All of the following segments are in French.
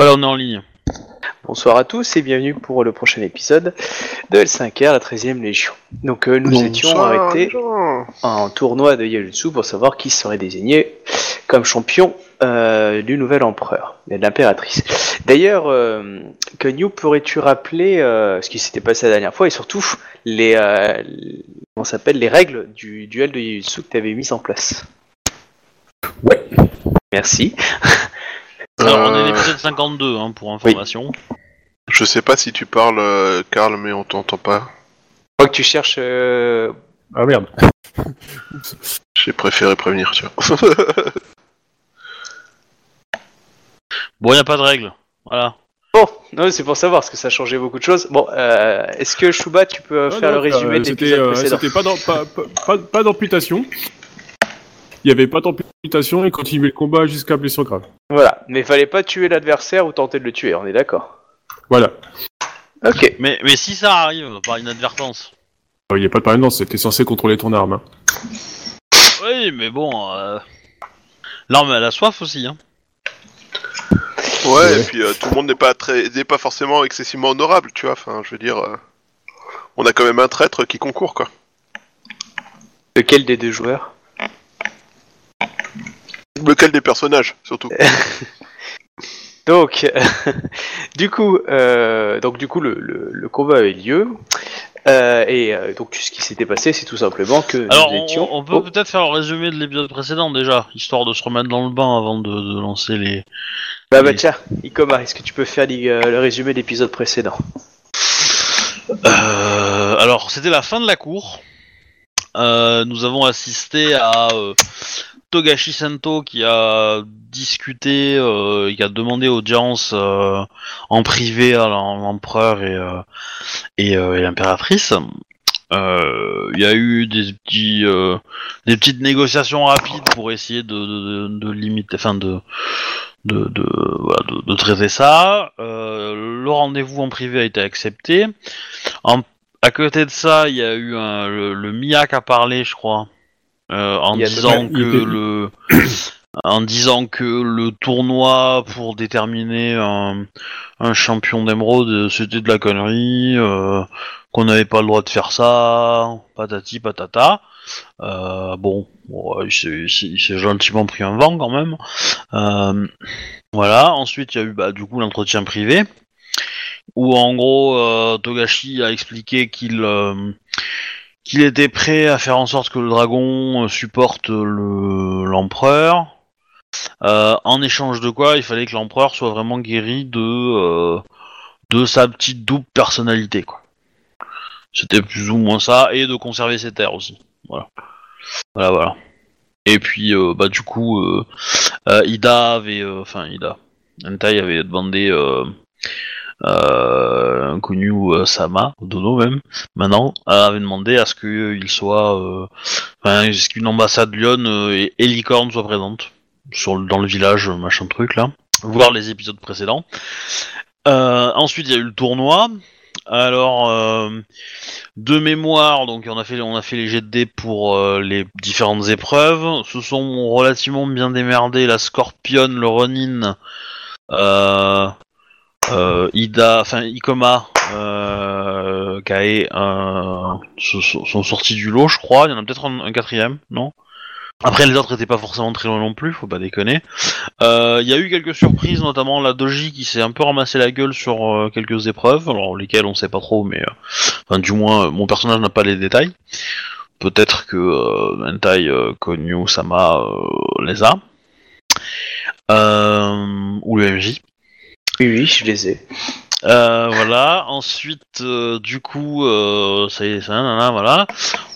Voilà, on est en ligne. Bonsoir à tous et bienvenue pour le prochain épisode de L5R, la 13e Légion. Donc euh, nous étions arrêtés en tournoi de Yajutsu pour savoir qui serait désigné comme champion euh, du nouvel empereur et de l'impératrice. D'ailleurs, euh, Kenyu, pourrais-tu rappeler euh, ce qui s'était passé la dernière fois et surtout les, euh, s'appelle les règles du duel de Yajutsu que tu avais mises en place? Ouais. Merci. Alors, on est à Euh, l'épisode 52, hein, pour information. Je sais pas si tu parles, euh, Karl, mais on t'entend pas. Je crois que tu cherches. euh, Ah merde. J'ai préféré prévenir, tu vois. Bon, il a pas de règle. Voilà. Bon, non, c'est pour savoir parce que ça a changé beaucoup de choses. Bon, euh, est-ce que Shuba, tu peux euh, Ah, faire non, le résumé euh, de C'était l'épisode euh, précédent c'était pas, d'am- pas, pas, pas- pas d'amputation. Il y avait pas d'amputation et continuer le combat jusqu'à blessure grave. Voilà, mais fallait pas tuer l'adversaire ou tenter de le tuer, on est d'accord. Voilà. Ok. Mais, mais si ça arrive, par inadvertance. Euh, Il n'y a pas de non, c'était censé contrôler ton arme. hein. Oui, mais bon. Euh... L'arme, elle a soif aussi, hein. Ouais, Ouais. et puis euh, tout le monde n'est pas très, n'est pas forcément excessivement honorable, tu vois. Enfin, je veux dire, euh, on a quand même un traître qui concourt, quoi. Lequel des deux joueurs? Lequel des personnages, surtout. Donc, du coup, euh, donc du coup, le, le, le combat a eu lieu. Euh, et euh, donc, ce qui s'était passé, c'est tout simplement que Alors, nous on, étions. on peut Oh, peut-être faire le résumé de l'épisode précédent déjà, histoire de se remettre dans le bain avant de, de lancer les. bah, bah tiens, Ikoma, est-ce que tu peux faire euh, le résumé de l'épisode précédent Euh, alors, c'était la fin de la cour. Euh, nous avons assisté à euh, Togashi Sento qui a discuté, euh, qui a demandé audience euh, en privé à l'em- l'empereur et, euh, et, euh, l'impératrice. Euh, Il y a eu des petits, euh, des petites négociations rapides pour essayer de, de, limiter, enfin de, de, de, de, traiter ça. Le rendez-vous en privé a été accepté. En, à côté de ça, il y a eu le, le MIA qui a parlé, je crois, euh, en Il y a disant deux- que il le en disant que le tournoi pour déterminer un, un champion d'émeraude c'était de la connerie, euh, qu'on n'avait pas le droit de faire ça, patati patata. Euh, bon, il s'est- il s'est il s'est gentiment pris un vent quand même. Euh, voilà. Ensuite, il y a eu bah, du coup l'entretien privé où en gros euh, Togashi a expliqué qu'il euh, qu'il était prêt à faire en sorte que le dragon euh, supporte le l'empereur. Euh, en échange de quoi, il fallait que l'empereur soit vraiment guéri de euh, sa petite double personnalité. C'était plus ou moins ça et de conserver ses terres aussi. Voilà. Voilà voilà. Et puis bah du coup Ida avait enfin Ida Hentai avait demandé euh, euh, connu euh, Sama, Dono même, maintenant, euh, avait demandé à ce qu'il soit, euh, enfin, est-ce qu'une ambassade Lyon euh, et, et Licorne soit présente sur dans le village, machin truc là, voir les épisodes précédents. Euh, ensuite, il y a eu le tournoi. Alors, euh, de mémoire, donc on a fait, on a fait les jets de dés pour euh, les différentes épreuves. Se sont relativement bien démerdés la Scorpion, le Ronin, euh, euh, Ida, enfin Ikoma, euh, Kae euh, sont sortis du lot, je crois. Il y en a peut-être un, quatrième, non? Après, les autres étaient pas forcément très loin non plus, faut pas déconner. Euh, Il y a eu quelques surprises, notamment la Doji qui s'est un peu ramassé la gueule sur euh, quelques épreuves, alors lesquelles on sait pas trop, mais euh, enfin, du moins, euh, mon personnage n'a pas les détails. Peut-être que euh, Hentai, euh, Konyu, Sama euh, les a. Euh, ou le MJ. Oui, oui, je les ai. Euh, voilà. Ensuite, euh, du coup, euh, ça y est, ça, nanana, voilà.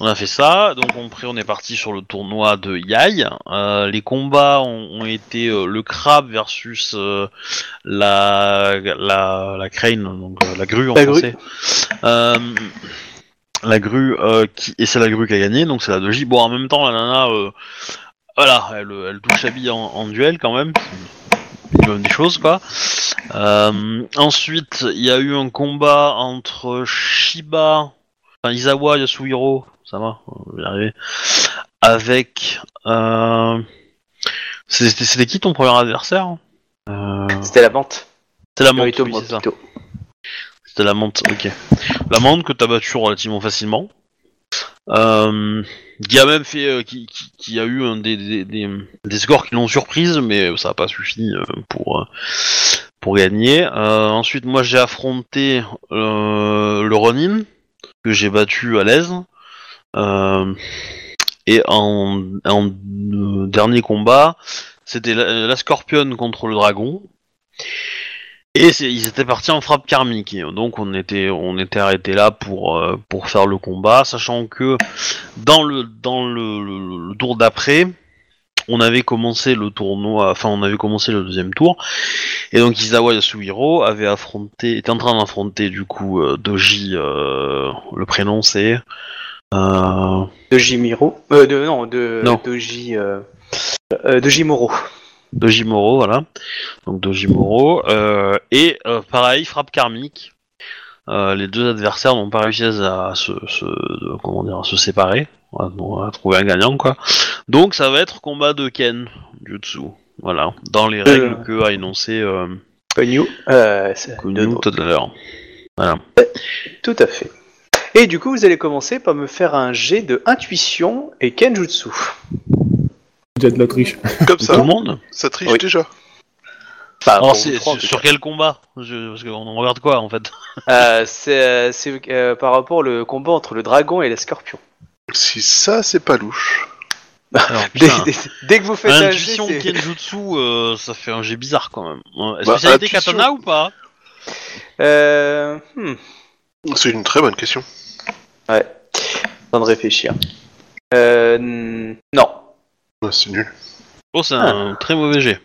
On a fait ça. Donc, on, après, on est parti sur le tournoi de Yai. Les combats ont, ont été le crabe versus la, la la crane, donc la grue en La français. La grue qui et c'est la grue qui a gagné, donc c'est la 2J. Bon, en même temps, la nana, voilà, elle, elle touche bille en, en duel quand même. Minimum des choses quoi. Euh, ensuite, il y a eu un combat entre Shiba, enfin Izawa Yasuhiro, ça va, on va y arriver, avec. Euh... C'était c'était qui ton premier adversaire euh... C'était la vente. C'est la menthe, oui, c'est ça. C'était la menthe, ok. La menthe que t'as battue relativement facilement. Euh, qui a même fait, euh, qui, a eu des, scores qui l'ont surprise, mais ça n'a pas suffi euh, pour euh, pour gagner. Euh, ensuite, moi j'ai affronté euh, le Ronin que j'ai battu à l'aise. Euh, et en, euh, dernier combat, c'était la, la Scorpion contre le dragon. Et ils étaient partis en frappe karmique, donc on était on était arrêté là pour euh, pour faire le combat, sachant que dans le dans le, le- le tour d'après, on avait commencé le tournoi, enfin on avait commencé le deuxième tour, et donc Isawa Yasuhiro avait affronté, était en train d'affronter du coup euh, Doji, euh, le prénom c'est De Jimiro. Euh, de, non, de Non. Doji. De Jimoro. Dojimoro, voilà. Donc Dojimoro. Euh, et euh, pareil, frappe karmique. Euh, les deux adversaires n'ont pas réussi à se, se- comment dire, à se séparer, à, à trouver un gagnant quoi. Donc ça va être combat de Ken Jutsu, voilà, dans les règles que a énoncé euh, Konyu. Euh, tout à l'heure. Voilà. Tout à fait. Et du coup, vous allez commencer par me faire un jet de intuition et kenjutsu. Il y a de la triche. Comme Tout ça, le monde. ça triche Oui. déjà. Enfin, Alors pour c'est vous trois, en sur, tout sur quel combat Je- Parce qu'on regarde quoi en fait. Euh, c'est euh, c'est, euh, par rapport au combat entre le dragon et le scorpion. Si ça, c'est pas louche. Alors, Dès, putain. dès- dès que vous faites un jet, Intuition c'est- Kenjutsu, euh, ça fait un jet bizarre quand même. Euh, Bah, Spécialité intuition. katana ou pas Euh, hmm, C'est une très bonne question. temps de réfléchir. Euh, n- non. Ouais, c'est nul. Oh, c'est un très mauvais jet.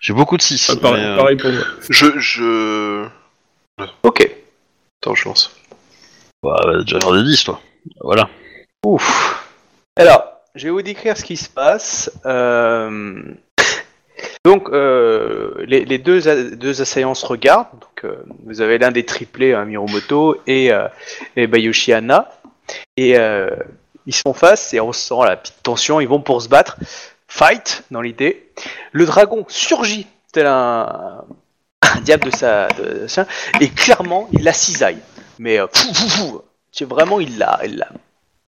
J'ai beaucoup de 6. Ah, pareil, pareil pour moi. Je, je... Ok. Attends, je lance. Bah, déjà faire des 10, toi. Voilà. Ouf. Alors, je vais vous décrire ce qui se passe. Euh, Donc, euh, les, les deux, assaillants se regardent. Donc, euh, vous avez l'un des triplés, hein, Miromoto, et, euh, et Bayoshi Hana. Et euh, ils se font face et on sent la petite tension. Ils vont pour se battre. Fight, dans l'idée. Le dragon surgit, tel un, diable de sa, Et clairement, il la cisaille. Mais euh, vraiment, il l'a, il l'a.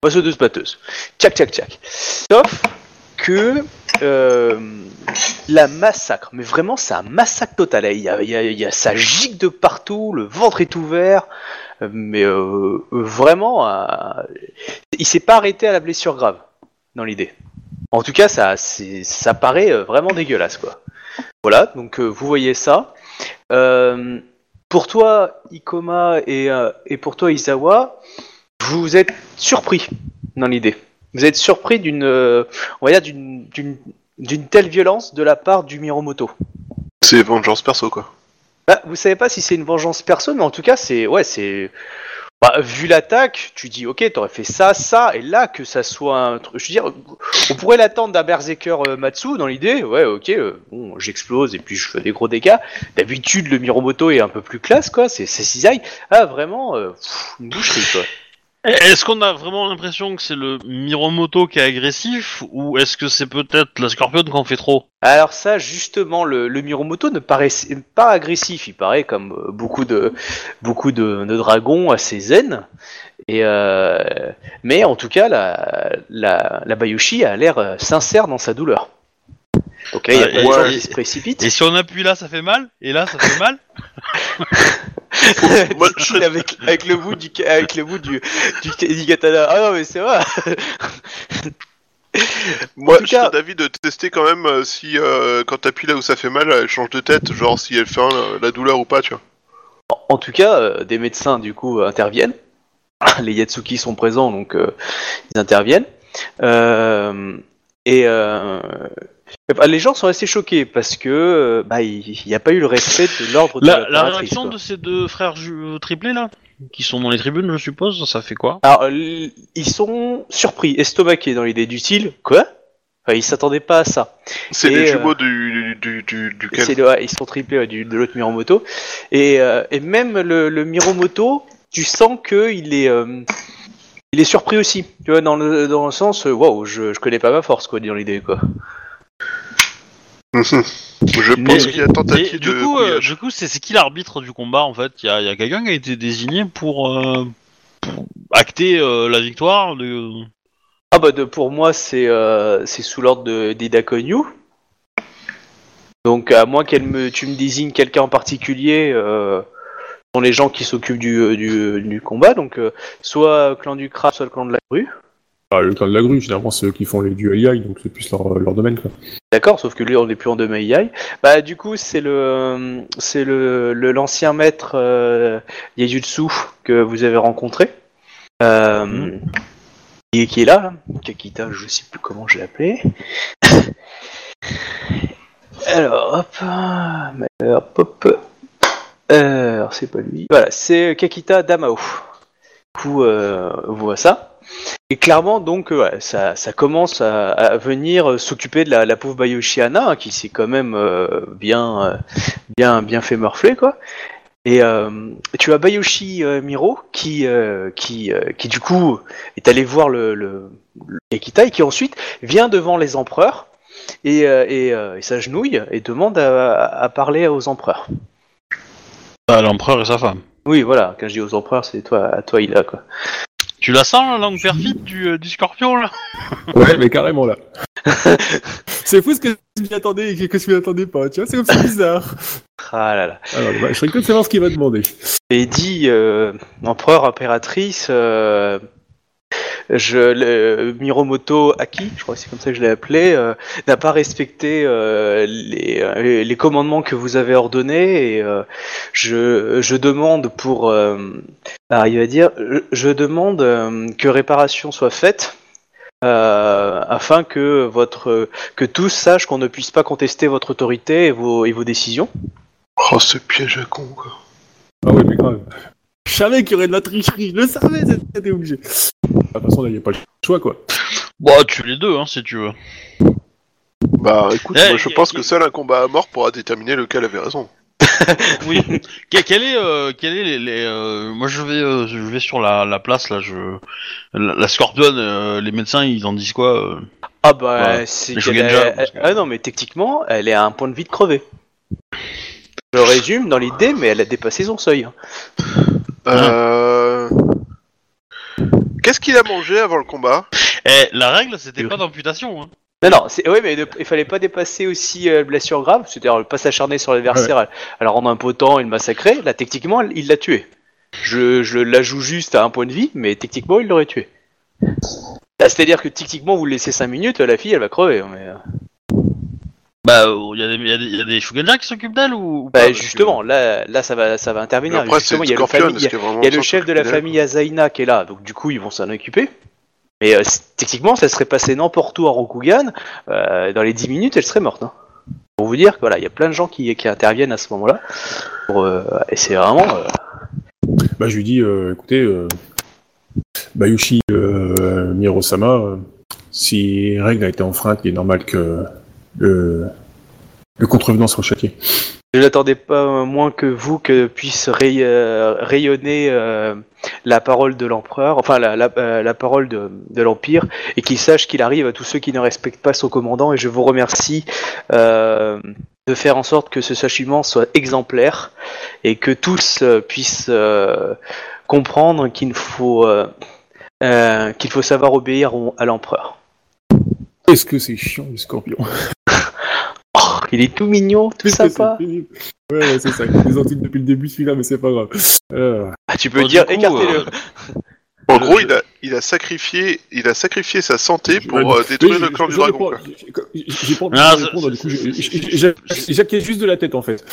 Passeuse batteuse. Tchac, tchac, tchac. Sauf que euh, la massacre, mais vraiment c'est un massacre total. Il y a, il y il y a- ça gicle de partout, le ventre est ouvert, mais euh, vraiment, euh, il s'est pas arrêté à la blessure grave dans l'idée. En tout cas, ça, ça paraît euh, vraiment dégueulasse quoi. Voilà, donc vous voyez ça. Pour toi, Ikoma et, et pour toi, Isawa, vous êtes surpris dans l'idée. Vous êtes surpris d'une, on va dire d'une telle violence de la part du Miromoto. C'est vengeance perso, quoi. Bah, vous savez pas si c'est une vengeance perso, mais en tout cas, c'est, ouais, c'est, bah, vu l'attaque, tu dis, ok, t'aurais fait ça, ça, et là que ça soit un truc, je veux dire, on pourrait l'attendre d'un berserker euh, Matsu dans l'idée, ouais, ok, euh, bon, j'explose et puis je fais des gros dégâts. D'habitude, le Miromoto est un peu plus classe, quoi, c'est, cisaille. Ah, vraiment, euh, pff, une boucherie, quoi. Est-ce qu'on a vraiment l'impression que c'est le Miromoto qui est agressif ou est-ce que c'est peut-être la Scorpion qui en fait trop? Alors ça, justement, le, Miromoto ne paraît pas agressif. Il paraît comme euh, beaucoup de beaucoup de, dragons assez zen. Euh, mais en tout cas, la la, la Bayushi a l'air euh, sincère dans sa douleur. Donc là, il y a Euh, de et- gens qui se précipitent. Et si on appuie là, ça fait mal Et là, ça fait mal Moi, sais, avec, avec le bout du avec le bout du du, du katana. Ah non mais c'est vrai. Moi, En tout je cas- serais d'avis de tester quand même euh, si, euh, quand t'appuies là où ça fait mal, elle change de tête, genre si elle fait un, la douleur ou pas, tu vois. En tout cas, euh, des médecins du coup interviennent. Les Yatsuki sont présents, donc euh, ils interviennent. Euh, et euh, les gens sont restés choqués parce que euh, bah, il n'y a pas eu le respect de l'ordre de La, réaction quoi. de ces deux frères ju- triplés là Qui sont dans les tribunes, je suppose, ça fait quoi? Alors, ils sont surpris, estomaqués dans l'idée du style. Quoi? Enfin, Ils s'attendaient pas à ça. C'est les euh, jumeaux du, du, du. C'est le- ouais, ils sont triplés ouais, du- de l'autre Miromoto. Et, euh, et même le, le Miromoto, tu sens que il est, euh, il est surpris aussi. Tu vois, dans le, dans le sens, euh, waouh, je, je connais pas ma force, quoi, dans l'idée, quoi. Je pense qu'il y a tentative Et de du coup, euh, du coup, c'est c'est qui l'arbitre du combat en fait? Il y a, y a quelqu'un qui a été désigné pour, euh, pour acter euh, la victoire de. Ah bah de, pour moi c'est euh, c'est sous l'ordre de d'Ida Konyu. Donc à moins qu'elle me tu me désignes quelqu'un en particulier, euh, ce sont les gens qui s'occupent du, euh, du, du combat, donc euh, soit clan du crabe, soit le clan de la rue. Le clan de la grue, généralement, c'est eux qui font les duels AI, donc c'est plus leur, leur domaine, quoi. D'accord, sauf que lui on n'est plus en Domeiyai. Bah du coup c'est le c'est le le- l'ancien maître euh, Yejutsu que vous avez rencontré. Euh, Mhm. qui, est, qui est là, là. Kakita, je sais plus comment je l'ai appelé. Alors hop, euh, hop hop. Euh, alors c'est pas lui. Voilà, c'est Kakita Damao. Du coup, euh, on voit ça. Et clairement, donc, euh, ouais, ça, ça commence à, à venir euh, s'occuper de la, la pauvre Bayoshiana, hein, qui s'est quand même euh, bien, euh, bien, bien fait morfler, quoi. Et euh, tu as Bayoshi Miro, qui, qui, qui du coup est allé voir le, le, et qui ensuite vient devant les empereurs et, et, et s'agenouille et demande à, à parler aux empereurs. Ah, l'empereur et sa femme. Oui, voilà, quand je dis aux empereurs, c'est toi, à toi, il a quoi. Tu la sens la langue perfide du, euh, du scorpion là Ouais, mais carrément, là. c'est fou ce que je m'y attendais et que je m'y attendais pas, tu vois, c'est comme c'est bizarre. Ah là là. Alors, bah, je serais curieux de savoir ce qu'il va demander. Et dit euh, empereur, impératrice, euh, je, le, Miromoto Aki, je crois que c'est comme ça que je l'ai appelé, euh, n'a pas respecté euh, les, euh, les commandements que vous avez ordonnés et euh, je, je demande pour euh, arriver à dire, je, je demande euh, que réparation soit faite. euh, afin que votre que tous sachent qu'on ne puisse pas contester votre autorité et vos, et vos décisions. Oh, ce piège à con, quoi. Ah ouais, mais grave. Je savais qu'il y aurait de la tricherie, je le savais, c'était obligé. De toute façon, là, il n'y a pas le choix, quoi. Bon, tu les deux, hein, si tu veux. Bah écoute, Eh, moi je y- pense y- que seul un combat à mort pourra déterminer lequel avait raison. Oui. Que- quel est, euh, quel est les, les, euh, moi je vais, euh, je vais sur la, la place là, je, la, la scorpionne, euh, les médecins ils en disent quoi euh Ah bah c'est qu'elle parce que- Ah non mais techniquement elle est à un point de vie de crever. Je résume dans l'idée mais elle a dépassé son seuil. Euh... Qu'est-ce qu'il a mangé avant le combat? Eh, la règle c'était pas d'amputation. Hein. Non non c'est oui mais de- il fallait pas dépasser aussi euh, blessure grave, c'est-à-dire pas s'acharner sur l'adversaire, à, à la rendre impotent et le massacrer. Là techniquement il l'a tué. Je, je la joue juste à un point de vie mais techniquement il l'aurait tué. Là, C'est-à-dire que techniquement vous le laissez 5 minutes, la fille elle va crever. Mais... euh, Bah, il y, a des- y a des- y a des Shogunja qui s'occupent d'elle ou, ou Bah, pas parce que- justement là là ça va ça va intervenir. Après, c'est Justement, il y a le scorpion, famille- vraiment Il y a le chef de la famille Azaina qui est là, donc du coup ils vont s'en occuper. Mais euh, c- techniquement, ça serait passé n'importe où à Rokugan, euh, dans les 10 minutes, elle serait morte. hein. Pour vous dire que voilà, il y a plein de gens qui, qui interviennent à ce moment-là. Pour, euh, et c'est vraiment. euh, Bah, je lui dis, euh, écoutez, euh, Bayushi euh, Mirosama, euh, si règle a été enfreinte, il est normal que le, contrevenant soit châtié. Je n'attendais pas moins que vous que puisse euh, rayonner euh, la parole de l'empereur, enfin la, la, euh, la parole de, l'empire, et qu'il sache qu'il arrive à tous ceux qui ne respectent pas son commandant. Et je vous remercie de faire en sorte que ce châtiment soit exemplaire et que tous puissent comprendre qu'il faut savoir obéir à l'empereur. Est-ce que c'est chiant, le scorpion Oh, il est tout mignon, tout sympa. Ouais, ouais, c'est ça. Il est gentil depuis le début, celui-là, mais c'est pas grave. Euh, Ah, tu peux dire coup, écartez-le. euh, En gros, il a, il a sacrifié, il a sacrifié sa santé pour euh, détruire le clan du dragon. j'ai- pas envie Ah, du coup, j'acquiesce juste de la tête, en fait.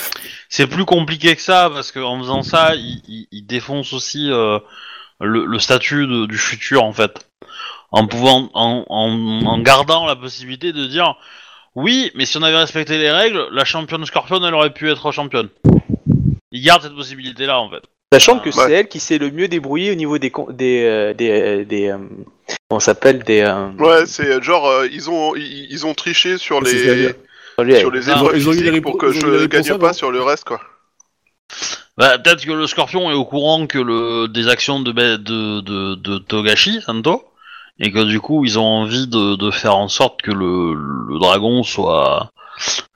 C'est plus compliqué que ça parce qu'en faisant ça, il, il- il défonce aussi euh, le, le statut de- du futur en fait, en pouvant, en, en, en gardant la possibilité de dire oui, mais si on avait respecté les règles, la championne Scorpion elle aurait pu être championne. Il garde cette possibilité là en fait. Sachant que Ouais. c'est elle qui s'est le mieux débrouillée au niveau des con- des euh, des, euh, des euh, comment ça s'appelle des euh, Ouais, c'est genre euh, ils ont ils, ils ont triché sur les sur les Ah, épreuves pour que je gagne pas sur le reste quoi. Bah, peut-être que le Scorpion est au courant que le des actions de, de, de Togashi Santo et que du coup ils ont envie de, de faire en sorte que le, le dragon soit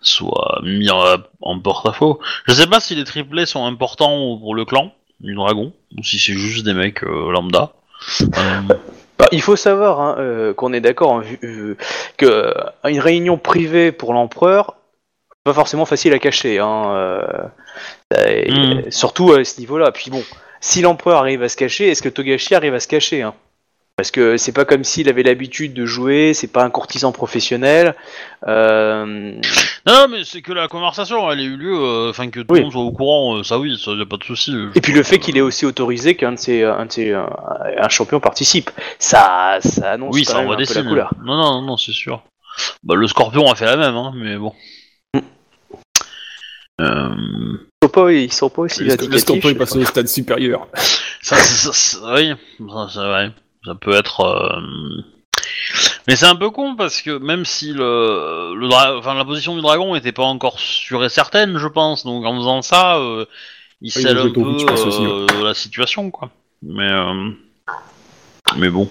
soit mis en, porte-à-faux. Je sais pas si les triplés sont importants pour le clan du dragon ou si c'est juste des mecs euh, lambda. Euh, Bah, il faut savoir hein, euh, qu'on est d'accord hein, que une réunion privée pour l'empereur, pas forcément facile à cacher. Hein, euh, euh, Mm. Surtout à ce niveau-là. Puis bon, si l'empereur arrive à se cacher, est-ce que Togashi arrive à se cacher hein? Parce que c'est pas comme s'il avait l'habitude de jouer, c'est pas un courtisan professionnel. Euh, Non, non, mais c'est que la conversation, elle ait eu lieu, euh, enfin que tout Oui. le monde soit au courant, euh, ça oui, ça y a pas de souci. euh, Et puis le fait qu'il ait aussi autorisé qu'un de ses, un, de ses- un, un champion participe, ça, ça annonce Oui, quand ça même envoie un des peu la signes. couleur. Non, non, non, non, c'est sûr. Bah, le Scorpion a fait la même, hein, mais bon. Mm. Euh, Ils sont pas, ils sont pas aussi Le vindicatifs, Scorpion est passé au stade supérieur. ça, ça- ça- oui, ça, c'est vrai. Ça peut être. euh, Mais c'est un peu con parce que même si le, le dra- enfin, la position du dragon était pas encore sûre et certaine, je pense, donc en faisant ça, euh, il Oui, un peu pitch, je pense aussi, euh, la situation, quoi. Mais, euh, mais bon.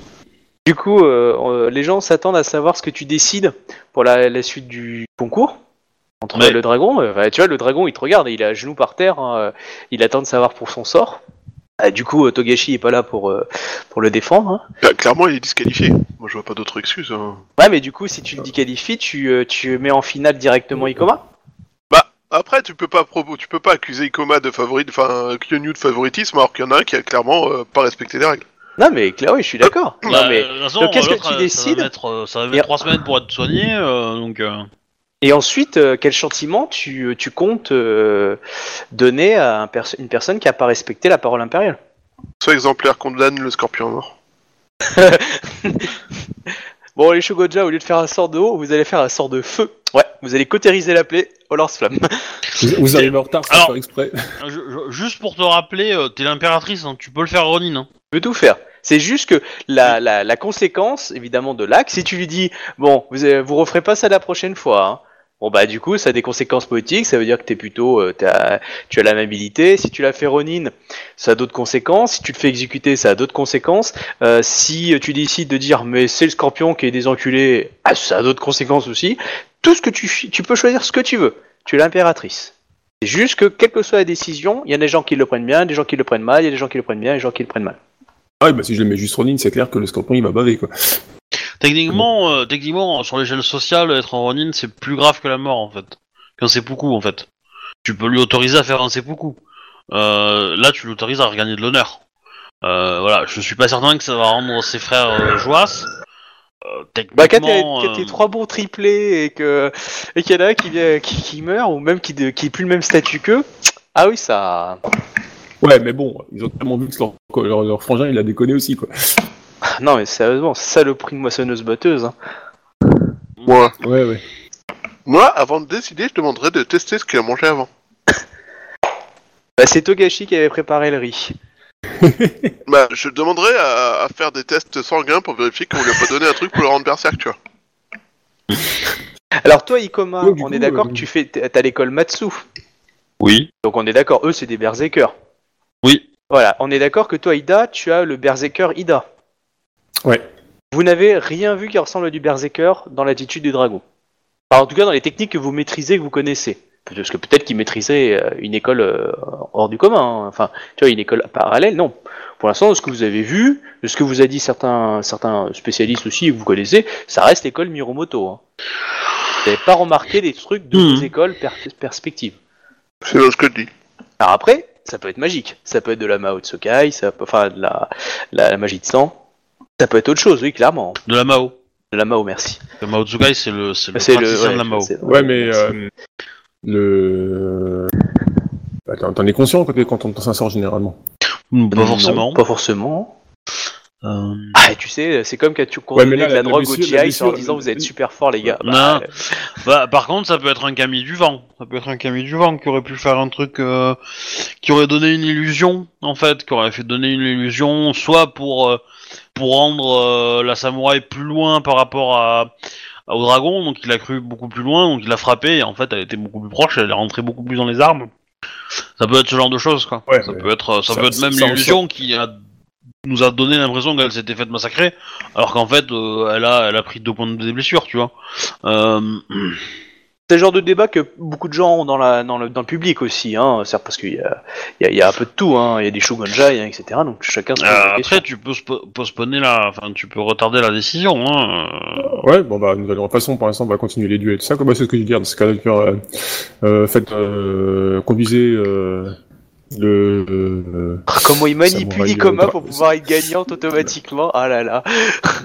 Du coup, euh, euh, les gens s'attendent à savoir ce que tu décides pour la, la suite du concours entre Ouais. le dragon. euh, tu vois, le dragon, il te regarde, il est à genoux par terre, hein, euh, il attend de savoir pour son sort. Ah, du coup, euh, Togashi est pas là pour, euh, pour le défendre. hein. Bah, clairement, il est disqualifié. Moi, je vois pas d'autre excuse. hein. Ouais, mais du coup, si tu le disqualifies, tu, euh, tu mets en finale directement Ikoma. Bah, après, tu peux pas tu peux pas accuser Ikoma de favori, enfin, Kyonyu de favoritisme, alors qu'il y en a un qui a clairement euh, pas respecté les règles. Non, mais clairement, oui, je suis d'accord. Non, Bah, mais... toute façon, donc, qu'est-ce que tu euh, décides Ça va mettre, euh, ça va Et- mettre trois semaines pour être soigné, euh, donc. euh, Et ensuite, euh, quel châtiment tu, tu comptes euh, donner à un une personne qui a pas respecté la parole impériale? Soit exemplaire condamne le scorpion à mort. Bon, les Shogoja, au lieu de faire un sort de haut, vous allez faire un sort de feu. Ouais, vous allez cautériser la plaie au lance-flamme. Vous, vous arrivez en retard sans Alors- faire exprès. je- je- juste pour te rappeler, euh, t'es l'impératrice, hein, tu peux le faire Ronin. Hein. Je peux tout faire. C'est juste que la, la, la conséquence, évidemment, de l'acte, si tu lui dis, bon, vous, vous referez pas ça la prochaine fois, hein. Bon bah du coup ça a des conséquences politiques, ça veut dire que t'es plutôt euh, tu as l'amabilité. Si tu la fais Ronin, ça a d'autres conséquences. Si tu le fais exécuter, ça a d'autres conséquences. Euh, si tu décides de dire mais c'est le Scorpion qui est des enculés, ah, ça a d'autres conséquences aussi. Tout ce que tu tu peux choisir ce que tu veux. Tu es l'impératrice. C'est juste que quelle que soit la décision, il y a des gens qui le prennent bien, des gens qui le prennent mal, il y a des gens qui le prennent bien, des gens qui le prennent mal. Ah bah si je le mets juste Ronin, c'est clair que le Scorpion il va baver quoi. Techniquement, euh, techniquement, sur l'échelle sociale, être en Ronin, c'est plus grave que la mort, en fait. Qu'un seppuku, en fait. Tu peux lui autoriser à faire un seppuku. Euh, là, tu l'autorises à regagner de l'honneur. Euh, voilà, je suis pas certain que ça va rendre ses frères euh. Euh, Bah, quand t'as tes euh, trois bons triplés et que et qu'il y en a un qui, vient- qui, qui meurt ou même qui, de- qui est plus le même statut qu'eux, ah oui, ça. Ouais, mais bon, ils ont tellement vu que leur, leur, leur frangin il a déconné aussi quoi. Non, mais sérieusement, c'est ça le prix de moissonneuse batteuse. Hein. Moi, Ouais, ouais. moi, avant de décider, je demanderais de tester ce qu'il a mangé avant. Bah, c'est Togashi qui avait préparé le riz. Bah, je demanderais à, à faire des tests sanguins pour vérifier qu'on lui a pas donné un truc pour le rendre berserk, tu vois. Alors, toi, Ikoma, du on coup, est d'accord euh, que tu fais. T'as l'école Matsu. Oui. Donc, on est d'accord, eux, c'est des berserkers. Oui. Voilà, on est d'accord que toi, Ida, tu as le berserker Ida. Ouais. Vous n'avez rien vu qui ressemble à du berserker dans l'attitude du dragon. Enfin, en tout cas, dans les techniques que vous maîtrisez, que vous connaissez. Parce que peut-être qu'il maîtrisait euh, une école euh, hors du commun. hein. Enfin, tu vois, une école parallèle, non. Pour l'instant, de ce que vous avez vu, de ce que vous a dit certains, certains spécialistes aussi, que vous connaissez, ça reste l'école Miromoto. Hein. Vous n'avez pas remarqué des trucs de Mhm. vos écoles per- perspectives. C'est ce que je dis. Alors après, ça peut être magique. Ça peut être de la Mao Tsukai, ça peut, enfin, de la, la, la magie de sang. Ça peut être autre chose, oui, clairement. De la Mao. De la Mao, merci. Le Mao Tsukai, c'est le, c'est le C'est le, praticien ouais, de la Mao. c'est- Ouais, mais euh, le. Attends, t'en es conscient quand, quand on s'en sort généralement? Hmm, Pas Non, forcément. Pas forcément. Euh, Ah, tu sais, c'est comme quand tu mais là, de la, la drogue au blessure- la GI en blessure- disant vous êtes super fort les gars. Non. Bah, Bah, par contre, ça peut être un Camille du vent. Ça peut être un Camille du vent qui aurait pu faire un truc euh, qui aurait donné une illusion, en fait, qui aurait fait donner une illusion, soit pour euh, pour rendre euh, la samouraï plus loin par rapport à au dragon, donc il a cru beaucoup plus loin, donc il a frappé, et en fait, elle était beaucoup plus proche, elle est rentrée beaucoup plus dans les armes. Ça peut être ce genre de choses, quoi. Ouais, ça peut être, ça, ça- peut être même l'illusion qui a nous a donné l'impression qu'elle s'était faite massacrer, alors qu'en fait, euh, elle a, elle a pris deux points de blessure, tu vois. Euh, C'est le genre de débat que beaucoup de gens ont dans, la, dans, le, dans le public aussi, hein, c'est parce qu'il y a, il y, a, il y a un peu de tout, hein. il y a des shogunja, il y a etc. Donc chacun se pose Euh, la question. après, tu peux postponer la, enfin, tu peux retarder la décision. Hein. euh. Ouais, bon bah, nous allons, de toute façon, pour l'instant, on va continuer les duels. Ça, comme bah, c'est ce que je dis, dans ce cas-là, euh, euh, faites, euh, conduisez, euh, le, euh, Ah, Comment il manipule Ikoma pour pouvoir être gagnante automatiquement Ah là là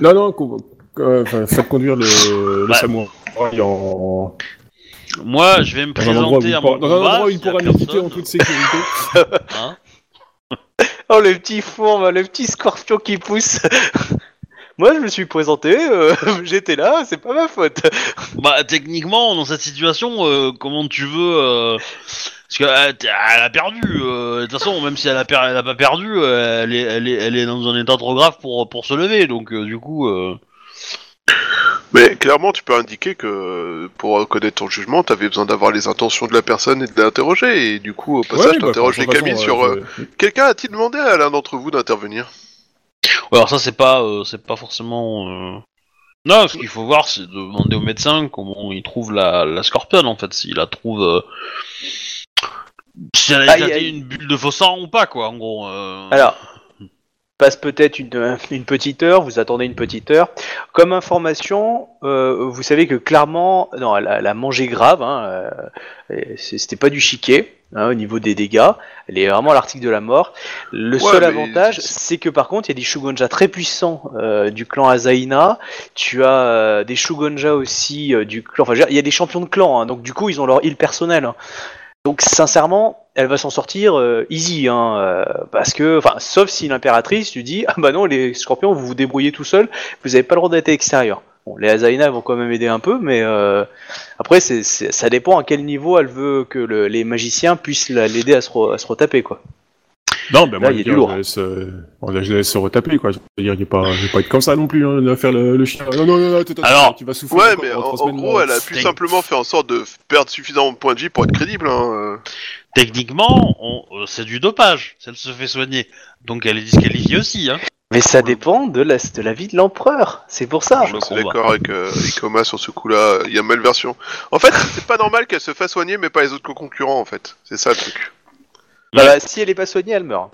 non, non, euh, faites conduire le, le samouraï en, Moi, je vais me dans présenter il à pourra, mon dans un combat. endroit où il pourra méditer en toute sécurité. hein. Oh le petit fourbe, le petit scorpion qui pousse Moi je me suis présenté, euh, j'étais là, c'est pas ma faute Bah, techniquement, dans cette situation, euh, comment tu veux euh, Parce qu'elle elle a perdu. euh, De toute façon, même si elle a, per- elle a pas perdu, elle, est, elle, est, elle est dans un état trop grave pour, pour se lever. Donc, euh, du coup, euh, Mais clairement, tu peux indiquer que pour connaître ton jugement, t'avais besoin d'avoir les intentions de la personne et de l'interroger. Et du coup, au passage, Ouais, bah, t'interroges de les façon, euh, sur. euh, je- Quelqu'un a-t-il demandé à l'un d'entre vous d'intervenir? Ouais, alors ça, c'est pas, euh, c'est pas forcément. euh, Non, ce qu'il faut voir, c'est de demander au médecin comment il trouve la, la scorpion en fait, s'il la trouve. euh, Si elle a Aïe, aïe. une bulle de faux sang ou pas, quoi, en gros. euh. Alors, passe peut-être une, une petite heure, vous attendez une petite heure. Comme information, euh, vous savez que clairement, non, elle a, elle a mangé grave, hein, euh, c'était pas du chiquet hein, au niveau des dégâts, elle est vraiment à l'article de la mort. Le Ouais, seul avantage, c'est- que par contre, il y a des Shugonja très puissants euh, du clan Azaina, tu as euh, des Shugonja aussi euh, du clan, enfin je veux dire, il y a des champions de clan, hein, donc du coup, ils ont leur heal personnel. hein. Donc sincèrement, elle va s'en sortir euh, easy, hein, euh, parce que, enfin, sauf si l'impératrice tu dis, ah bah non, les scorpions, vous vous débrouillez tout seul, vous avez pas le droit d'être extérieur. Bon, les Azaina vont quand même aider un peu, mais euh, après, c'est, ça dépend à quel niveau elle veut que le- les magiciens puissent la- l'aider à se, à se retaper, quoi. Non, ben Là, moi, il y a du lourd. je laisse, euh, bon, là, je laisse se retaper, quoi. Je veux dire, il est pas, je vais pas être comme ça non plus, hein, de faire le, le chien. Non, non, non, non, Alors, tu vas souffrir. Ouais, mais en, gros, là. elle a pu simplement faire en sorte de perdre suffisamment de points de vie pour être crédible. Hein. euh. Techniquement, on- euh, c'est du dopage, si elle se fait soigner. Donc elle est disqualifiée aussi, hein. Mais ça dépend de la, de la vie de l'empereur, c'est pour ça. Je Je suis d'accord avec euh, Ikoma sur ce coup-là. Il y a malversion. En fait, c'est pas normal qu'elle se fasse soigner, mais pas les autres concurrents, en fait. C'est ça le truc. Bah, bah, si elle est pas soignée, elle meurt.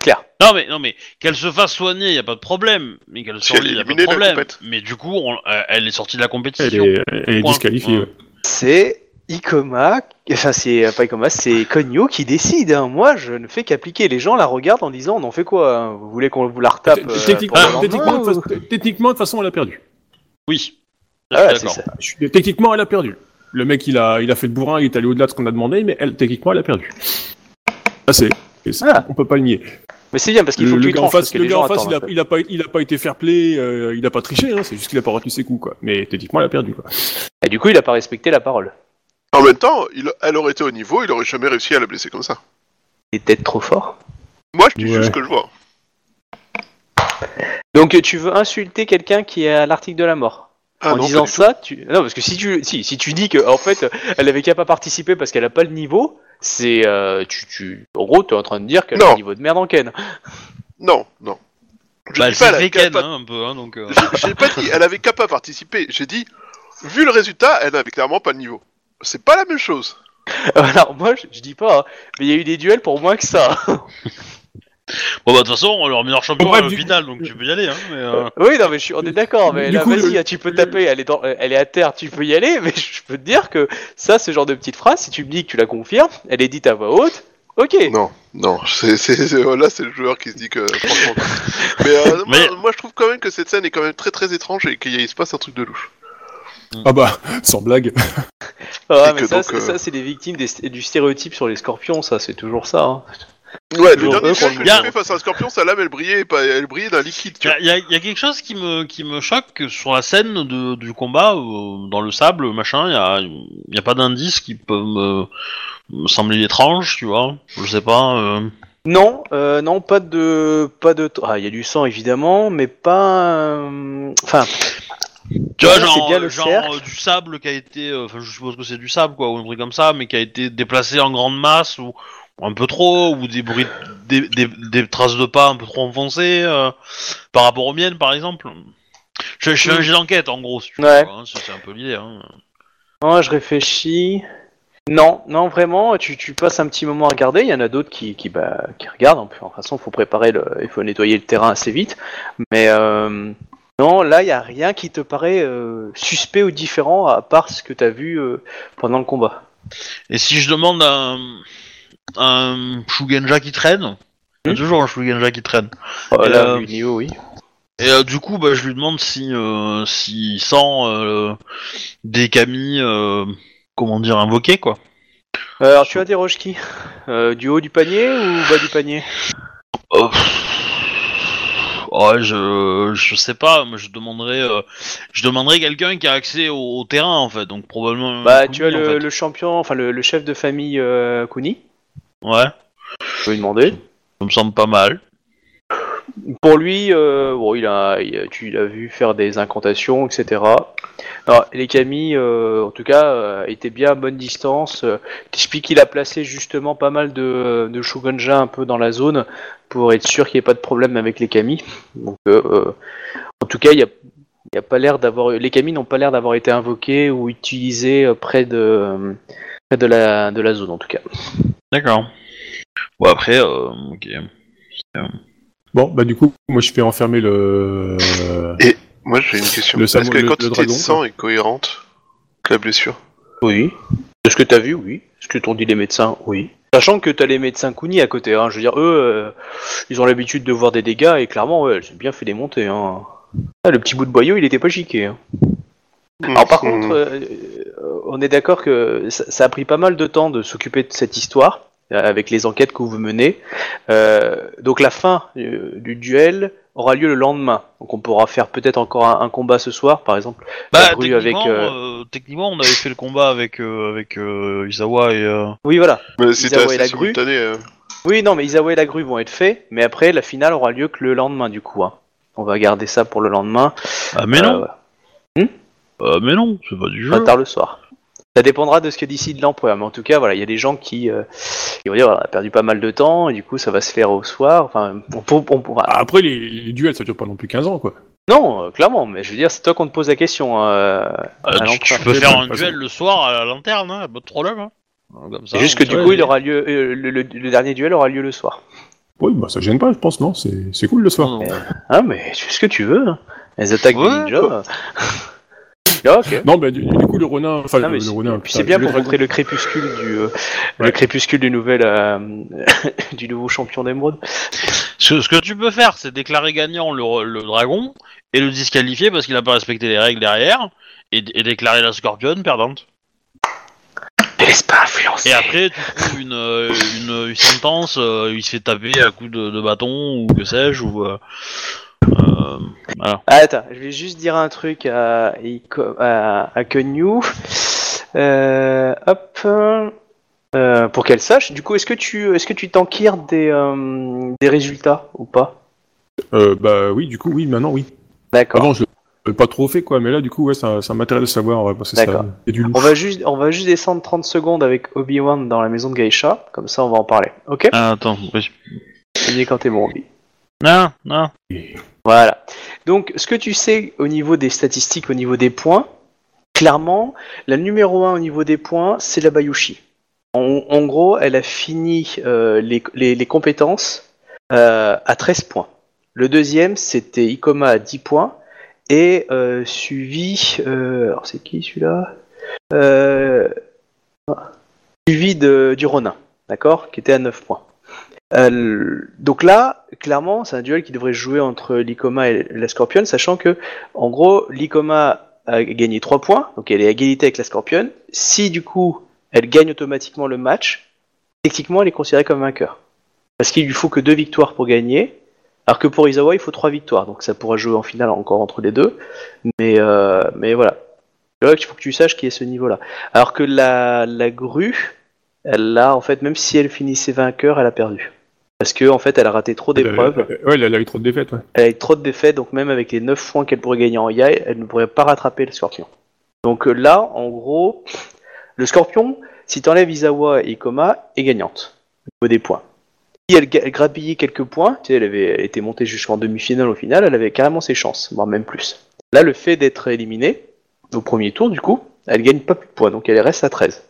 Claire. Non mais non mais qu'elle se fasse soigner, y a pas de problème. Mais qu'elle Si elle survive, est y a pas de éliminée de la problème. compète. Mais du coup, on- euh, elle est sortie de la Elle compétition. est, elle est Point. disqualifiée. Ouais. C'est Ikoma, enfin c'est pas Ikoma, c'est Konyo qui décide. hein. Moi, je ne fais qu'appliquer. Les gens la regardent en disant, on en fait quoi hein Vous voulez qu'on vous la retape euh, Techniquement, pour le techniquement, lendemain, de ou- fa- techniquement, de toute façon, elle a perdu. Oui. Ah, c'est d'accord. ça. Je suis- Techniquement, elle a perdu. Le mec, il a, il a fait le bourrin, il est allé au-delà de ce qu'on a demandé, mais elle, techniquement, elle a perdu. C'est, et ça, Ah. on peut pas le nier. Mais c'est bien parce qu'il faut Le, que le tu gars en face, que le gars en face, il a, il pas, il a pas été fair play, euh, il a pas triché, hein, c'est juste qu'il a pas retenu ses coups, quoi. Mais techniquement, elle a perdu, quoi. Et du coup, il a pas respecté la parole. En même temps, il- elle aurait été au niveau, il aurait jamais réussi à la blesser comme ça. Il peut-être trop fort. Moi, je dis Ouais. juste ce que je vois. Donc tu veux insulter quelqu'un qui est à l'article de la mort? Ah en non, disant ça, tu... non parce que si tu si, si tu dis que en fait elle avait qu'à pas participer parce qu'elle a pas le niveau, c'est euh, tu tu en gros t'es en train de dire qu'elle a un niveau de merde en Ken. Non, non. Je Bah, dis pas, elle a fait qu'à ken, pas- hein, un peu, hein, donc. euh. J'ai j'ai pas dit, elle avait qu'à pas participer. J'ai dit, vu le résultat, elle n'avait clairement pas le niveau. C'est pas la même chose. Alors moi je, je dis pas, hein, mais il y a eu des duels pour moins que ça. Bon bah de toute façon, leur meilleur champion Bon, bref, est au du- final, donc tu peux y aller, hein. Mais, euh, oui non mais je suis, on est d'accord, mais Du là coup, vas-y le- hein, tu peux taper, elle est dans, elle est à terre, tu peux y aller, mais je peux te dire que ça ce genre de petite phrase, si tu me dis que tu la confirmes, elle est dite à voix haute. Ok. Non, non, c'est, c'est, c'est- là c'est le joueur qui se dit que franchement. Mais, euh, Mais- Moi, moi, je trouve quand même que cette scène est quand même très très étrange et qu'il y a- il se passe un truc de louche. Ah bah, sans blague. Ah, Et mais que ça, donc, c'est- euh, ça, c'est des victimes des- du stéréotype sur les scorpions, ça, c'est toujours ça. hein. Ouais, le dernier qu'on que j'ai fait face à un scorpion, sa lame elle brillait, pas, elle brillait d'un liquide. Tu Il vois. y, a- y a quelque chose qui me, qui me choque sur la scène de, du combat, euh, dans le sable, machin, il y a, y a pas d'indice qui peut me, me sembler étrange, tu vois. Je sais pas. euh. Non, euh, non, pas de, pas de. Ah, il y a du sang évidemment, mais pas. euh, Enfin, Tu vois, Ouais, genre, bien le genre cercle. euh, du sable qui a été, euh, enfin je suppose que c'est du sable quoi, ou un truc comme ça, mais qui a été déplacé en grande masse ou un peu trop, ou des bruits, des, des, des traces de pas un peu trop enfoncées euh, par rapport aux miennes par exemple. Je, je fais un jet d'enquête en gros, si tu Ouais. veux, hein, c'est un peu l'idée. Hein. Non, je réfléchis. Non, non, vraiment, tu, tu passes un petit moment à regarder. Il y en a d'autres qui, qui, bah, qui regardent. En plus, de toute façon, il faut préparer, le, il faut nettoyer le terrain assez vite. Mais euh, non, là, il n'y a rien qui te paraît euh, suspect ou différent à part ce que tu as vu euh, pendant le combat. Et si je demande un, un Shugenja qui traîne, il y a toujours un Shugenja qui traîne. Oh, Et, là, euh, oui. Et euh, du coup, bah, je lui demande si, euh, s'il sent euh, des euh, comment dire, invoqués, quoi. Alors, tu as des Roshki euh, Du haut du panier ou bas du panier? Ouais, je, je sais pas, mais je demanderais, euh, je demanderais quelqu'un qui a accès au, au terrain en fait, donc probablement. Bah, Kuni, tu as le, champion, enfin le, le chef de famille Kuni. Ouais, Je peux lui demander. ça me semble pas mal. Pour lui, euh, bon, il a, il tu l'as vu faire des incantations, etc. Alors, les Kami, euh, en tout cas, euh, étaient bien à bonne distance. Euh, T'expliques qu'il a placé justement pas mal de, de Shogunja un peu dans la zone pour être sûr qu'il n'y ait pas de problème avec les Kami. Donc, euh, euh, en tout cas, il y a, il y a pas l'air d'avoir, les Kami n'ont pas l'air d'avoir été invoqués ou utilisés euh, près de, près de la, de la zone, en tout cas. D'accord. Bon après, euh, ok. Bon, bah du coup, moi je fais enfermer le. Moi j'ai une question. Le Est-ce que la le- quantité le dragon, de sang est cohérente avec la blessure? Oui. De ce que t'as vu, oui. Ce que t'ont dit les médecins, oui. Sachant que t'as les médecins Kuni à côté, hein. Je veux dire, eux, euh, ils ont l'habitude de voir des dégâts et clairement, ouais, elles ont bien fait démonter, hein. Ah, le petit bout de boyau, il était pas chiqué. Hein. Alors par contre, euh, euh, on est d'accord que ça, ça a pris pas mal de temps de s'occuper de cette histoire euh, avec les enquêtes que vous menez. Euh, donc la fin euh, du duel aura lieu le lendemain. Donc on pourra faire peut-être encore un, un combat ce soir, par exemple. Bah La grue techniquement, avec, euh, euh, techniquement, on avait fait le combat avec euh, avec euh, Isawa et. euh, Oui, voilà. Mais c'était Isawa et assez la grue. euh. Oui, non, mais Isawa et la grue vont être faits, mais après, la finale aura lieu que le lendemain, du coup. hein. On va garder ça pour le lendemain. Ah mais Euh, non, voilà. Euh, mais non, c'est pas du jeu. Pas tard le soir. Ça dépendra de ce que décide l'empereur, mais en tout cas, voilà, il y a des gens qui, euh, qui vont dire, voilà, on a perdu pas mal de temps, et du coup, ça va se faire au soir. Enfin, on, on- on- voilà. Après, les, les duels, ça dure pas non plus 15 ans, quoi. Non, euh, clairement, mais je veux dire, c'est toi qu'on te pose la question. euh, Euh, à tu, peux faire un duel le soir à la lanterne, hein, pas de problème. Hein. Comme ça, C'est juste que du coup, il aura lieu, euh, le, le- le dernier duel aura lieu le soir. Oui, bah ça gêne pas, je pense, non C'est c'est cool le soir. Ah, mais tu fais ce que tu veux. hein. Les attaques Ouais, de ninja. Ah. Non, bah du, du coup, le Ronin. Enfin, Non, le, Ronin. puis c'est bien pour dragon. montrer le crépuscule du euh, le crépuscule du nouvel euh, du nouveau champion d'émeraude. Ce, ce que tu peux faire, c'est déclarer gagnant le, le dragon et le disqualifier parce qu'il a pas respecté les règles derrière et, et déclarer la scorpionne perdante. Ne laisse pas influencer. Et après, tu trouves une, euh, une, une sentence, euh, il se fait taper à coups de, de bâton ou que sais-je, ou. Euh, euh, voilà. Ah, attends, je vais juste dire un truc à Iko- à, à Kenyu. Euh, hop. Euh, pour qu'elle sache. Du coup, est-ce que tu est-ce que tu t'enquires des euh, des résultats ou pas? Euh, bah oui, du coup, oui, maintenant, oui. D'accord. Avant, je l'ai pas trop fait, quoi, mais là, du coup, ouais, ça, ça m'intéresse de savoir, ouais, parce que ça. D'accord. C'est du. On va juste on va juste descendre 30 secondes avec Obi-Wan dans la maison de Geisha. Comme ça, on va en parler. Ok? Ah, attends, oui. Tu dis quand t'es bon, Obi. Non, non. Voilà. Donc, ce que tu sais au niveau des statistiques, au niveau des points, clairement, la numéro 1 au niveau des points, c'est la Bayushi. En, gros, elle a fini euh, les, compétences euh, à 13 points. Le deuxième, c'était Ikoma à 10 points. Et euh, suivi. alors, c'est qui celui-là? Suivi de, du Ronin, d'accord? Qui était à 9 points. Euh, donc là, clairement, c'est un duel qui devrait jouer entre l'Ikoma et la Scorpion, sachant que, en gros, l'Ikoma a gagné 3 points, donc elle est à égalité avec la Scorpion. Si du coup, elle gagne automatiquement le match, techniquement, elle est considérée comme vainqueur. Parce qu'il lui faut que 2 victoires pour gagner, alors que pour Izawa, il faut 3 victoires, donc ça pourra jouer en finale encore entre les deux. Mais, euh, voilà. Qu'il faut que tu saches qu'il y ce niveau-là. Alors que la, la grue, elle a, en fait, même si elle finissait vainqueur, elle a perdu. Parce que en fait, elle a raté trop d'épreuves, Elle a- Ouais, elle a eu trop de défaites, ouais. elle a eu trop de défaites, donc même avec les 9 points qu'elle pourrait gagner en Yai, elle ne pourrait pas rattraper le Scorpion. Donc euh, là, en gros, le Scorpion, si tu enlèves Izawa et Ikoma, est gagnante au niveau des points. Si elle, grappillait quelques points, tu sais, elle avait été montée jusqu'en demi-finale au final, elle avait carrément ses chances, voire même plus. Là, le fait d'être éliminée au premier tour, du coup, elle gagne pas plus de points, donc elle reste à 13.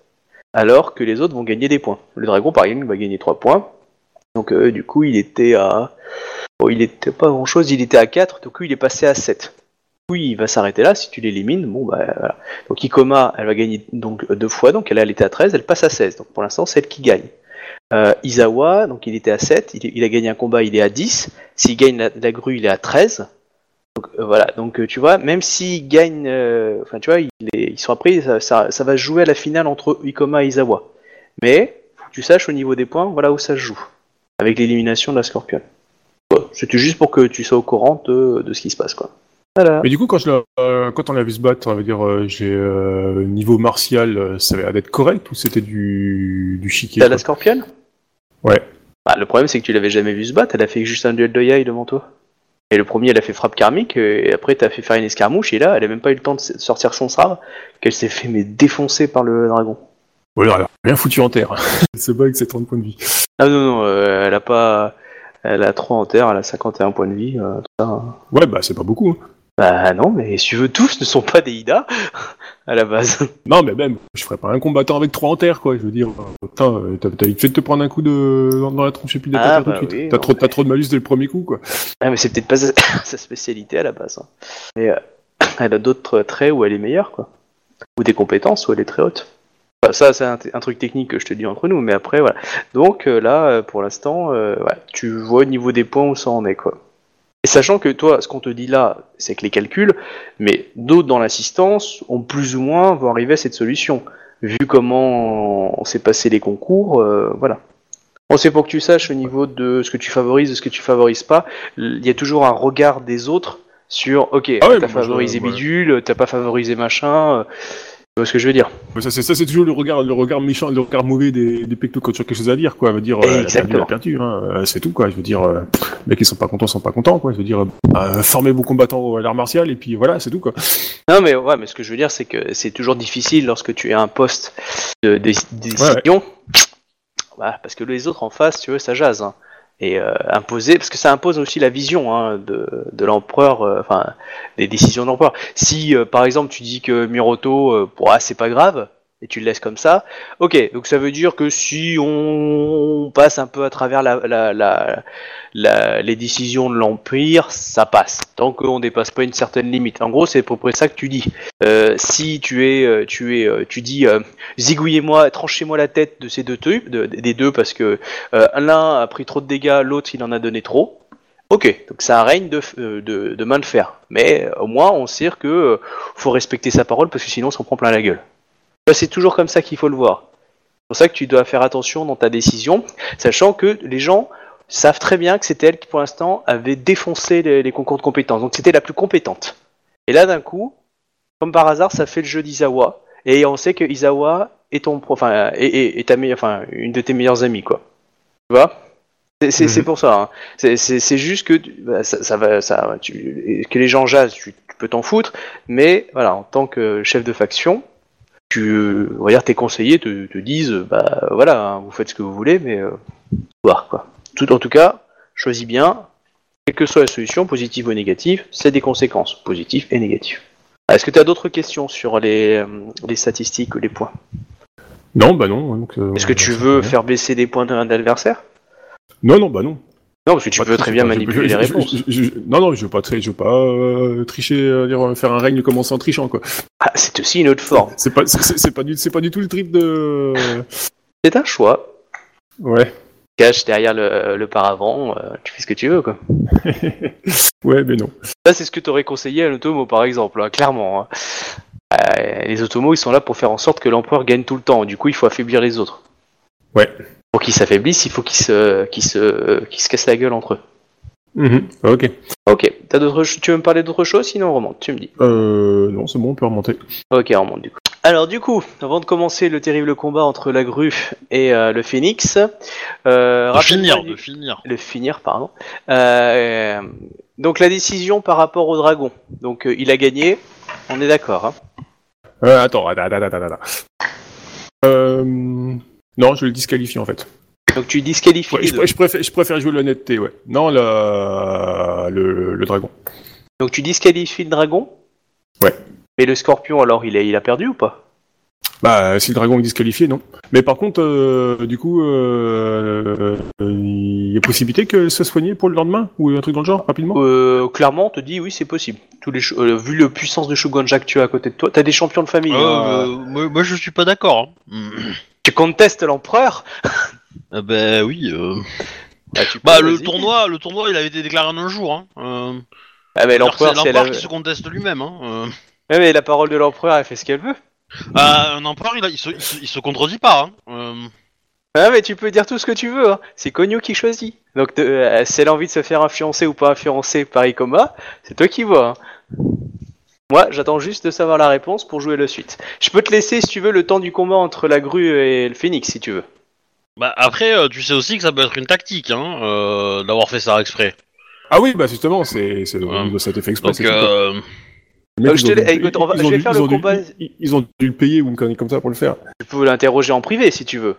Alors que les autres vont gagner des points. Le dragon, par exemple, va gagner 3 points. Donc euh, du coup, il était à... Bon, il était pas grand-chose, il était à 4, du coup, il est passé à 7. Oui, il va s'arrêter là, si tu l'élimines, bon bah voilà. Donc Ikoma, elle va gagner donc deux fois, donc elle, était à 13, elle passe à 16. Donc pour l'instant, c'est elle qui gagne. Euh, Izawa, donc il était à 7, il, a gagné un combat, il est à 10. S'il gagne la, grue, il est à 13. Donc euh, voilà, donc euh, tu vois, même s'il gagne, euh, enfin tu vois, il est- ils sont après, ça, va jouer à la finale entre Ikoma et Izawa. Mais, faut que tu saches au niveau des points, voilà où ça se joue. Avec l'élimination de la Scorpion. C'était juste pour que tu sois au courant de, de ce qui se passe, quoi. Voilà. Mais du coup, quand, je euh, quand on l'a vu se battre, on va dire, euh, j'ai euh, niveau martial, ça avait l'air d'être correct ou c'était du, du chiquet T'as la Scorpion? Ouais. Bah, le problème, c'est que tu l'avais jamais vu se battre, elle a fait juste un duel de yai devant toi. Et le premier, elle a fait frappe karmique, et après, t'as fait faire une escarmouche, et là, elle a même pas eu le temps de sortir son sabre, qu'elle s'est fait mais défoncer par le dragon. Alors, elle a rien foutu en terre. Elle se bat avec ses 30 points de vie. Ah non, non, euh, elle a pas. Elle a 3 en terre, elle a 51 points de vie. euh, tout ça, hein. Ouais, bah c'est pas beaucoup. hein. Bah non, mais si tu veux, tous ne sont pas des Ida à la base. Non, mais même, je ferais pas un combattant avec 3 en terre, quoi. Je veux dire, euh, putain, euh, t'as t'as vite fait de te prendre un coup de... dans, dans la tronche et puis de Ah, tout bah de suite. oui, t'as non, trop, mais- t'as trop de malus dès le premier coup, quoi. Ah, mais c'est peut-être pas sa, sa spécialité à la base. hein. Mais euh, elle a d'autres traits où elle est meilleure, quoi. Ou des compétences où elle est très haute. Enfin, ça, c'est un, un truc technique que je te dis entre nous, mais après, voilà. Donc euh, là, euh, pour l'instant, euh, ouais, tu vois au niveau des points où ça en est, quoi. Et sachant que toi, ce qu'on te dit là, c'est que les calculs, mais d'autres dans l'assistance ont plus ou moins vont arriver à cette solution. Vu comment on s'est passé les concours, euh, voilà. Bon, c'est pour que tu saches au niveau de ce que tu favorises, de ce que tu favorises pas. Il y a toujours un regard des autres sur, ok, Ah ouais, t'as favorisé bidule, t'as pas favorisé machin. euh, vois ce que je veux dire ça, c'est, toujours le regard, le regard méchant, le regard mauvais des, des pectos quand tu as quelque chose à dire, quoi. Je veux dire, euh, Exactement. perdu, hein. Euh, C'est tout, quoi. Je veux dire, euh, les mecs, ils sont pas contents, ils sont pas contents, quoi. Je veux dire, euh, formez vos combattants à l'art martial, et puis voilà, c'est tout, quoi. Non, mais ouais, mais ce que je veux dire, c'est que c'est toujours difficile lorsque tu es à un poste de, de- décision. Voilà, parce que les autres en face, tu veux, ça jase. hein. Et euh, imposer, parce que ça impose aussi la vision hein, de, l'empereur, euh, enfin, des décisions de l'empereur. Si, euh, par exemple, tu dis que Miroto, euh, bon, ah, c'est pas grave, et tu le laisses comme ça, ok, donc ça veut dire que si on passe un peu à travers les décisions de l'Empire, ça passe, tant qu'on dépasse pas une certaine limite. En gros, c'est à peu près ça que tu dis. Euh, si tu es, euh, tu es, euh, tu dis, zigouillez-moi, tranchez-moi la tête de ces deux trucs, de- des deux, parce que l'un a pris trop de dégâts, l'autre il en a donné trop. Ok, donc c'est un règne de, main de fer. Mais au moins, on sait que faut respecter sa parole parce que sinon, on s'en prend plein la gueule. Ça, C'est toujours comme ça qu'il faut le voir. C'est pour ça que tu dois faire attention dans ta décision, sachant que les gens savent très bien que c'était elle qui, pour l'instant, avait défoncé les, les concours de compétences. Donc c'était la plus compétente. Et là, d'un coup, comme par hasard, ça fait le jeu d'Izawa. Et on sait que Izawa est ton, enfin, est, est- est ta meilleure, enfin, une de tes meilleures amies, quoi. Tu vois? C'est- Mhm. pour ça. hein. C'est- juste que bah, ça, ça va, ça, tu- que les gens jasent, tu, tu peux t'en foutre. Mais voilà, en tant que chef de faction, tu, on va dire, tes conseillers te, te disent, bah voilà, hein, vous faites ce que vous voulez, mais euh, voir quoi. Tout en tout cas, choisis bien. Quelle que soit la solution, positive ou négative, c'est des conséquences, positives et négatives. Est-ce que tu as d'autres questions sur les, euh, les statistiques ou les points? Non, bah non. euh, Est-ce que tu euh, veux faire baisser des points d'un adversaire? Non, non, bah non. Non, parce que tu peux très bien manipuler les réponses. non, non, je veux pas, je veux pas euh, tricher, euh, dire, faire un règne commencer en trichant, quoi. Ah, c'est aussi une autre forme. C'est pas, c'est- pas du, c'est pas du tout le trip de. C'est un choix. Ouais. Cache derrière le, le paravent, euh, tu fais ce que tu veux, quoi. ouais, mais non. Ça, c'est ce que tu aurais conseillé à un automo, par exemple, hein, clairement. hein. Euh, les automos, ils sont là pour faire en sorte que l'empereur gagne tout le temps. Du coup, il faut affaiblir les autres. Ouais. Pour qu'ils s'affaiblissent, il faut qu'ils se, qu'ils se, qu'ils se cassent la gueule entre eux. Mhm. Ok. Ok. T'as d'autres, tu veux me parler d'autre chose Sinon, on remonte. Tu me dis. Euh, non, c'est bon, on peut remonter. Ok, on remonte du coup. Alors, du coup, avant de commencer le terrible combat entre la grue et euh, le phénix, euh, De finir, de finir. le finir, pardon. Euh, donc la décision par rapport au dragon. Donc euh, il a gagné, on est d'accord. Hein Euh, attends, attends, attends, attends, attends. Euh, non, je le disqualifie en fait. donc tu disqualifies Ouais, je, deux. pr- je préfère, je préfère jouer l'honnêteté, ouais. Non, le, le dragon. Donc tu disqualifies le dragon? Ouais. Mais le scorpion alors il a, il a perdu ou pas? Bah, si le dragon est disqualifié, non. Mais par contre, euh, du coup, euh, euh, il y a possibilité qu'elle soit soignée pour le lendemain ou un truc dans le genre, rapidement? Euh, clairement, on te dit oui, c'est possible. Tous les euh, vu la puissance de Shogunja que tu as à côté de toi, t'as des champions de famille. Euh, hein. euh, moi, moi, je suis pas d'accord. hein. Tu contestes l'empereur Ah ben oui. euh. bah, tu Bah le vas-y. tournoi, le tournoi, il avait été déclaré en un jour. Hein. Euh, Ah, mais c'est l'empereur, c'est l'empereur la... qui se conteste lui-même. Hein. euh. Ouais, mais la parole de l'empereur, elle fait ce qu'elle veut. Ah, un empereur, il, a- il, se, il, se, il se contredit pas. Hein. Euh, Ah, mais tu peux dire tout ce que tu veux. Hein. C'est Konyo qui choisit. Donc, de- euh, si elle a envie de se faire influencer ou pas influencer par Ikoma, c'est toi qui vois. hein. Moi, j'attends juste de savoir la réponse pour jouer la suite. Je peux te laisser, si tu veux, le temps du combat entre la grue et le phénix, si tu veux. Bah après, euh, tu sais aussi que ça peut être une tactique, hein, euh, d'avoir fait ça exprès. Ah oui, bah justement, c'est c'est Ouais. ça a été fait exprès. Donc, c'est tout, quoi. euh, Les mecs, Euh, je ils ont te- dû- écoute, on va- ils je ont vais dû- faire ils le ont dû- combat. Ils, ils ont dû le payer ou une connerie comme ça pour le faire. Tu peux l'interroger en privé, si tu veux.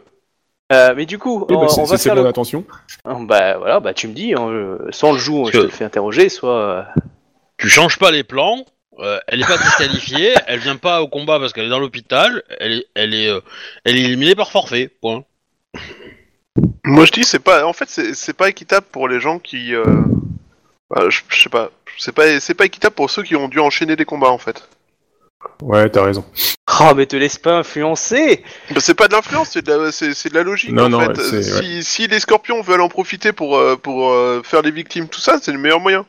Euh, mais du coup, Oui, on, bah, on c'est va c'est- c'est faire mon le... attention. Oh, Bah voilà, bah tu me dis, hein, je- soit on le joue, je Que- te le fais interroger, soit... euh, tu changes pas les plans. Euh, elle est pas disqualifiée, elle vient pas au combat parce qu'elle est dans l'hôpital. Elle est, elle est, euh, elle est éliminée par forfait. Point. Moi je dis c'est pas en fait c'est c'est pas équitable pour les gens qui euh... bah, je, je sais pas c'est pas c'est pas équitable pour ceux qui ont dû enchaîner des combats en fait. Ouais, t'as raison. Oh, mais te laisse pas influencer Bah, c'est pas de l'influence, c'est de la c'est c'est de la logique Non, en non, fait. ouais, c'est- si, si les scorpions veulent en profiter pour pour euh, faire les victimes tout ça, c'est le meilleur moyen.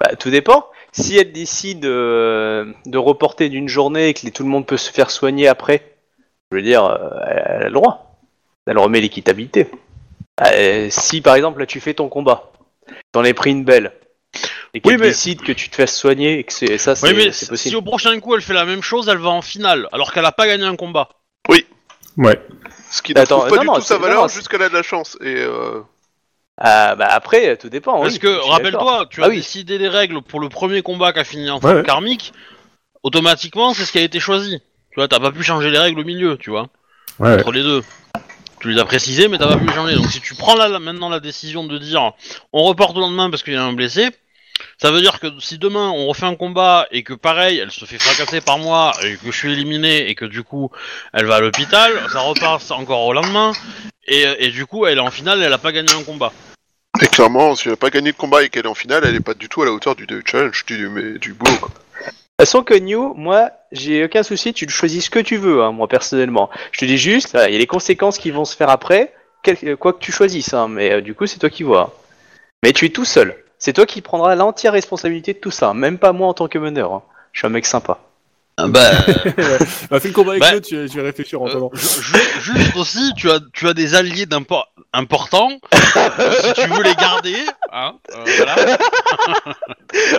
Bah tout dépend. Si elle décide euh, de reporter d'une journée et que tout le monde peut se faire soigner après, je veux dire, euh, elle, a le droit. Elle remet l'équitabilité. Euh, si par exemple là tu fais ton combat, t'en es pris une belle, et qu'elle Oui, mais- décide que tu te fasses soigner et que c'est ça c'est Oui, mais c'est si possible. au prochain coup elle fait la même chose, elle va en finale, alors qu'elle a pas gagné un combat. Ouais. Ce qui ne Attends, trouve pas non, du non, tout sa c'est- valeur non, c'est- jusqu'à là de la chance. Et euh... Ah bah après tout dépend. Parce oui, que, rappelle-toi, tu as Ah oui. décidé les règles pour le premier combat qui a fini en Ouais, ouais. karmique. Automatiquement, c'est ce qui a été choisi. Tu vois, t'as pas pu changer les règles au milieu, tu vois, Ouais. entre les deux. Tu les as précisées, mais t'as pas pu les changer. Donc si tu prends là, là, maintenant la décision de dire on reporte au lendemain parce qu'il y a un blessé, ça veut dire que si demain on refait un combat et que pareil, elle se fait fracasser par moi et que je suis éliminé et que du coup elle va à l'hôpital, ça repasse encore au lendemain et, et du coup elle est en finale, elle a pas gagné un combat. et clairement, si elle a pas gagné de combat et qu'elle est en finale, elle est pas du tout à la hauteur du, du challenge du, mais, du boulot. Quoi. De toute façon, que New, moi, j'ai aucun souci, tu choisis ce que tu veux, hein, moi, personnellement. Je te dis juste, il y a les conséquences qui vont se faire après, quel- euh, quoi que tu choisisses, hein, mais euh, du coup, c'est toi qui vois. Mais tu es tout seul. C'est toi qui prendras l'entière responsabilité de tout ça, même pas moi en tant que meneur. hein. Je suis un mec sympa. Bah, Bah, fais le combat avec Bah, eux, tu, tu vas réfléchir en Euh, attendant. ju- ju- juste aussi, tu as, tu as des alliés importants. si tu veux les garder, hein, euh, voilà.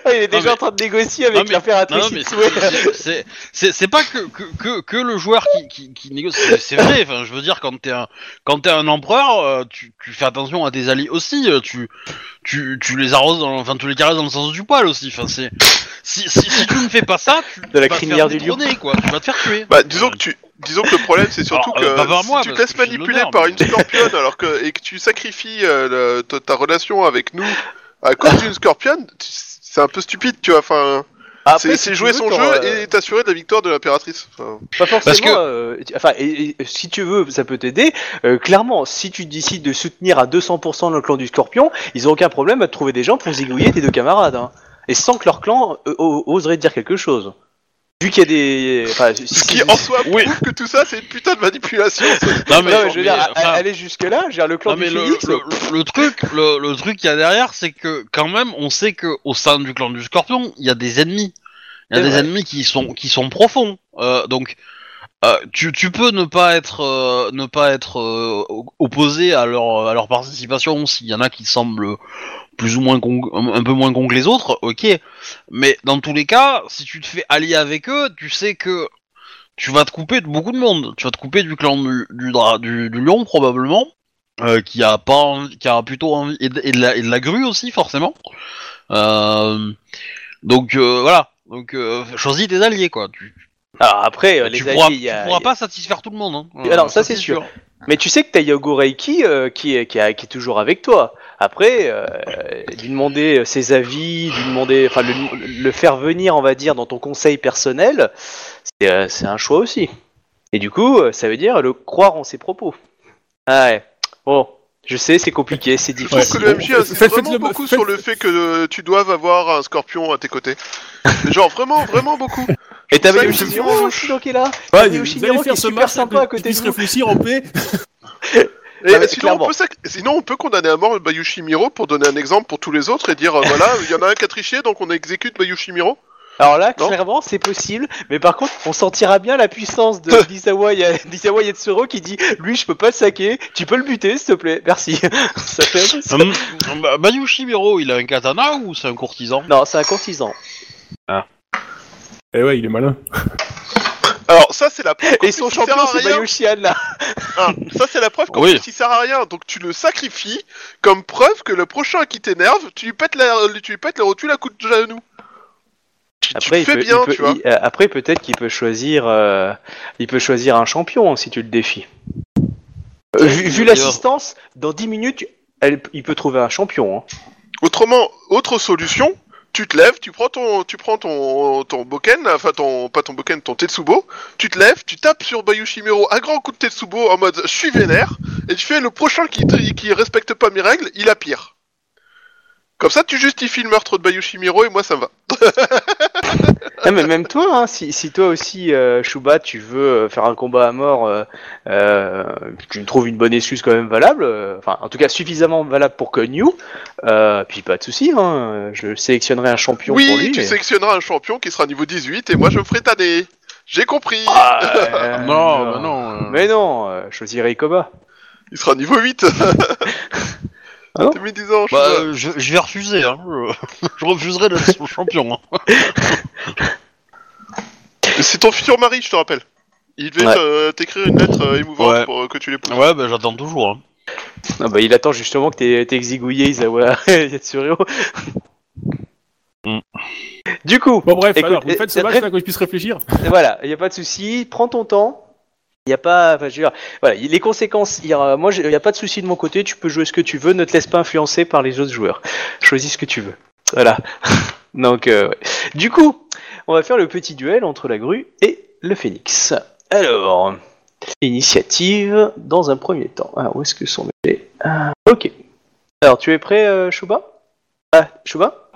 Ah, il est déjà mais- en train de négocier avec Non, mais- l'impératrice Non, non, mais Itsue. c'est- c'est- c'est c'est pas que, que, que, que le joueur qui, qui, qui négocie. C'est- C'est vrai. Enfin, je veux dire, quand t'es un quand t'es un empereur, euh, tu, tu fais attention à tes alliés aussi. euh, Tu tu, tu les arroses, dans, enfin tu les caresses dans le sens du poil aussi. Enfin, c'est si, si, si tu ne fais pas ça, tu De la vas te crinière faire du lion. détrôner, quoi. Tu vas te faire tuer. Bah, disons que tu, disons que le problème c'est surtout Alors, euh, que par si moi, tu te laisses manipuler par une scorpionne alors que et que tu sacrifies euh, le- ta, ta relation avec nous à cause d'une scorpionne, tu- c'est un peu stupide, tu vois. Enfin, Après, c'est si c'est tu jouer veux, son jeu euh, et t'assurer de la victoire de l'impératrice. Enfin, Pas forcément. que- euh, enfin, et- et si tu veux, ça peut t'aider. Euh, clairement, si tu décides de soutenir à 200% le clan du Scorpion, ils ont aucun problème à te trouver des gens pour zigouiller tes deux camarades. hein. Et sans que leur clan euh, oserait dire quelque chose. Vu qu'il y a des. Enfin, si- ce qui si- en soi Oui. prouve que tout ça c'est une putain de manipulation. Non Non, mais je veux dire, enfin, aller jusque là, je veux dire, le clan Non du mais le, Phoenix. le, le truc, le, le truc qu'il y a derrière, c'est que quand même, on sait que au sein du clan du Scorpion, il y a des ennemis. Il y a des vrai. ennemis qui sont qui sont profonds. Euh, donc, euh, tu, tu peux ne pas être euh, ne pas être euh, opposé à leur à leur participation s'il y en a qui semblent plus ou moins con, un peu moins cons que les autres, ok. Mais dans tous les cas, si tu te fais allier avec eux, tu sais que tu vas te couper de beaucoup de monde. Tu vas te couper du clan du, du, du, du lion probablement, euh, qui a pas, qui a plutôt envie et de, et de la, et de la grue aussi forcément. Euh, donc euh, voilà. Donc choisis tes alliés quoi. Tu, Alors après, tu pourras pas satisfaire tout le monde. Hein. Alors, ça, c'est sûr. Mais tu sais que t'as Yago Reiki euh, qui, est, qui, est- qui est toujours avec toi. Après, euh, lui demander ses avis, lui demander, enfin, le, le faire venir, on va dire, dans ton conseil personnel, c'est euh, c'est un choix aussi. Et du coup, euh, ça veut dire le croire en ses propos. Ah ouais. Bon, je sais, c'est compliqué, c'est Je trouve difficile. que le MJ insiste Faites- vraiment faites-le- beaucoup faites- sur le fait que euh, tu doives avoir un scorpion à tes côtés. Genre vraiment, vraiment beaucoup. Et Yoshimiro c'est- aussi donc qui est là. Yoshimiro allez qui est super sympa à côté de réfléchir en paix. Et Ah, sinon, clairement. on peut sac- sinon, on peut condamner à mort Bayushimiro pour donner un exemple pour tous les autres et dire euh, voilà, il y en a un qui a triché donc on exécute Bayushimiro. Alors là, Non. clairement, c'est possible, mais par contre, on sentira bien la puissance de d'Isawa Ya- d'Isawa Yatsuro qui dit lui, je peux pas le saquer, tu peux le buter, s'il te plaît, merci. ça fait un peu ça. Hum, bah, Bayushimiro, il a un katana ou c'est un courtisan? Non, c'est un courtisan. Eh ouais, il est malin. Alors ça c'est la preuve. qu'en Et son champion, à c'est là. Ah, ça c'est la preuve qu'en Oui. plus il sert à rien. Donc tu le sacrifies comme preuve que le prochain qui t'énerve, tu lui pètes la, tu lui pètes la rotule à coup de genou. Tu, tu Après, il fais peut, bien, il peut- tu vois. il- euh, après peut-être qu'il peut choisir, euh, il peut choisir un champion hein, si tu le défies. Euh, vu vu l'assistance, dans 10 minutes, elle- il peut trouver un champion. hein. Autrement, autre solution, tu te lèves, tu prends ton, tu prends ton, ton boken, enfin ton, pas ton boken, ton tetsubo, tu te lèves, tu tapes sur Bayushimiro un grand coup de tetsubo en mode je suis vénère, et tu fais le prochain qui, qui respecte pas mes règles, il a pire. Comme ça, tu justifies le meurtre de Bayushimiro et moi ça me va. Mais même toi, hein, si, si toi aussi, euh, Shuba, tu veux euh, faire un combat à mort, euh, euh, tu me trouves une bonne excuse quand même valable, euh, enfin, en tout cas suffisamment valable pour que New, euh, puis pas de souci, hein, je sélectionnerai un champion oui, pour lui. tu mais- sélectionneras un champion qui sera niveau 18 et moi je me ferai tanner. J'ai compris. Ah, euh, Non, bah non. euh. Mais non, euh, je choisirai Ikoba. Il sera niveau 8. Ah T'es mis 10 ans, je Bah, euh, je, je vais refuser, hein. je, je refuserai d'être son champion. hein. C'est ton futur mari, je te rappelle. Il devait Ouais. te- t'écrire une lettre euh, émouvante Ouais. pour euh, que tu l'épouses. Ouais, bah j'attends toujours. Hein. Ah bah, il attend justement que t'aies t'aies exigouillé Isawa Yatsuro. Mm. Du coup, Bon bref, Écoute, alors, vous euh, faites ce match là que je puisse réfléchir. Voilà, il n'y a pas de souci, prends ton temps. Il n'y a pas, enfin, je veux dire, voilà, les conséquences, il moi, il n'y a pas de souci de mon côté, tu peux jouer ce que tu veux, ne te laisse pas influencer par les autres joueurs. Choisis ce que tu veux. Voilà. Donc, euh, du coup, on va faire le petit duel entre la grue et le phénix. Alors, initiative dans un premier temps. Alors, où est-ce que sont. Ah, ok. Alors, tu es prêt, euh, Ah, Shuba?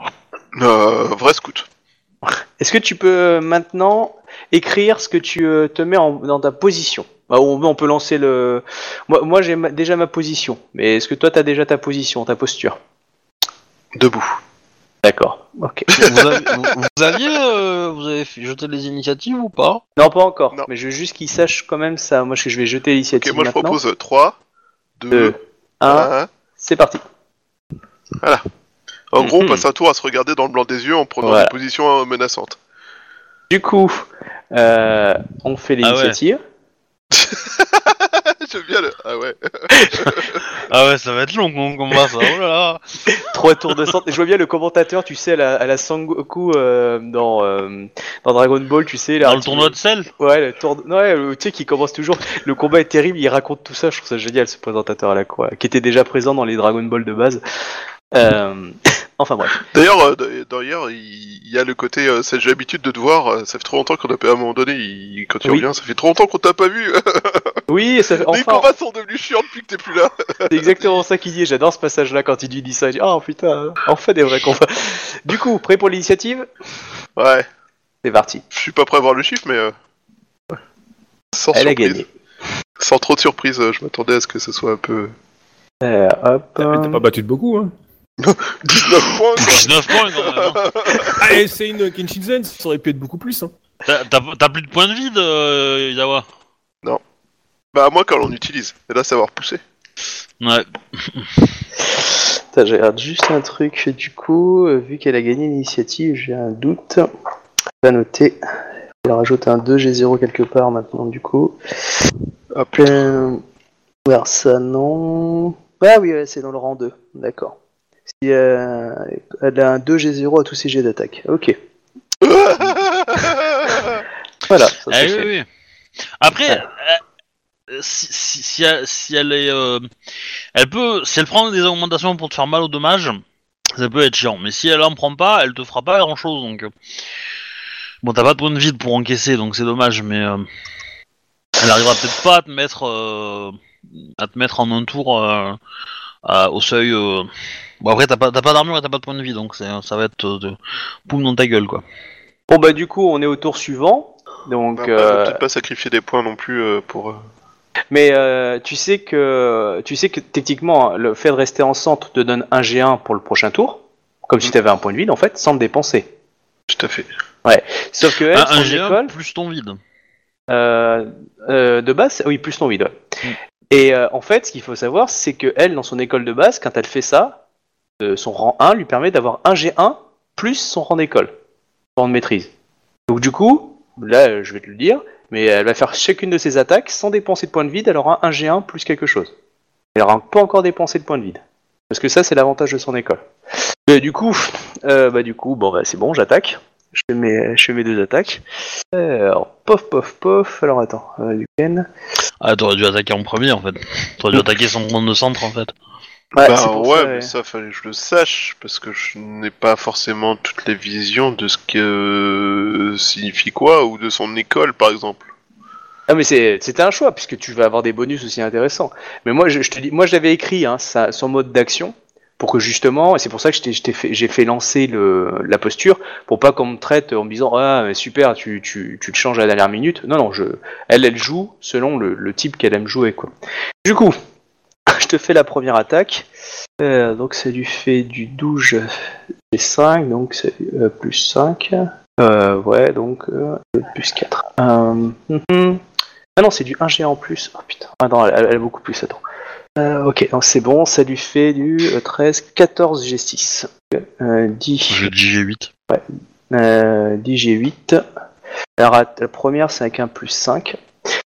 Euh, vrai scout. Est-ce que tu peux euh, maintenant écrire ce que tu euh, te mets en- dans ta position? Bah, on, on peut lancer le. Moi, moi j'ai déjà ma position, mais est-ce que toi t'as déjà ta position, ta posture? Debout. D'accord. Ok. Vous, avez- vous- vous aviez, euh, vous avez fait- jeté les initiatives ou pas? Non, pas encore. Non. Mais je veux juste qu'ils sachent quand même ça. Moi, que je vais jeter l'initiative Ok, moi je propose 3, 2, Deux, un, 1. c'est parti. En gros, on Mhm. passe un tour à se regarder dans le blanc des yeux en prenant Voilà. des positions euh, menaçantes. Du coup, euh, on fait l'initiative. J'aime bien le. Ah ouais. Ah ouais, ça va être long comme combat ça. Oh là là. Trois tours de centre. Et je vois bien le commentateur, tu sais, à la, à la Sangoku euh, dans, euh, dans Dragon Ball, tu sais. là, Dans le tournoi de sel Ouais, le tour de- ouais, le- tu sais, qui commence toujours. Le combat est terrible, il raconte tout ça. Je trouve ça génial, ce présentateur à la quoi, qui était déjà présent dans les Dragon Ball de base. Euh... enfin bref. D'ailleurs, euh, d'ailleurs, il y a le côté. euh, ça, J'ai l'habitude de te voir. euh, Ça fait trop longtemps qu'on a pas. À un moment donné, il- quand tu Oui. reviens, ça fait trop longtemps qu'on t'a pas vu. Oui, ça fait, Les enfin, combats sont devenus chiants depuis que t'es plus là. c'est exactement ça qu'il dit. J'adore ce passage-là quand il lui dit ça. Il dit, oh putain, enfin des vrais combats. Du coup, prêt pour l'initiative? Ouais. C'est parti. Je suis pas prêt à voir le chiffre, mais. euh. Sans Elle a surprise. gagné. Sans trop de surprise, euh, je m'attendais à ce que ce soit un peu. Euh, hop. T'as pas battu de beaucoup, hein. 19 points, quoi. 19 points quand même. hein. Ah, et c'est une Kenshinzen, ça aurait pu être beaucoup plus, hein. T'as- T'as t'as plus de points de vide, euh, Yawa Bah, à moins quand on utilise. Et là, savoir pousser. Ouais. Putain, je regarde juste un truc. Du coup, euh, vu qu'elle a gagné l'initiative, j'ai un doute. Je vais noter. Elle rajoute un 2 G0 quelque part maintenant, du coup. Putain. Euh, voir ça, non. Ah oui, ouais, c'est dans le rang 2. D'accord. Si, euh, elle a un 2 G0 à tous ses jets d'attaque. Ok. Voilà, ça Ah c'est oui, fait. oui. Après, Ouais. euh, si, si, si elle, si elle est, euh, elle peut, si elle prend des augmentations pour te faire mal au dommage, ça peut être chiant. Mais si elle en prend pas, elle te fera pas grand chose. Donc, euh, bon, t'as pas de point de vide pour encaisser, donc c'est dommage. Mais euh, Elle arrivera peut-être pas à te mettre euh, à te mettre en un tour euh, à- au seuil. Bon après t'as pas t'as pas d'armure et t'as pas de point de vie donc c'est- ça va être euh, de poum dans ta gueule quoi. Bon bah du coup on est au tour suivant. Donc, Bah, euh, peut-être pas sacrifier des points non plus euh, pour. euh, mais euh, tu sais que tu sais que techniquement le fait de rester en centre te donne un G1 pour le prochain tour, comme si tu avais un point de vide en fait, sans te dépenser. Tout à fait. Sauf que elle, Un, son un G1 école, plus ton vide. euh, euh, de base, oui plus ton vide. ouais. Mm. Et euh, en fait, ce qu'il faut savoir, c'est que elle, dans son école de base, quand elle fait ça, euh, son rang 1 lui permet d'avoir un G1 plus son rang d'école, son rang de maîtrise. Donc du coup, là, je vais te le dire, mais elle va faire chacune de ses attaques sans dépenser de points de vide, elle aura un G1 plus quelque chose. Elle aura pas encore dépensé de points de vide. Parce que ça, c'est l'avantage de son école. Et du coup, euh, bah du coup, bon bah c'est bon, j'attaque. Je fais mes, je fais mes deux attaques. Alors, pof, pof, pof. Alors attends, euh, du Ken. Ah t'aurais dû attaquer en premier en fait. T'aurais dû attaquer sans prendre de centre en fait. Ouais, bah ouais, ça, mais ça fallait que je le sache parce que je n'ai pas forcément toutes les visions de ce que signifie quoi ou de son école par exemple. Ah mais c'est- c'était un choix puisque tu vas avoir des bonus aussi intéressants. Mais moi je, je te dis, moi je l'avais écrit hein, son mode d'action pour que justement, et c'est pour ça que t'ai fait- j'ai fait lancer le, la posture pour pas qu'on me traite en me disant ah mais super tu, tu, tu te changes à la dernière minute. Non non je, elle elle joue selon le, le type qu'elle aime jouer quoi. Du coup, je te fais la première attaque. Euh, donc ça lui fait du 12 et 5 donc c'est euh, plus 5. Euh, ouais donc euh, plus 4. Euh, mhm. Ah non, c'est du 1G en plus. Oh putain. Ah non, elle, elle a beaucoup plus, attends. Ok, donc c'est bon, ça lui fait du euh, 13, 14 G6. Euh, 10, J'ai dit G8. euh, 10 G8. Alors, la première, c'est avec un plus 5.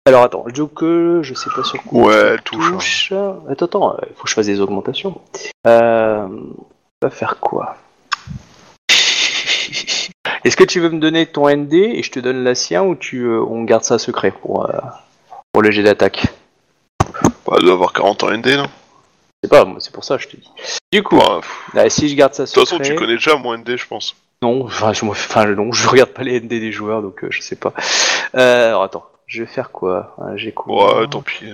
Alors attends, le Joker, je sais pas sur quoi. Ouais, touche, Attends, attends, il faut que je fasse des augmentations. Euh, on va faire quoi? Est-ce que tu veux me donner ton ND et je te donne la sien ou tu, euh, on garde ça secret pour, euh, pour le jet d'attaque? Bah, elle doit avoir 40 ans ND, non? Sais pas, moi, c'est pour ça je te dis. Du coup, Bah, là, si je garde ça De toute secret... façon, tu connais déjà mon ND, je pense. Non, enfin je, enfin, non, je regarde pas les ND des joueurs, donc euh, je sais pas. Euh, alors attends, je vais faire quoi Ah, J'ai quoi Ouais, tant pis.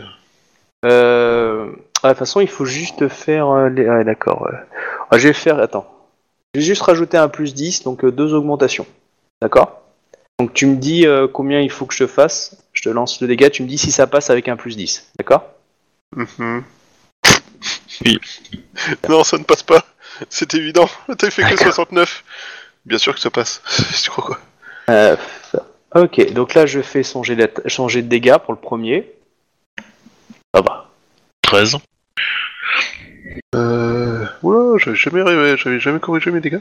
Euh, ah, de toute façon, il faut juste faire euh, les... Ah, d'accord. ouais. Ah, je vais faire... Attends. Je vais juste rajouter un plus 10, donc euh, deux augmentations. D'accord? Donc tu me dis euh, combien il faut que je te fasse. Je te lance le dégât, tu me dis si ça passe avec un plus 10. D'accord? Mhm. Oui. non, ça ne passe pas. C'est évident. T'as fait que D'accord. 69. Bien sûr que ça passe. tu crois quoi? Euh, Ok, donc là je fais jet de dégâts pour le premier. Ça va. 13. Euh. Oula, j'avais jamais rêvé, j'avais jamais corrigé mes dégâts.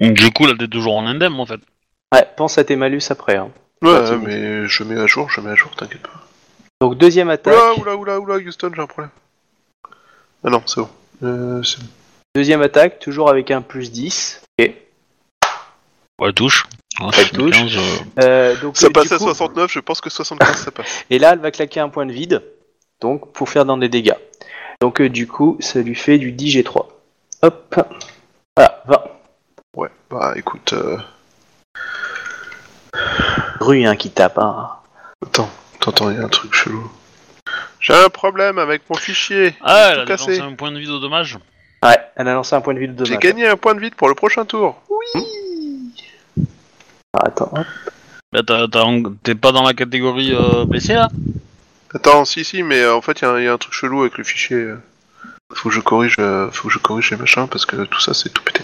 Du coup là t'es toujours en indemne en fait. Ouais, pense à tes malus après. hein. Ouais, Ouais, mais je mets à jour, je mets à jour, t'inquiète pas. Donc deuxième attaque. Oula, oula, oula, oula, Houston, j'ai un problème. Ah non, c'est bon. Euh, c'est bon. Deuxième attaque, toujours avec un plus 10. Ok. Ouais touche. Ouais, Elle touche. 15, euh, Euh, donc, Ça euh, passe à coup- 69, je pense que 75 ça passe. Et là, elle va claquer un point de vide. Donc, pour faire dans des dégâts. Donc, euh, du coup, ça lui fait du 10 G3. Hop. Voilà, 20. Ouais, bah écoute, euh... Rue, hein, qui tape. Hein. attends, attends, attends, il y a un truc chelou. J'ai un problème avec mon fichier. Ah J'ai elle a dépensé un point de vie de dommage. Ouais, elle a lancé un point de vide de J'ai dommage. gagné un point de vide pour le prochain tour. Ah, attends, hop. Bah, t'es pas dans la catégorie euh, blessé là? Attends, si, si, mais euh, en fait, il y, a un- il y a un truc chelou avec le fichier. euh. Faut que je corrige, euh, faut que je corrige les machins parce que tout ça c'est tout pété.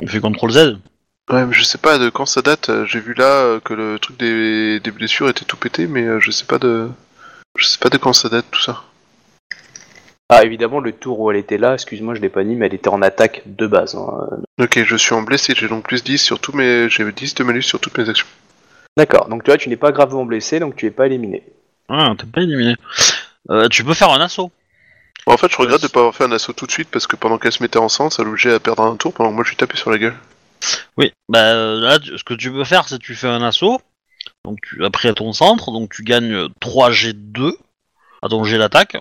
Il fait CTRL Z? Ouais, mais je sais pas de quand ça date. euh, J'ai vu là que le truc des, des blessures était tout pété, mais je sais pas de, je sais pas de quand ça date tout ça. Ah, évidemment, le tour où elle était là, excuse-moi, je l'ai pas dit, mais elle était en attaque de base. hein. Ok, je suis en blessé, j'ai donc plus 10 sur tous mes, j'ai 10 de malus sur toutes mes actions. D'accord, donc tu vois, tu n'es pas gravement blessé, donc tu es pas éliminé. Ah t'es pas éliminé. Euh, tu peux faire un assaut. Bon, en fait, je regrette Ouais, de pas avoir fait un assaut tout de suite parce que pendant qu'elle se mettait enceinte, ça l'obligeait à perdre un tour pendant que moi je lui tapais sur la gueule. Oui, bah euh, là, tu- ce que tu peux faire, c'est que tu fais un assaut, donc tu as pris à ton centre, donc tu gagnes 3 G2 à ton G d'attaque.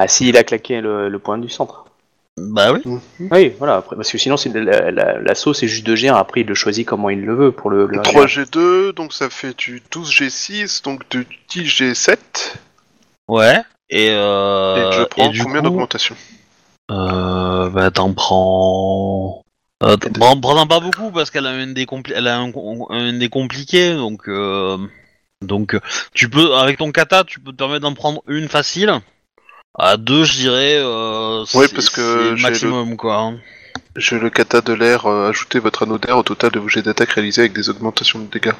Ah, si, il a claqué le, le point du centre. Bah oui. Oui, voilà, après, parce que sinon c'est la, la, la sauce est juste de G1, après il le choisit comment il le veut pour le, le 3G2, donc ça fait du 12G6, donc du 10G7. Ouais. Et, euh, et je prends combien coup, d'augmentation euh, bah t'en prends... Euh, t'en prends pas beaucoup parce qu'elle a un des compli- elle a un, un des compliqué donc euh, donc tu peux avec ton kata tu peux te permettre d'en prendre une facile à deux je dirais euh, Ouais, parce que le maximum quoi hein. J'ai le kata de l'air, euh, ajoutez votre anneau d'air au total de vos jets d'attaque réalisés avec des augmentations de dégâts.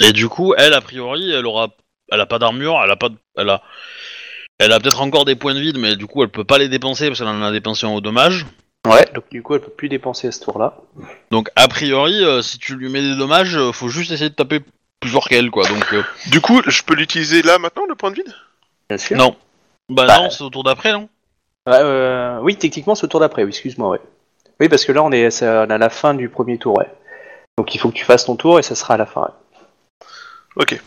et du coup elle a priori elle aura elle a pas d'armure elle a pas de- elle a elle a peut-être encore des points de vide mais du coup elle peut pas les dépenser parce qu'elle en a dépensé en haut dommage Ouais, donc du coup elle peut plus dépenser à ce tour-là. Donc a priori, euh, si tu lui mets des dommages, euh, faut juste essayer de taper plus fort qu'elle, quoi. Donc euh, Du coup, je peux l'utiliser là maintenant, le point de vide? Bien sûr. non. Bah, Bah. non, c'est au tour d'après, non? euh, oui, techniquement c'est au tour d'après, oui, excuse-moi, ouais. Oui, parce que là on est, c'est à la fin du premier tour, ouais. Donc il faut que tu fasses ton tour et ça sera à la fin. ouais. Ok.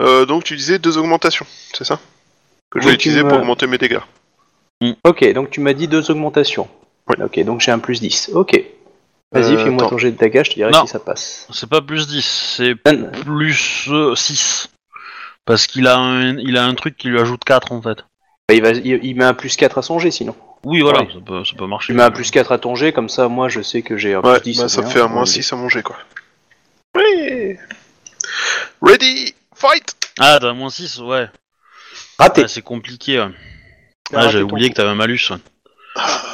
Euh, donc tu disais deux augmentations, c'est ça? Que je vais tu utiliser me- pour augmenter mes dégâts. Ok, donc tu m'as dit deux augmentations. Ouais. Ok, donc j'ai un plus 10. Ok. Vas-y, Euh, fais-moi ton jet de dégâts, je te dirai Non. si ça passe. C'est pas plus 10, c'est Euh, plus 6. Parce qu'il a un, il a un truc qui lui ajoute 4 en fait. bah, il, va, il, il met un plus 4 à son jet sinon. Oui, voilà, Ouais. ça, peut, ça peut marcher. Tu mets un plus 4 à ton jet, comme ça moi je sais que j'ai un Ouais, plus 10. bah, ça me fait un moins est- 6 à manger quoi. Oui Ready Fight Ah, t'as moins 6, ouais. Raté. Ouais, c'est compliqué. ouais. Ah, j'avais oublié coup. que t'avais un malus. ouais.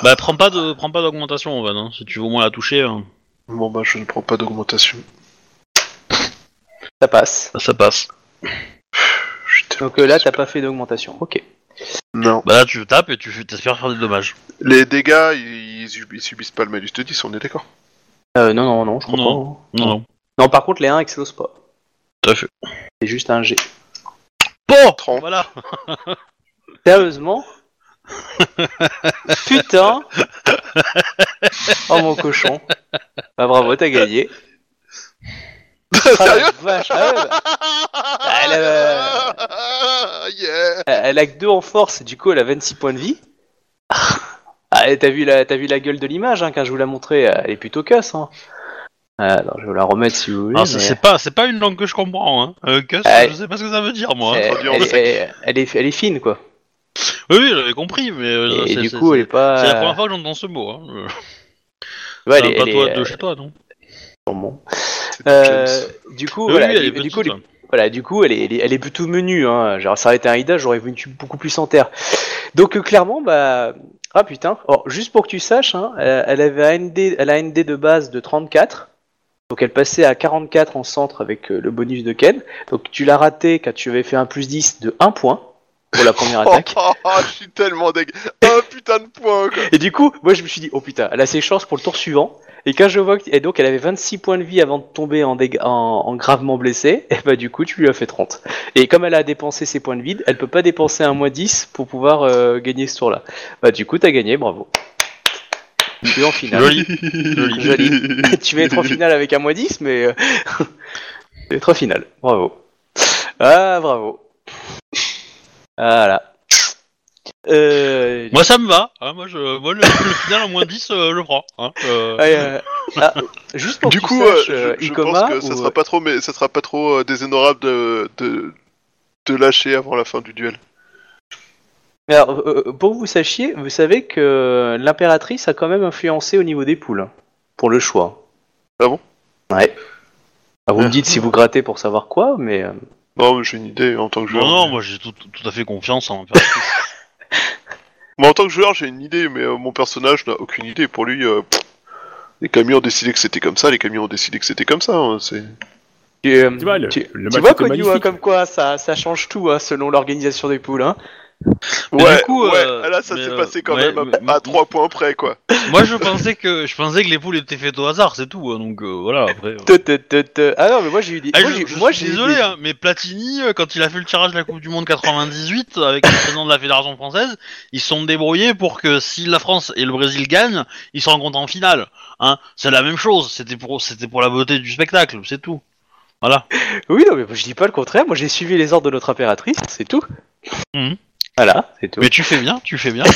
Bah, prends pas de, prends pas d'augmentation, en hein, si tu veux au moins la toucher, hein, Bon bah je ne prends pas d'augmentation. Ça passe. ça passe. Donc euh, là t'as pas fait d'augmentation. Ok. Non. Bah là, tu tapes et tu fais- t'espères faire des dommages. Les dégâts, ils, ils sub- ils subissent pas le malus de 10, on est d'accord? Euh, non, non, non, je crois Non. pas. hein. Non, non, Non, par contre les 1 explosent pas. tout à fait. C'est juste un G. Bon, voilà. Sérieusement? Putain Oh mon cochon. Bah bravo, t'as gagné. Sérieux la vache, ah ouais, bah, elle, euh, Yeah elle a que 2 en force, du coup elle a 26 points de vie. Ah, et t'as vu, la, t'as vu la gueule de l'image hein, quand je vous l'ai montré, elle est plutôt casse. Hein. Ah, alors, je vais vous la remettre si vous voulez. Ah, mais- c'est pas, une langue que je comprends, hein. Euh, que Ah, je sais pas ce que ça veut dire, moi. hein. elle, traduit en elle- sec. elle- elle est, elle est fine quoi. Oui, oui, j'avais compris, mais euh, Et, du coup, elle est pas. c'est la première fois que j'entends ce mot. Hein. Ouais, elle est- un elle patois est, de euh, chez toi, non Euh, du coup, voilà, oui, elle est du, coup. Voilà, du coup, elle est, elle est, elle est plutôt menue. Hein. Genre, ça aurait été un Ida, j'aurais vu une tube beaucoup plus en terre. Donc, euh, clairement, bah. Ah putain. Alors, juste pour que tu saches, hein, elle, elle avait un ND, elle a un ND de base de 34. Donc, elle passait à 44 en centre avec euh, le bonus de Ken. Donc, tu l'as raté quand tu avais fait un plus 10 de 1 point pour la première Oh, attaque. oh, oh, je suis tellement dég... Un putain de point quoi Et du coup, moi je me suis dit, oh putain, elle a ses chances pour le tour suivant. Et quand je vois que. Et donc elle avait 26 points de vie avant de tomber en, dég- en, en gravement blessé, et bah du coup tu lui as fait 30. Et comme elle a dépensé ses points de vie, elle peut pas dépenser un moins 10 pour pouvoir euh, gagner ce tour-là. Bah du coup t'as gagné, bravo. Tu es en finale. Joli. Joli. Joli. tu vas être en finale avec un moins 10, mais. euh, tu vas être en finale. Bravo. Ah, bravo. Voilà. Euh, Moi, ça me va. Hein, moi, je, moi, le, le final en moins 10, euh, je prends. Hein, euh, euh, ah, juste pour Du que coup, euh, saches, je, je Ikoma, pense que ça sera pas trop, mais ça sera pas trop euh, déshonorable de, de de lâcher avant la fin du duel. Alors, pour que vous sachiez, vous savez que l'impératrice a quand même influencé au niveau des poules pour le choix. Ah bon? Ouais. Ah, vous Ah. me dites si vous grattez pour savoir quoi, mais euh, Non, mais j'ai une idée en tant que joueur. Non, non, moi, j'ai tout, tout à fait confiance en l'impératrice. Moi, en tant que joueur, j'ai une idée, mais euh, mon personnage n'a aucune idée. Pour lui, euh, pff, les camions ont décidé que c'était comme ça, les camions ont décidé que c'était comme ça. hein, c'est... tu, euh, Tu vois, le- tu- le tu match vois était Konyu, hein, magnifique. comme quoi ça, ça change tout hein, selon l'organisation des poules. Hein. Mais ouais, du coup, ouais, euh, là, ça mais, s'est euh, passé quand ouais, même mais- à, 3 points près, quoi. moi, je pensais que, je pensais que les poules étaient faites au hasard, c'est tout. hein, donc euh, voilà. Après. euh. Te, te, te, te. Ah non, mais moi j'ai eu des. Ah, moi, je, j'ai- je moi, suis j'ai eu désolé, des- hein, mais Platini, euh, quand il a fait le tirage de la Coupe du Monde 98 avec le président de la Fédération française, ils se sont débrouillés pour que si la France et le Brésil gagnent, ils se rencontrent en finale. Hein, c'est la même chose. C'était pour, c'était pour la beauté du spectacle, c'est tout. Voilà. Oui, non, mais je dis pas le contraire. Moi j'ai suivi les ordres de notre impératrice, c'est tout. Mhm. Voilà, c'est tout. Mais tu fais bien, tu fais bien.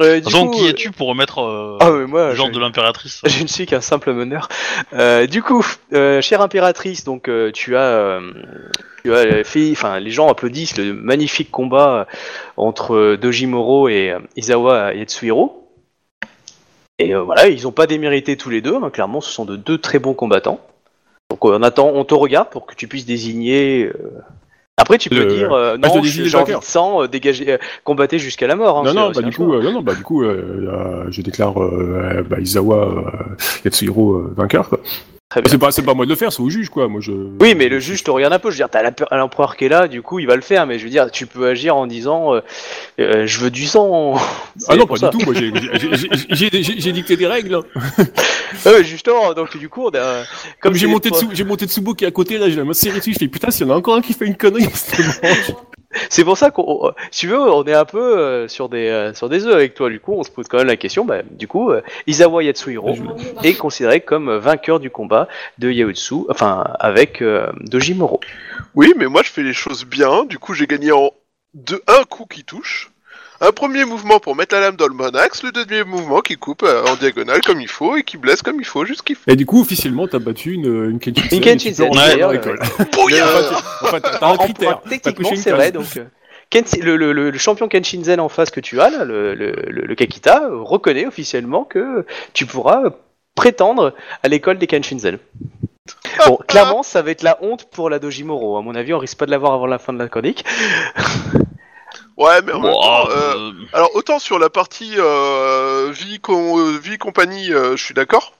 Euh, du coup, qui euh, es-tu pour remettre euh, Ah, moi, le genre je- de l'impératrice Je ne suis qu'un simple meneur. Euh, du coup, chère impératrice, donc tu as, tu as fait, enfin, les gens applaudissent le magnifique combat entre Dojimoro et Izawa Yatsuhiro. Et voilà, ils n'ont pas démérité tous les deux. hein, clairement, ce sont de deux très bons combattants. Donc on attend, on te regarde pour que tu puisses désigner. Euh, Après, tu peux Le- dire euh, non, j'ai envie de sang, euh, dégagez, euh, combattez jusqu'à la mort. hein, non, c'est- non, c'est bah du coup, euh, non, non, bah du coup, euh, euh, je déclare euh, bah, Izawa euh, Yatsuhiro euh, vainqueur. Quoi. C'est pas, c'est pas moi de le faire, c'est au juge, quoi. Moi, je. Oui, mais le juge te regarde un peu. Je veux dire, t'as l'empereur qui est là, du coup, il va le faire. Mais je veux dire, tu peux agir en disant, euh, euh, je veux du sang. Ah non, pas ça. du tout. Moi, j'ai- dicté des règles. hein. Justement. Donc du coup, on a, Comme j'ai monté, j'ai monté Tsubo qui est à côté, là, j'ai la main serrée dessus. Je fais putain, s'il y en a encore un qui fait une connerie, c'est pour ça qu'on, si tu veux, on est un peu euh, sur des euh, sur des œufs avec toi. Du coup, on se pose quand même la question. Bah, du coup, euh, Izawa Yatsuhiro est considéré comme vainqueur du combat de Yaotsu, enfin avec euh, Dojimoro. Oui, mais moi je fais les choses bien. Du coup, j'ai gagné en de un coup qui touche. Un premier mouvement pour mettre la lame dans le bon axe, le deuxième mouvement qui coupe euh, en diagonale comme il faut et qui blesse comme il faut, juste qu'il faut. Et du coup, officiellement, t'as battu une, une Kenshin Une Kenshin Sen, dans d'ailleurs, Enfin, t'as un critère. Techniquement, une c'est vrai. Donc, euh, Kenshi- le, le- le- champion Kenshinzen en face que tu as, là, le, le, le- le Kakita, euh, reconnaît officiellement que tu pourras euh, prétendre à l'école des Kenshinzen. Bon, clairement, ça va être la honte pour la Dojimoro. À mon avis, on risque pas de l'avoir avant la fin de la chronique. Ouais, mais en même Bon, temps, euh, alors autant sur la partie euh, vie, com- euh, vie compagnie, euh, je suis d'accord.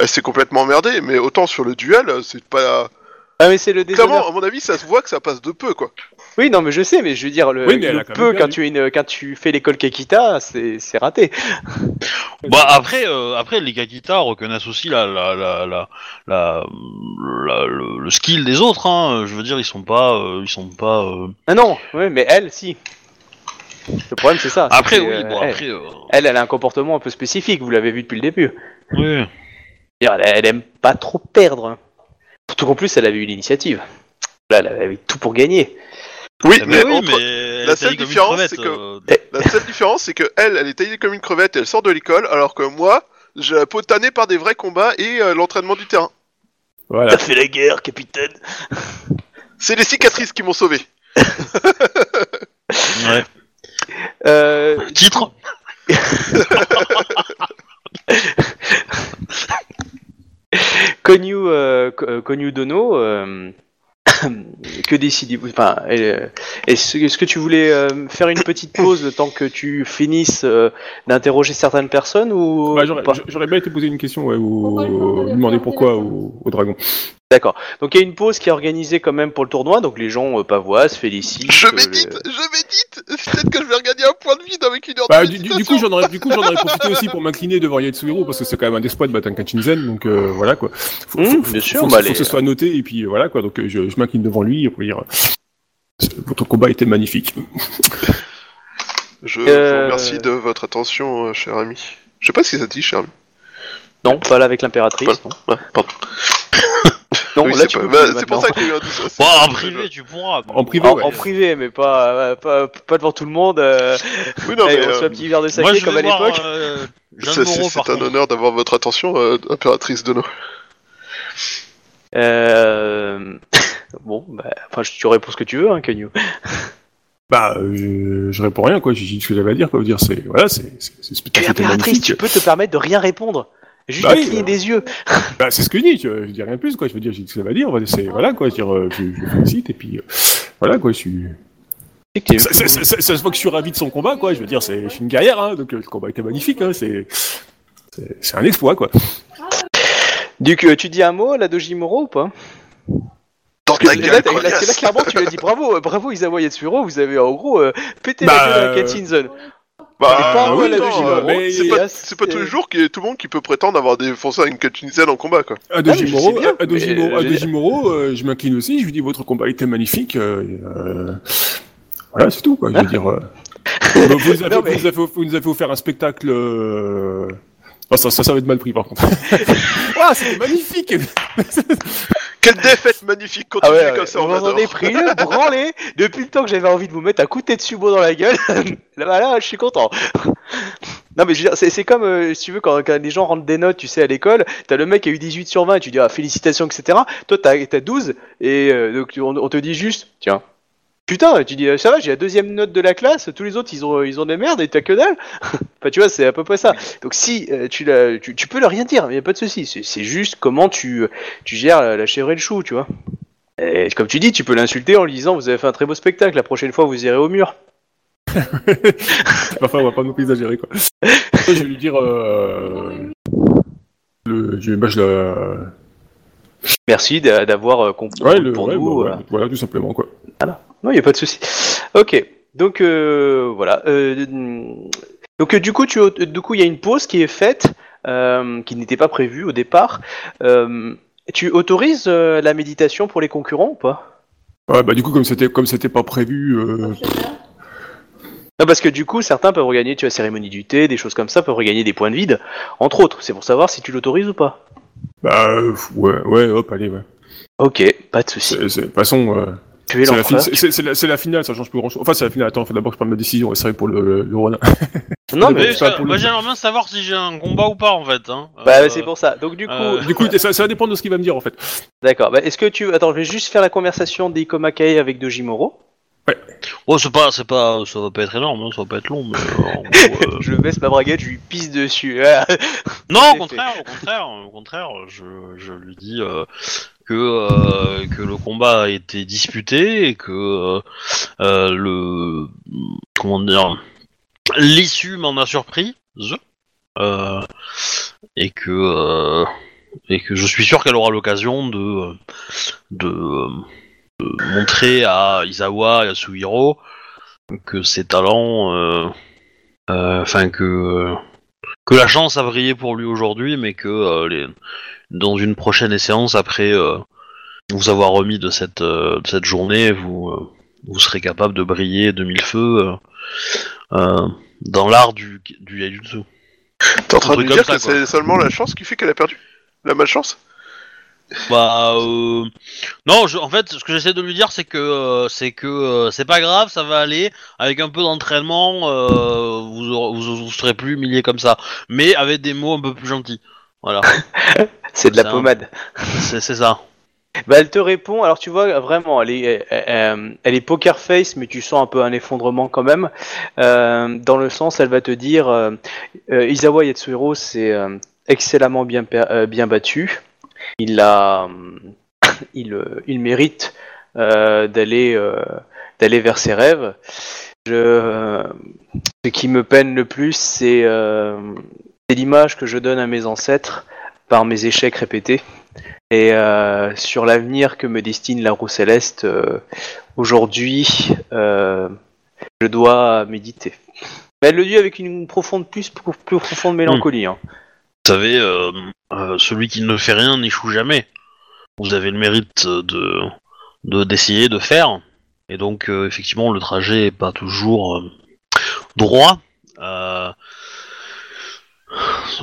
Euh, c'est complètement emmerdé, mais autant sur le duel, c'est pas. Ah, mais c'est le déshonneur. Clairement, à mon avis, ça se voit que ça passe de peu, quoi. Oui, non, mais je sais, mais je veux dire, le, Oui, le peu, quand tu, es une, quand tu fais l'école Kakita, c'est c'est raté. Bah après, euh, après les Kakita reconnaissent aussi la, la, la, la, la- la- le, le skill des autres. Hein. Je veux dire, ils sont pas, euh, ils sont pas. euh, Ah non, ouais, mais elle, si. Le problème, c'est ça. Après, oui, euh, bon, elle, après. euh, elle, elle a un comportement un peu spécifique, vous l'avez vu depuis le début. oui. Elle, elle aime pas trop perdre. Surtout qu'en plus, elle avait eu l'initiative. Là, elle avait tout pour gagner. Oui, mais, oui, entre- mais la seule différence, crevette, c'est que- euh, la seule différence, c'est que elle, elle est taillée comme une crevette et elle sort de l'école, alors que moi, j'ai la peau tannée par des vrais combats et euh, l'entraînement du terrain. Voilà. T'as fait la guerre, capitaine. C'est les cicatrices qui m'ont sauvé. ouais. Euh, Titre Konyu, euh, euh, Konyu Dono, euh, que décidez-vous Enfin, euh, est-ce est-ce que tu voulais euh, faire une petite pause le temps que tu finisses euh, d'interroger certaines personnes ou Bah, j'aurais, bien été posé une question, ouais, ou ou demander pourquoi au, au dragon. D'accord. Donc il y a une pause qui est organisée quand même pour le tournoi, donc les gens euh, pavoisent, félicitent. Je euh, médite, les- je médite. Peut-être que je vais regagner un point de vide avec une heure Bah, de du, du- méditation. du coup, j'en aurais, du coup, j'en aurais profité aussi pour m'incliner devant Yatsuhiro parce que c'est quand même un exploit de battre un Kachinzen, donc euh, voilà quoi. Faut, Mmh, faut- bien faut- sûr, faut, bah, faut les- que ce soit noté et puis euh, voilà quoi. Donc euh, je, je m'incline devant lui pour dire euh, votre combat était magnifique. Je Euh, vous remercie de votre attention, euh, cher ami. Je sais pas si ça te dit, cher ami. Non, pas là avec l'impératrice. non. Ouais, pardon. Non, Oui, là c'est tu pas- bah, c'est pour ça qu'il y a eu un doute. Bon, en privé, tu pourras. En privé, En, ouais. en privé, mais pas, euh, pas, pas devant tout le monde. Euh, Oui, non, allez, mais on se fait euh, un petit verre de saké je comme à l'époque. euh, c'est- c'est c'est un contre. honneur d'avoir votre attention, euh, impératrice Dono. Euh... bon, bah, enfin, je- tu réponds ce que tu veux, hein, Kenyu. Bah, euh, je, je réponds rien quoi. J'ai dit ce que j'avais à dire quoi. Dire c'est voilà, c'est c'est c'est c'était l'impératrice, magnifique. tu peux te permettre de rien répondre. Juste Bah cligner bah. des yeux. Bah, c'est ce que je dis. Je, je dis rien de plus quoi. Je veux dire, j'ai dit ce que dire. on va- C'est voilà quoi. Je veux dire, euh, je, je le félicite et puis euh, voilà quoi. Je suis. Ça, ça, ça, ça- ça se voit que je suis ravi de son combat quoi. Je veux dire, c'est je suis une guerrière hein, donc euh, le combat était magnifique. Hein, c'est c'est c'est un exploit quoi. Du coup, tu dis un mot à la Dojimoro ou pas? Dans ta que gueule, là, là, là, clairement, tu lui as dit bravo, euh, bravo Isawa Yatsuro, vous avez en gros euh, pété Bah, la gueule à euh. Bah, C'est pas un euh, pas, là, c'est pas tous les jours qu'il y a tout le monde qui peut prétendre avoir défoncé une Kachinisen en combat, quoi. À mais je sais Dojimoro, bien, à Dojimoro, mais, à euh, euh, je m'incline aussi. Je lui dis votre combat était magnifique. euh, euh, voilà, c'est tout quoi. Je veux dire. euh, vous, vous avez, Non, mais- vous nous avez- vous nous avez offert un spectacle. Oh, ça, ça, ça va être mal pris par contre. ah, c'était magnifique. Quelle défaite magnifique Ah continuez ouais, ouais, comme ça, on adore. avez pris une branlée depuis le temps que j'avais envie de vous mettre un coup de tête dans la gueule. là, bah, là, je suis content. non, mais je veux dire, c'est c'est comme, euh, si tu veux, quand, quand les gens rentrent des notes, tu sais, à l'école, t'as le mec qui a eu 18 sur 20, tu dis, ah, félicitations, etc. Toi, t'as as 12, et euh, donc, tu- on, on te dit juste, tiens. Putain, tu dis, euh, ça va, j'ai la deuxième note de la classe, tous les autres, ils ont, ils ont des merdes, et t'as que dalle. enfin, tu vois, c'est à peu près ça. Donc, si euh, tu, la, tu, tu peux leur rien dire, mais y a pas de souci. C'est juste comment tu, tu gères la, la chèvre et le chou, tu vois. Et comme tu dis, tu peux l'insulter en lui disant Vous avez fait un très beau spectacle, la prochaine fois vous irez au mur. enfin, on va pas non plus exagérer, quoi. je vais lui dire... Euh... Le... Je, bah, je. Merci d'a- d'avoir euh, compris Ouais, pour ouais, nous. bah, voilà. voilà. Voilà, tout simplement, quoi. Non, il a pas de souci. Ok, donc euh, voilà. Euh, donc euh, du coup, tu, au- du coup, il y a une pause qui est faite, euh, qui n'était pas prévue au départ. Euh, tu autorises euh, la méditation pour les concurrents ou pas? Ouais, bah du coup, comme c'était comme c'était pas prévu... Euh... Non, parce que du coup, certains peuvent regagner, tu vois, cérémonie du thé, des choses comme ça, peuvent regagner des points de vide, entre autres. C'est pour savoir si tu l'autorises ou pas. Bah, euh, ouais, ouais, hop, allez, ouais. Ok, pas de souci. C'est- c'est- De toute façon... Euh... C'est la, l'empereur. c'est- finale, ça change plus grand chose. Enfin, c'est la finale, attends, faut d'abord que je prenne ma décision, ouais, c'est vrai pour le, le, le Ronin. Non, Mais ça, moi j'aimerais bien savoir si j'ai un combat ou pas en fait. Hein. Bah, Euh, c'est pour ça. Donc, du coup, euh, Du coup, ça, ça va dépendre de ce qu'il va me dire, en fait. d'accord. Bah, est-ce que tu. Attends, je vais juste faire la conversation d'Iko Makae avec Dojimoro. Oh, c'est pas, c'est pas, ça va pas être énorme, hein, ça va pas être long, mais euh, euh, Je baisse ma braguette, je lui pisse dessus. Non, au contraire, au contraire, au contraire, je, je lui dis euh, que euh, que le combat a été disputé et que euh, euh, le comment dire l'issue m'en a surpris, euh, et que et que je suis sûr qu'elle aura l'occasion de de, montrer à Izawa et à Suhiro que ses talents, enfin que que la chance a brillé pour lui aujourd'hui, mais que dans une prochaine séance, après euh, vous avoir remis de cette, euh, de cette journée, vous, euh, vous serez capable de briller de mille feux euh, euh, dans l'art du, du Yaijutsu. T'es en train de lui dire comme que ça, quoi. c'est seulement la chance qui fait qu'elle a perdu La malchance? Bah, euh... non, je- en fait, ce que j'essaie de lui dire, c'est que euh, c'est que euh, c'est pas grave, ça va aller. Avec un peu d'entraînement, euh, vous, aurez- vous, vous serez plus humilié comme ça, mais avec des mots un peu plus gentils. Voilà, C'est de la pommade. c'est ça. Bah, elle te répond. Alors, tu vois, vraiment, elle est, elle, est poker face, mais tu sens un peu un effondrement quand même. Euh, dans le sens, elle va te dire euh, euh, Izawa Yatsuhiro, c'est euh, excellemment bien, bien battu. Il a, il, il mérite d'aller, d'aller vers ses rêves. Je, ce qui me peine le plus, c'est, c'est l'image que je donne à mes ancêtres par mes échecs répétés. Et euh, sur l'avenir que me destine la roue céleste, euh, aujourd'hui, euh, je dois méditer. Mais elle le dit avec une profonde, plus, plus profonde mélancolie. hein. Vous savez, celui qui ne fait rien n'échoue jamais. Vous avez le mérite de de- d'essayer de faire, et donc effectivement le trajet est pas toujours droit.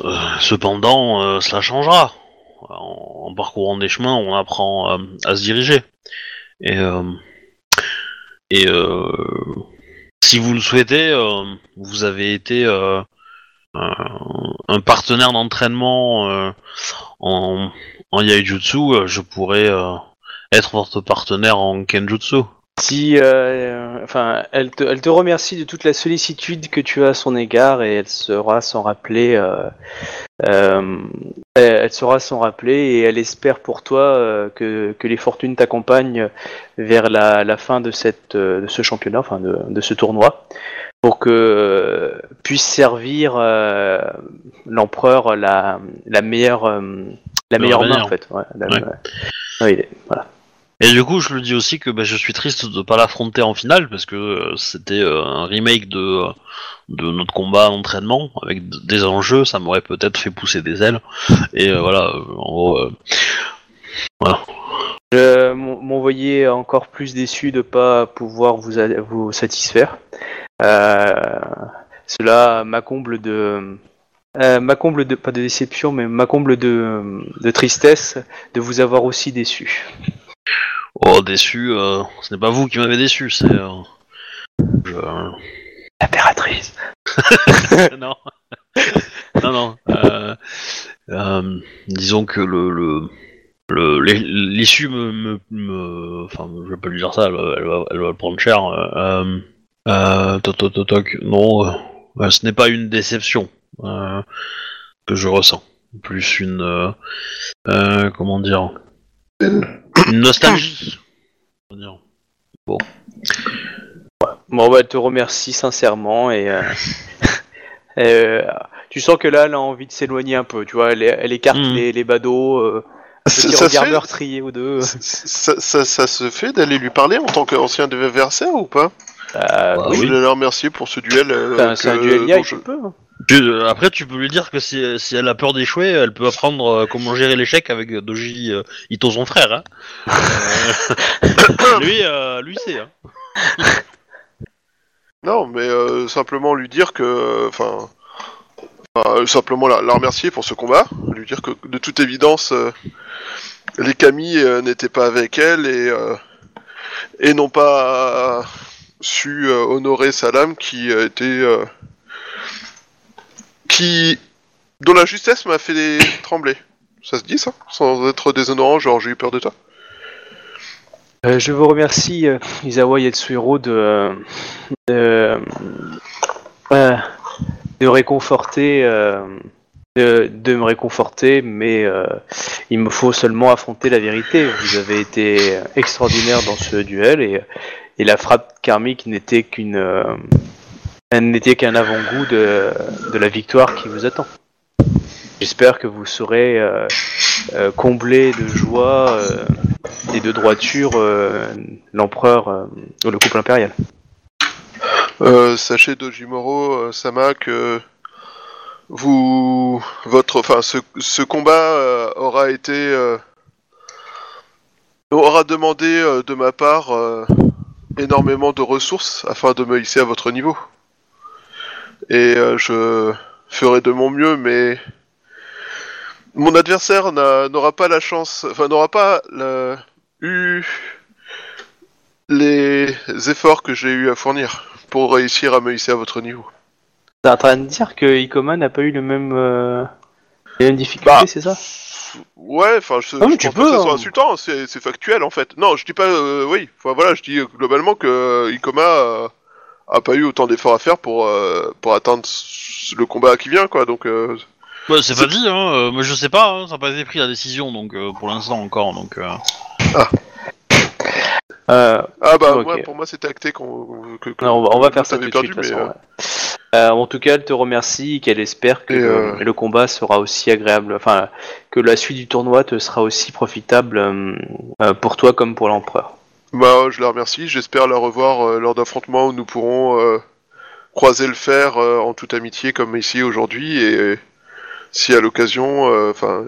Euh, cependant, euh, cela changera. En, parcourant des chemins, on apprend euh, à se diriger. Et si vous le souhaitez, vous avez été un, partenaire d'entraînement en, en Yaijutsu, je pourrais être votre partenaire en Kenjutsu. Si, euh, enfin, elle te, elle te remercie de toute la sollicitude que tu as à son égard et elle sera s'en rappeler. euh, euh, elle, saura s'en rappeler et elle espère pour toi que, que les fortunes t'accompagnent vers la, la fin de cette, de ce championnat, enfin de, de ce tournoi, pour que puisse servir l'empereur la, la meilleure, la meilleure main en fait. Ouais, la- Ouais. ouais. Ouais, il est- voilà. Et du coup, je lui dis aussi que bah, je suis triste de pas l'affronter en finale parce que euh, c'était euh, un remake de de notre combat d'entraînement avec d- des enjeux, ça m'aurait peut-être fait pousser des ailes. Et euh, voilà, euh, en gros, euh, Je m'en- m'envoyais encore plus déçu de pas pouvoir vous, vous satisfaire. Euh, cela m'accomble de, euh, ma comble de pas de déception, mais ma comble de, de tristesse de vous avoir aussi déçu. Oh, déçu, euh, ce n'est pas vous qui m'avez déçu, c'est. euh, je- L'impératrice. non. non, non. euh, euh, disons que le. le... le- l'es- L'issue me, Enfin, je vais pas lui dire ça, elle va, elle va, elle va le prendre cher. Euh, toc, toc, toc, non, ce n'est pas une déception que je ressens. Plus une. comment dire nostalgie. on va dire. Bon, bah, elle te remercie sincèrement et. euh, euh, tu sens que là, elle a envie de s'éloigner un peu, tu vois. Elle, elle écarte Mm. les, les badauds, euh, un Ça, petit ça regard se fait, meurtrier ou deux. ça, ça- ça se fait d'aller lui parler en tant qu'ancien adversaire ou pas? Euh, Bah oui, Je voulais la remercier pour ce duel. euh, c'est un- c'est un que- duel live, je- peux. hein. Tu- euh, après, tu peux lui dire que si, si elle a peur d'échouer, elle peut apprendre euh, comment gérer l'échec avec Doji euh, Ito, son frère. Hein. Euh, lui, lui c'est. Hein. Non, mais simplement lui dire que, enfin, simplement la, la remercier pour ce combat, lui dire que de toute évidence, les Camille n'étaient pas avec elle et et n'ont pas su honorer Salam qui était dont la justesse m'a fait trembler. Ça se dit ça? Sans être déshonorant, genre j'ai eu peur de toi? Euh, je vous remercie, euh, Isawa Yatsuhiro, de, euh, de, me réconforter, mais il me faut seulement affronter la vérité. Vous avez été extraordinaire dans ce duel et, la frappe karmique n'était qu'une, elle n'était qu'un avant-goût de, la victoire qui vous attend. J'espère que vous saurez euh, euh, combler de joie euh, et de droiture euh, l'empereur, euh, le couple impérial. Sachez Dojimoro Sama que vous votre enfin ce, ce combat aura été aura demandé de ma part énormément de ressources afin de me hisser à votre niveau. Et euh, je ferai de mon mieux mais mon adversaire n'a- n'aura pas la chance enfin n'aura pas la- eu les efforts que j'ai eu à fournir pour réussir à me hisser à votre niveau. T'es en train de dire que Ikoma n'a pas eu le même, euh, les mêmes difficultés, Bah, c'est ça? Ouais, enfin, je, Ah, mais je tu pense pas peux, que ça soit hein. insultant, c'est factuel en fait. Non, je dis pas, euh, oui, enfin voilà, je dis euh, globalement que euh, Ikoma a pas eu autant d'efforts à faire pour, euh, pour atteindre le combat qui vient, quoi, donc... euh, Ouais, c'est pas dit, hein. euh, mais je sais pas, hein, ça n'a pas été pris la décision, donc euh, pour l'instant encore. Donc, euh, euh, Ah bah, moi, pour moi c'était acté qu'on... que, que- non, on va, on va que faire ça tout de suite, mais, façon. ouais. Euh, en tout cas, elle te remercie et qu'elle espère que le, euh, le combat sera aussi agréable, enfin, que la suite du tournoi te sera aussi profitable pour toi comme pour l'empereur. Bah, je la remercie. J'espère la revoir euh, lors d'affrontements où nous pourrons euh, croiser le fer euh, en toute amitié comme ici aujourd'hui. Et si à l'occasion, enfin,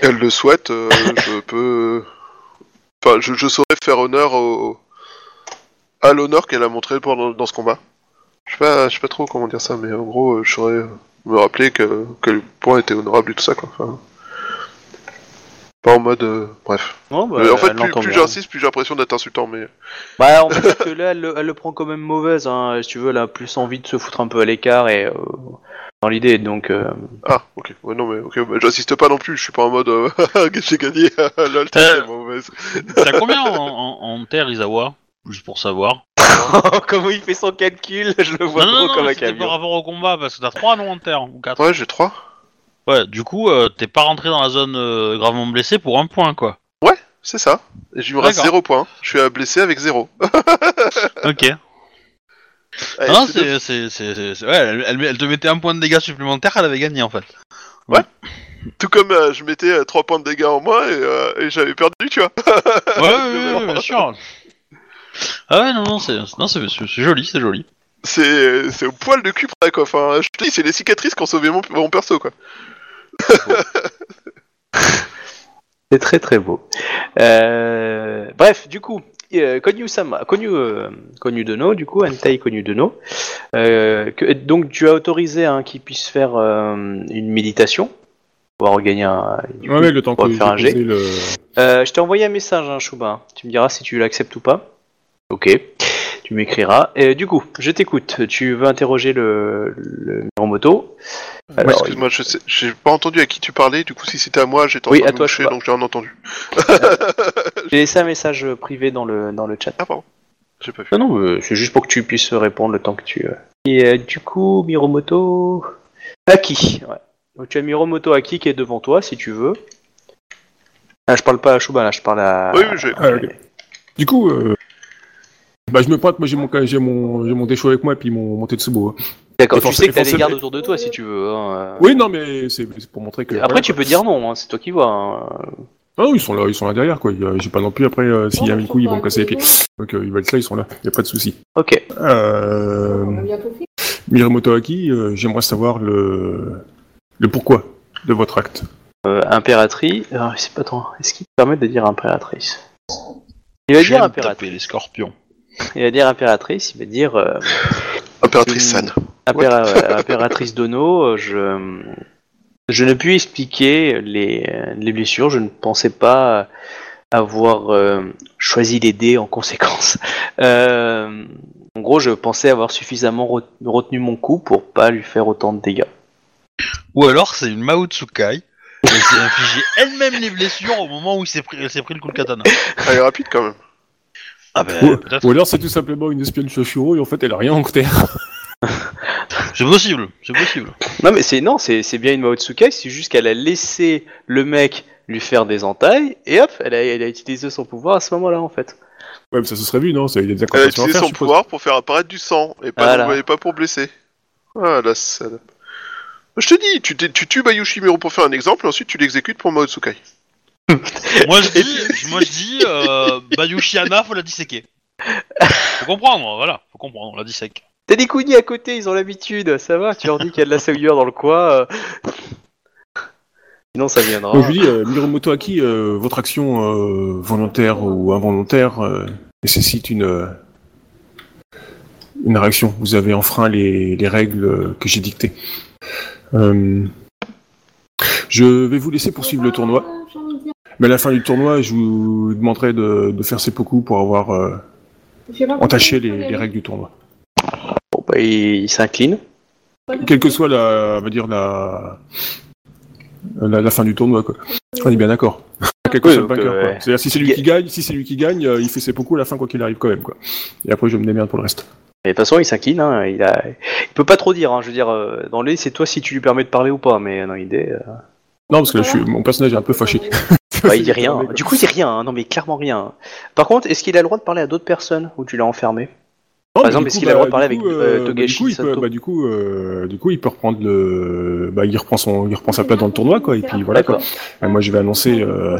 elle le souhaite, je peux, enfin, je, je saurais faire honneur au, à l'honneur qu'elle a montré pendant dans ce combat. Je sais pas, je sais pas trop comment dire ça, mais en gros, je saurais me rappeler que quel point était honorable et tout ça, quoi. Enfin, pas en mode, euh, bref. Bah, Euh, en fait, elle plus, l'entend plus bien. j'insiste, plus j'ai l'impression d'être insultant, mais. Bah, on va dire que là, elle, le- elle le prend quand même mauvaise, hein. Si tu veux, elle a plus envie de se foutre un peu à l'écart et euh, dans l'idée, donc. euh, Ah, ok. Ouais, non, mais ok, bah, j'insiste pas non plus, je suis pas en mode euh, j'ai gagné, lol, t'es Euh. tellement mauvaise. T'as combien en, en, en terre, Isawa Juste pour savoir. Comment il fait son calcul, je le vois non, trop non, non, comme un c'était par camion. rapport au combat, parce que t'as 3 non en terre, ou 4. Ouais, j'ai 3. Ouais, du coup, euh, t'es pas rentré dans la zone euh, gravement blessé pour un point, quoi. C'est ça. Et je me reste D'accord. 0 points. Je suis à blessé avec 0. Ok. non, c'est, c'est, c'est, c'est- c'est- ouais, elle, elle- elle te mettait un point de dégâts supplémentaire, elle avait gagné en fait. Tout comme euh, je mettais 3 points de dégâts en moins et, euh, et j'avais perdu, tu vois. Ouais, ouais, ouais, ouais, bien sûr. Ah ouais, non, non, c'est, non, c'est, c'est- c'est joli, c'est joli. C'est c'est au poil de cul près, quoi. Enfin, je te dis, c'est les cicatrices qui ont sauvé mon, mon perso, quoi. C'est très très beau. Euh, Bref, du coup, euh, Konyu Sama, Konyu, euh, Konyu du coup, Entei Konyu Dono, euh, que, donc tu as autorisé hein, qu'il puisse faire une méditation, pouvoir regagner un. Ouais, coup, le temps pour que faire un jet. le... Je t'ai envoyé un message, hein. Tu me diras si tu l'acceptes ou pas. Ok. Tu m'écriras. Et du coup, je t'écoute. Tu veux interroger le, le Miromoto Alors, Excuse-moi, je sais- j'ai pas entendu à qui tu parlais, du coup si c'était à moi, j'étais en Oui, train à de toi, moucher, je sais pas. donc j'ai rien entendu. J'ai laissé un message privé dans le, dans le chat. Ah pardon, j'ai pas vu. Non, non, euh, c'est juste pour que tu puisses répondre le temps que tu. euh. Et euh, du coup, Miromoto. Aki. Ouais. Donc tu as Miromoto Aki qui est devant toi si tu veux. Ah, je parle pas à Shuba là, je parle à. Oui, oui, j'ai- Ah, ok. Du coup, euh, bah, je me pointe, moi j'ai mon, j'ai mon, j'ai mon déchaud avec moi et puis mon, mon Tetsubo. hein. D'accord, Et tu sais que t'as des gardes autour de toi si tu veux. hein, euh. Oui, non, mais c'est c'est pour montrer que. Après, tu quoi. peux dire non, hein, c'est toi qui vois. hein. Ah non, ils sont là, ils sont là derrière, quoi. J'ai pas non plus après, euh, s'il y a une couille, ils vont me casser les pieds. Donc euh, ils vont être là, ils sont là, y a pas de souci. Ok. Euh, Aki, euh, j'aimerais savoir le, le pourquoi de votre acte. Euh, impératrice. Alors, je sais pas trop. Est-ce qu'il permettre de dire impératrice? Il va J'aime dire impératrice. taper les scorpions. Il va dire impératrice. Il va dire. euh, Impératrice San. Impéra- ouais, impératrice Dono, euh, je, je ne puis expliquer les, les blessures. Je ne pensais pas avoir euh, choisi les dés en conséquence. Euh, en gros, je pensais avoir suffisamment re- retenu mon coup pour pas lui faire autant de dégâts. Ou alors c'est une Mao Tsukai. Elle s'est infligée elle-même les blessures au moment où il s'est pris, elle s'est pris le coup de katana. Elle est rapide quand même. Ah ben, Ou, ou alors c'est tout simplement une espionne Shashiro et en fait elle a rien en terre. C'est possible, c'est possible. Non, mais c'est non, c'est c'est bien une Mao Tsukai. C'est juste qu'elle a laissé le mec lui faire des entailles et hop, elle a, elle a utilisé son pouvoir à ce moment-là en fait. Ouais, mais ça se serait vu, non Ça, Il y a des Elle a utilisé faire, son pouvoir pour faire apparaître du sang, et pas, Voilà. et pas pour blesser. Ah la sale. Je te dis, tu, tu tues Bayushimiro pour faire un exemple, et ensuite tu l'exécutes pour Mao Tsukai. Moi je dis, moi je dis, euh, Bayushiana, faut la disséquer. Faut comprendre, voilà, faut comprendre, on la dissèque. T'as des couillis à côté, ils ont l'habitude, ça va. Tu leur dis qu'il y a de la saouillure dans le coin. euh. Sinon, ça viendra. Donc je lui dis, euh, Miromoto Aki, euh, votre action euh, volontaire ou involontaire euh, nécessite une, euh, une réaction. Vous avez enfreint les, les règles euh, que j'ai dictées. Euh, je vais vous laisser poursuivre le tournoi, J'ai envie de dire. Mais à la fin du tournoi, je vous demanderai de, de faire seppuku pour avoir euh, entaché les, il les règles du tournoi. Bon, bah, il, il s'incline. Quelle que soit la, on va dire la, la, la fin du tournoi, quoi. On est bien d'accord. Quel que Oui, soit le donc, vainqueur, euh, quoi. C'est-à-dire si c'est lui qui gagne, si c'est lui qui gagne, euh, il fait ses beaucoup à la fin quoi qu'il arrive quand même, quoi. Et après je me démerde pour le reste. Mais de toute façon, il s'incline. Hein. Il, a... il peut pas trop dire. Hein. Je veux dire, euh, dans l'idée, c'est toi si tu lui permets de parler ou pas. Mais dans l'idée, euh, Non, parce que là, je suis, mon personnage est un peu fâché. Bah, il dit rien. Du coup, il dit rien. hein. Non, mais clairement rien. Par contre, est-ce qu'il a le droit de parler à d'autres personnes ou tu l'as enfermé? Non, Par exemple, est-ce coup, qu'il a le droit de bah, parler avec, coup, euh, bah, Togashi du coup, il peut, Sato? bah, du coup, euh, du coup, il peut reprendre le, bah, il reprend son, il reprend sa place dans le tournoi, quoi. Et puis voilà, quoi. Et moi, je vais annoncer. Euh...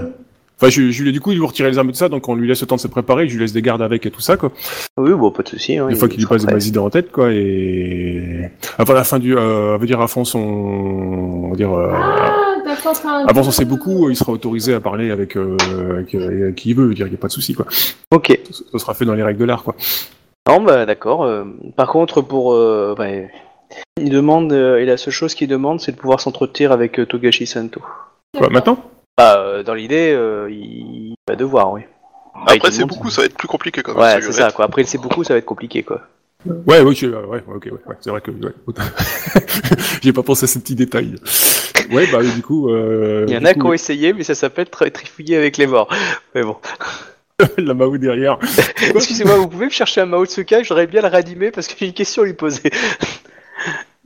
Enfin, je, lui du coup, il veut retirer les armes et tout ça, donc on lui laisse le temps de se préparer, je lui laisse des gardes avec et tout ça, quoi. Oui, bon, pas de souci. Hein, Une il fois qu'il lui passe des idées en tête, quoi, et avant la fin du, euh, veut dire à fond son, on va dire, euh, Ah, avant son c'est beaucoup, il sera autorisé à parler avec, euh, avec, euh, avec qui il veut, je veux dire, il n'y a pas de souci, quoi. Ok. Ce ce sera fait dans les règles de l'art, quoi. Non, bah d'accord. euh, par contre, pour. Euh, bah, il demande. euh, et la seule chose qu'il demande, c'est de pouvoir s'entretenir avec euh, Togashi Santo. Quoi, maintenant? Bah, euh, dans l'idée, euh, il va devoir, oui. Ah, il Après te c'est beaucoup, ça va être plus compliqué quand même. Ouais, c'est ça, quoi. Après, c'est beaucoup, ça va être compliqué, quoi. Ouais, ouais, ouais, ouais, ok, ouais, ouais, c'est vrai que, ouais. J'ai pas pensé à ces petits détails. Ouais, bah, du coup, euh, Il y en a coup, qui ont essayé, mais ça s'appelle tri- trifouiller avec les morts. Mais bon. la Mao derrière. Excusez-moi, vous pouvez me chercher un Mao Tsukai, j'aurais bien le réanimer parce que j'ai une question à lui poser.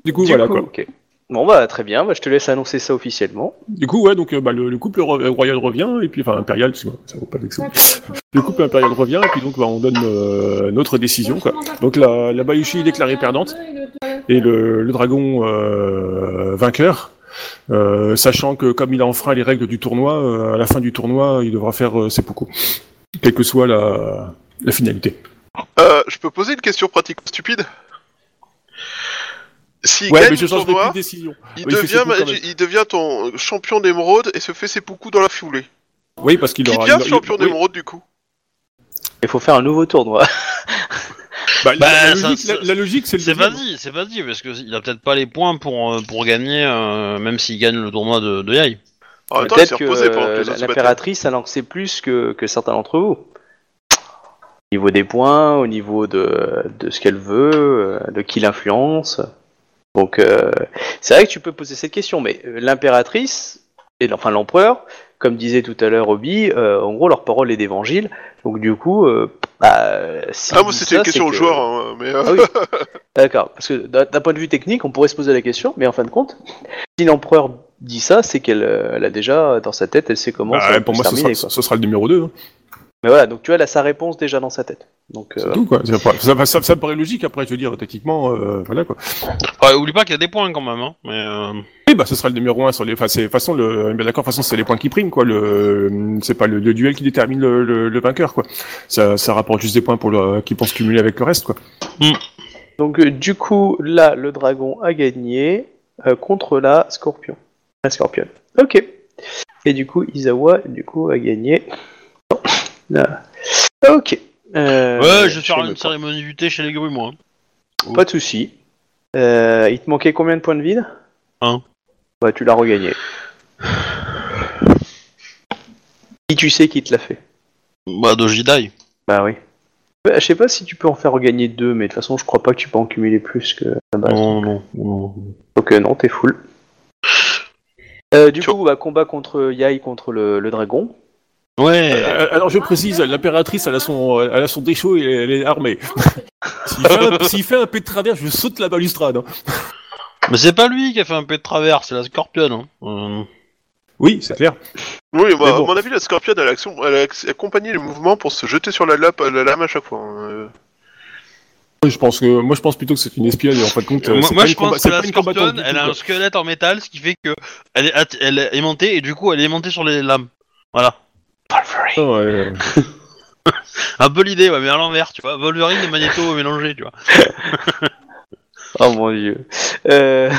Du coup, Du voilà, coup, quoi. Bon, bah, très bien, bah, je te laisse annoncer ça officiellement. Du coup, ouais, donc, euh, bah, le, le couple ro- royal revient, et puis, enfin, impérial, parce que ça vaut pas vexer. Le couple impérial revient, et puis donc, bah, on donne euh, notre décision, quoi. Donc, la, la Bayushi est déclarée perdante, et le, le dragon euh, vainqueur, sachant que comme il a enfreint les règles du tournoi, euh, à la fin du tournoi, il devra faire euh, seppuku, quelle que soit la, la finalité. Euh, je peux poser une question pratique stupide? S'il ouais, gagne mais je plus tournoi, de décision. il, devient, ses il ton champion d'émeraude et se fait ses beaucoup dans la foulée. Oui, parce qu'il Qui aura... devient il- champion oui. d'émeraude du coup? Il faut faire un nouveau tournoi. Bah, la- Bah, la, ça- logique, ça- la- la logique, c'est le C'est pas dit, c'est pas dit, parce qu'il a peut-être pas les points pour, euh, pour gagner, euh, même s'il gagne le tournoi de, de Yai. En même temps, il s'est Peut-être que reposé pendant que les autres l'impératrice a lancé plus que, que certains d'entre vous. Au niveau des points, au niveau de, de ce qu'elle veut, euh, de qui l'influence. Donc, euh, c'est vrai que tu peux poser cette question, mais l'impératrice, et enfin l'empereur, comme disait tout à l'heure Obi, euh, en gros leur parole est d'évangile. Donc, du coup, euh, bah, si Ah, moi, c'était une question aux que... joueurs, hein, mais... euh, Ah oui. D'accord, parce que d'un point de vue technique, on pourrait se poser la question, mais en fin de compte, si l'empereur dit ça, c'est qu'elle euh, elle a déjà dans sa tête, elle sait comment Bah, ça pour moi, ce terminer. sera, ce sera le numéro 2. Mais voilà, donc tu vois, elle a sa réponse déjà dans sa tête. Donc, C'est euh, tout, quoi. Ça, ça, ça me paraît logique, après, je veux dire, techniquement, euh, voilà, quoi. Ouais, oublie pas qu'il y a des points quand même, hein, mais... euh, Oui, bah, ce sera le numéro 1 sur les, enfin, c'est, de toute façon, le, bien d'accord, façon, c'est les points qui priment, quoi. Le, c'est pas le, le duel qui détermine le, le, le vainqueur, quoi. Ça, ça rapporte juste des points pour le, qui pensent cumuler avec le reste, quoi. donc euh, du coup, là, le dragon a gagné euh, contre la scorpion. La scorpion. Ok. Et du coup, Isawa, du coup, a gagné. Là. Ok. Euh, Ouais, je vais faire une cérémonie du thé chez les grues, moi. Pas de souci. Euh, il te manquait combien de points de vide Un. Bah, tu l'as regagné. Qui tu sais qui te l'a fait? Bah, Doji Dai. Bah oui. Bah, je sais pas si tu peux en faire regagner deux, mais de toute façon, je crois pas que tu peux en cumuler plus que la base. Non, non, non. Euh, non, t'es full. Euh, du Tu- coup, bah, combat contre Yai contre le, le dragon. Ouais. Euh, alors, je précise, l'impératrice, elle a son, elle a son déchaud et elle est armée. s'il, fait un, s'il fait un peu de travers, je saute la balustrade. hein. Mais c'est pas lui qui a fait un peu de travers, c'est la Scorpion. Hein. Euh, Oui, c'est clair. Oui, bah, Mais bon. à mon avis, la Scorpion, elle a, action- elle a ac- accompagné le mouvement pour se jeter sur la, lap- la lame à chaque fois. hein. Euh, Oui, Je pense que, moi, je pense plutôt que c'est une espionne et en fin de compte, euh, moi, c'est moi, pas je une pense c'est que la pas une combattante Scorpion, du elle a un quoi. squelette en métal, ce qui fait que elle est, elle est aimantée et du coup elle est aimantée sur les lames. Voilà. Ah, ouais. Un peu l'idée, ouais, mais à l'envers, tu vois. Wolverine et Magneto mélangés, tu vois. Oh mon dieu. Euh,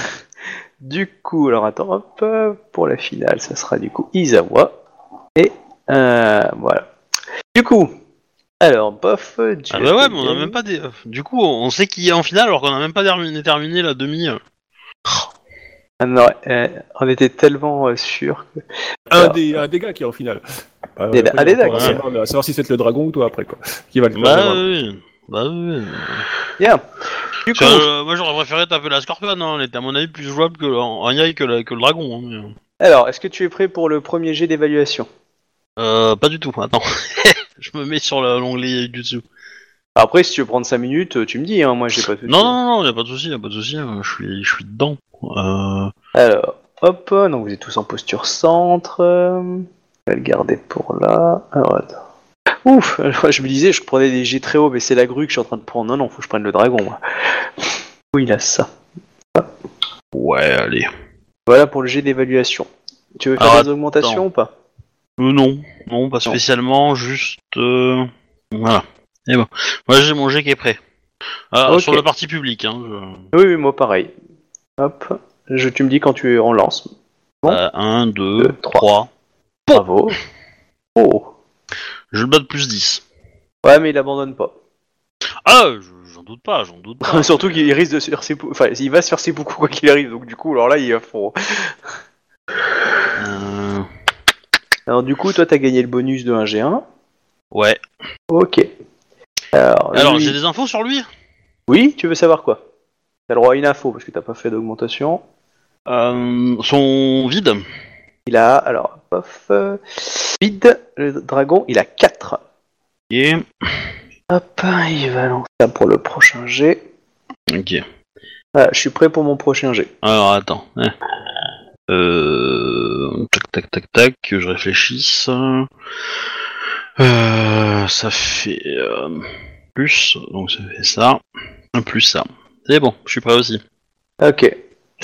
du coup, alors attends, hop, pour la finale, ça sera du coup Isawa. Et euh, voilà. Du coup, alors, bof. Ah bah ouais, mais on a même pas des... Du coup, on sait qui est en finale alors qu'on a même pas terminé, terminé la demi. euh. Ah non, euh, on était tellement sûr que. Un Alors, des, un des gars qui est en finale. Euh, Des- après, gars, savoir, mais à savoir si c'est le dragon ou toi après, quoi. Qui va le Bah faire, oui. Bah oui. Bien. Du coup, euh, moi j'aurais préféré taper la Scorpion, hein. elle était à mon avis plus jouable que le- en que, la- que le dragon. hein, mais, alors, est-ce que tu es prêt pour le premier jet d'évaluation? Euh, pas du tout, attends. je me mets sur le- l'onglet du dessous. Après, si tu veux prendre 5 minutes, tu me dis, hein, moi j'ai pas de soucis. Non, non, non, y a pas de souci, y a pas de souci, euh, je suis, je suis dedans. Euh... Alors, hop, donc vous êtes tous en posture centre. Je vais le garder pour là. Alors, attends. Ouf, je me disais, je prenais des jets très hauts, mais c'est la grue que je suis en train de prendre. Non, non, faut que je prenne le dragon, moi. Oui, il a ça. Ouais, allez. Voilà pour le jet d'évaluation. Tu veux faire Alors, des augmentations attends. ou pas? Euh, non, non, pas spécialement, juste... euh, Voilà. Et bon, moi j'ai mon G qui est prêt. Ah. Sur la partie publique, hein. je- Oui, oui, moi pareil. Hop, je, tu me dis quand tu en lances. Bon. Euh, 1, 2, Deux, trois. 3. Bravo. Oh. Je le bats de plus 10. Ouais, mais il abandonne pas. Ah, je- j'en doute pas, j'en doute pas. Surtout qu'il risque de se faire ses Enfin, il va se faire ses beaucoup quoi qu'il arrive, donc du coup, alors là, il va fond. Euh, Alors du coup, toi, t'as gagné le bonus de 1G1. Ouais. Ok. Alors, Alors, lui- j'ai des infos sur lui? Oui, tu veux savoir quoi? T'as le droit à une info parce que t'as pas fait d'augmentation. euh, Son vide Il a, alors, pof, euh, vide, le dragon, il a 4. Et... Hop, il va lancer ça pour le prochain jet. Ok. Ah, je suis prêt pour mon prochain jet. Alors, attends. hein. Euh... Tac, tac, tac, tac, que je réfléchisse. Euh... Ça fait... euh, Plus, donc ça fait ça. Un Plus ça. C'est bon, je suis prêt aussi. Ok.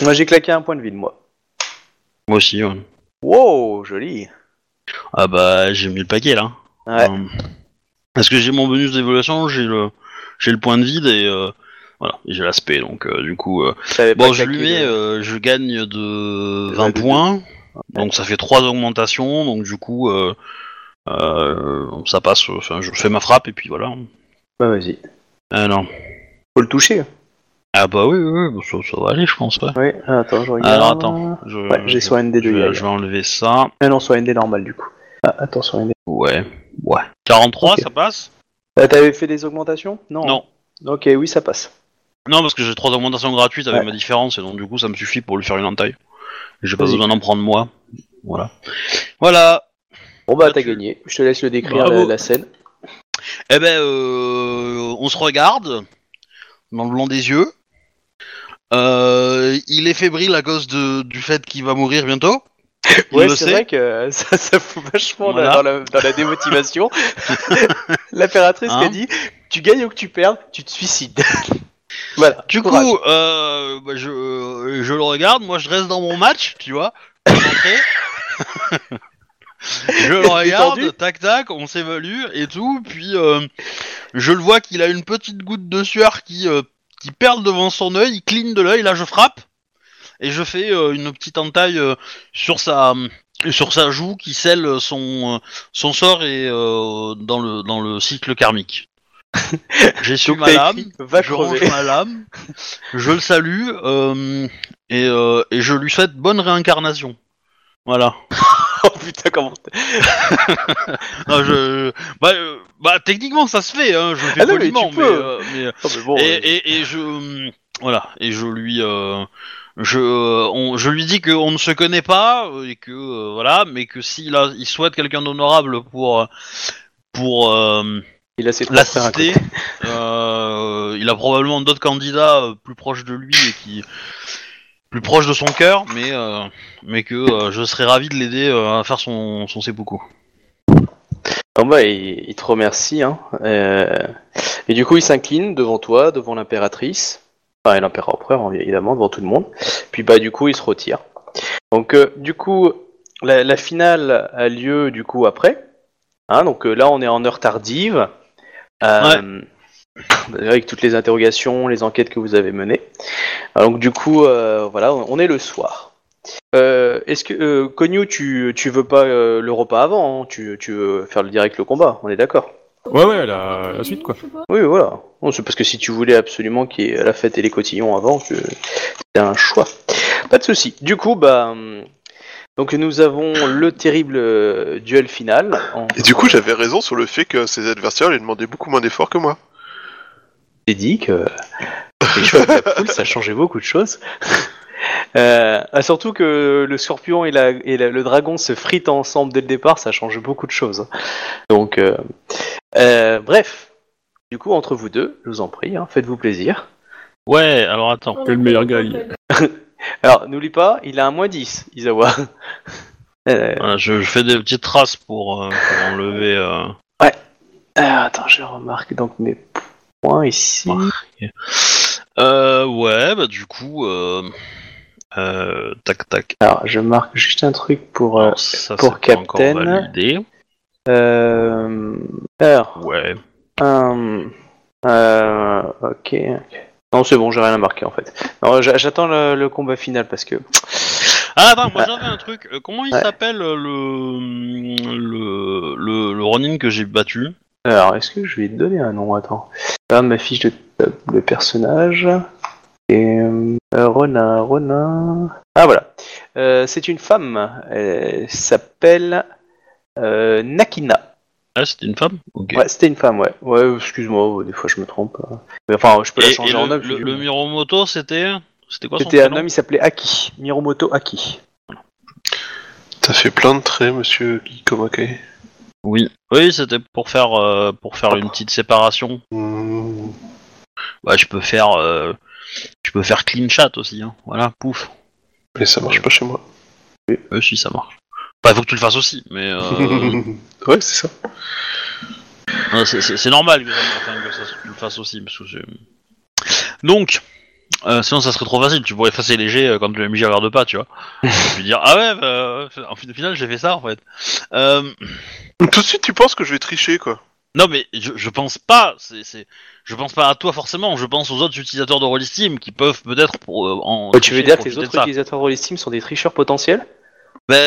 Moi, j'ai claqué un point de vide, moi. Moi aussi, ouais. Wow, joli. Ah bah, j'ai mis le paquet, là. Ouais. Euh, Parce que j'ai mon bonus d'évaluation, j'ai le... J'ai le point de vide et... euh, Voilà, j'ai l'aspect, donc euh, du coup... euh, Bon, je lui mets, je gagne de De 20 de- points, donc ça fait 3 augmentations, donc du coup, ça passe, enfin, je fais ma frappe et puis voilà. Bah vas-y. Ah non. Faut le toucher. Ah bah oui, oui, oui, ça, ça va aller, je pense, ouais. Oui, attends, je regarde. Alors attends, je, Ouais, j'ai sur ND de je, je vais enlever ça. Ah non, sur ND normal du coup. Ah, attends, sur ND. Ouais, ouais. 43, Ok. ça passe? Ah, T'avais fait des augmentations? Non. Non. Ok, oui, ça passe. Non, parce que j'ai trois augmentations gratuites avec Ouais. ma différence, et donc du coup ça me suffit pour lui faire une entaille. Et J'ai pas besoin d'en prendre moi. Voilà. Voilà. Bon bah t'as tu- gagné. Je te laisse le décrire la, la scène. Eh ben, euh, on se regarde dans le blanc des yeux. Euh, il est fébrile à cause de, du fait qu'il va mourir bientôt. Il Ouais, c'est vrai que ça, ça fout vachement dans- Voilà. dans, la, dans la démotivation. L'impératrice Hein qui a dit tu gagnes ou que tu perds, tu te suicides. voilà. Du courage. coup, euh, bah, je, euh, je le regarde, moi je reste dans mon match, tu vois. je le regarde, tac tac, on s'évalue et tout, puis euh, je le vois qu'il a une petite goutte de sueur qui, euh, qui perle devant son œil, il cligne de l'œil, là je frappe, et je fais euh, une petite entaille euh, sur sa sur sa joue qui scelle son, euh, son sort et euh, dans le dans le cycle karmique. J'ai su ma lame, écrit, va je range ma lame, je le salue euh, et, euh, et je lui souhaite bonne réincarnation. Voilà. oh putain, comment. Non, je, bah, euh, bah, techniquement ça se fait, hein, je le fais Ah non, mais poliment, tu mais, peux. euh, mais, mais bon, et, euh, et, et je hum, voilà et je lui euh, je euh, on- je lui dis qu'on ne se connaît pas euh, et que euh, voilà mais que s'il a il souhaite quelqu'un d'honorable pour euh, pour euh, il a ses trois frères à l'assister euh, il a probablement d'autres candidats euh, plus proches de lui et qui plus proches de son cœur mais euh, mais que euh, je serais ravi de l'aider euh, à faire son son seppuku. Oh, bah, il, il te remercie. Hein. Euh, Et du coup, il s'incline devant toi, devant l'impératrice. Enfin, et l'empereur, évidemment, devant tout le monde. Puis, bah, du coup, il se retire. Donc, euh, du coup, la, la finale a lieu, du coup, après. Hein, donc euh, là, on est en heure tardive. Euh, Avec toutes les interrogations, les enquêtes que vous avez menées. Alors, donc, du coup, euh, voilà, on est le soir. Euh, Est-ce que, euh, Konyu, tu, tu veux pas euh, le repas avant hein? Tu, tu veux faire le direct le combat, on est d'accord? Ouais, ouais, la, la suite, quoi. Oui, voilà. C'est parce que si tu voulais absolument qu'il y ait la fête et les cotillons avant, tu- c'était un choix. Pas de souci. Du coup, bah, donc nous avons le terrible euh, duel final. En- Et du coup, j'avais raison sur le fait que ses adversaires lui demandaient beaucoup moins d'efforts que moi. T'ai dit que les choix de la poule, ça changeait beaucoup de choses. Euh, ah, surtout que le scorpion et, la, et la- le dragon se fritent ensemble dès le départ, ça change beaucoup de choses. Donc, euh, euh, bref. Du coup, entre vous deux, je vous en prie, hein, faites-vous plaisir. Ouais alors attends. Que le meilleur gagne. Alors, n'oublie pas, il a un moins 10, Isawa. Euh, Voilà, je, je fais des petites traces pour, euh, pour enlever. euh, euh, attends, je remarque donc mes points ici. Euh, ouais, bah du coup, euh, euh, tac tac. Alors, je marque juste un truc pour... euh, Alors, ça, pour c'est pas encore Captain. validé. euh, alors, Ouais. Euh, euh, ok. Non, c'est bon, j'ai rien à marquer en fait. Non, j'a- j'attends le, le combat final parce que. Ah attends, moi j'avais un truc. Euh, comment il Ouais. s'appelle euh, le, le le le Ronin que j'ai battu? Alors, est-ce que je vais te donner un nom? Attends. Là, ma fiche de, de personnage. Et. Euh, Ronin, Ronin. Ah voilà. Euh, c'est une femme. Elle s'appelle. Euh, Nakina. Ah, c'était une femme? Ok. Ouais, c'était une femme, ouais. Ouais, excuse-moi, des fois je me trompe. Mais Enfin, je peux la Et, changer et en le, homme. le, le. Miromoto, c'était c'était quoi son C'était un prénom? homme, il s'appelait Aki. Miromoto Aki. T'as fait plein de traits, monsieur Kikomake. Oui. Oui, c'était pour faire euh, pour faire une petite séparation. Bah, je peux faire euh, je peux faire clean chat aussi. Hein. Voilà, pouf. Mais ça marche pas chez moi. Euh, si ça marche. Bah, il faut que tu le fasses aussi, mais euh, ouais, c'est ça. C'est- normal que, ça, enfin, que ça, tu le fasses aussi. Parce que Donc, euh, sinon ça serait trop facile. Tu pourrais effacer les jets euh, quand le MJ regarde pas, tu vois. Tu peux dire ah ouais, bah, euh, en fin- au final j'ai fait ça en fait. Euh, Tout de suite, tu penses que je vais tricher, quoi. non mais je, je pense pas. C'est, c'est- je pense pas à toi forcément. Je pense aux autres utilisateurs de Rollsteam qui peuvent peut-être pour, euh, en. Ouais, tu veux tricher, dire que les profiter autres de ça. utilisateurs Roll Steam sont des tricheurs potentiels? Bah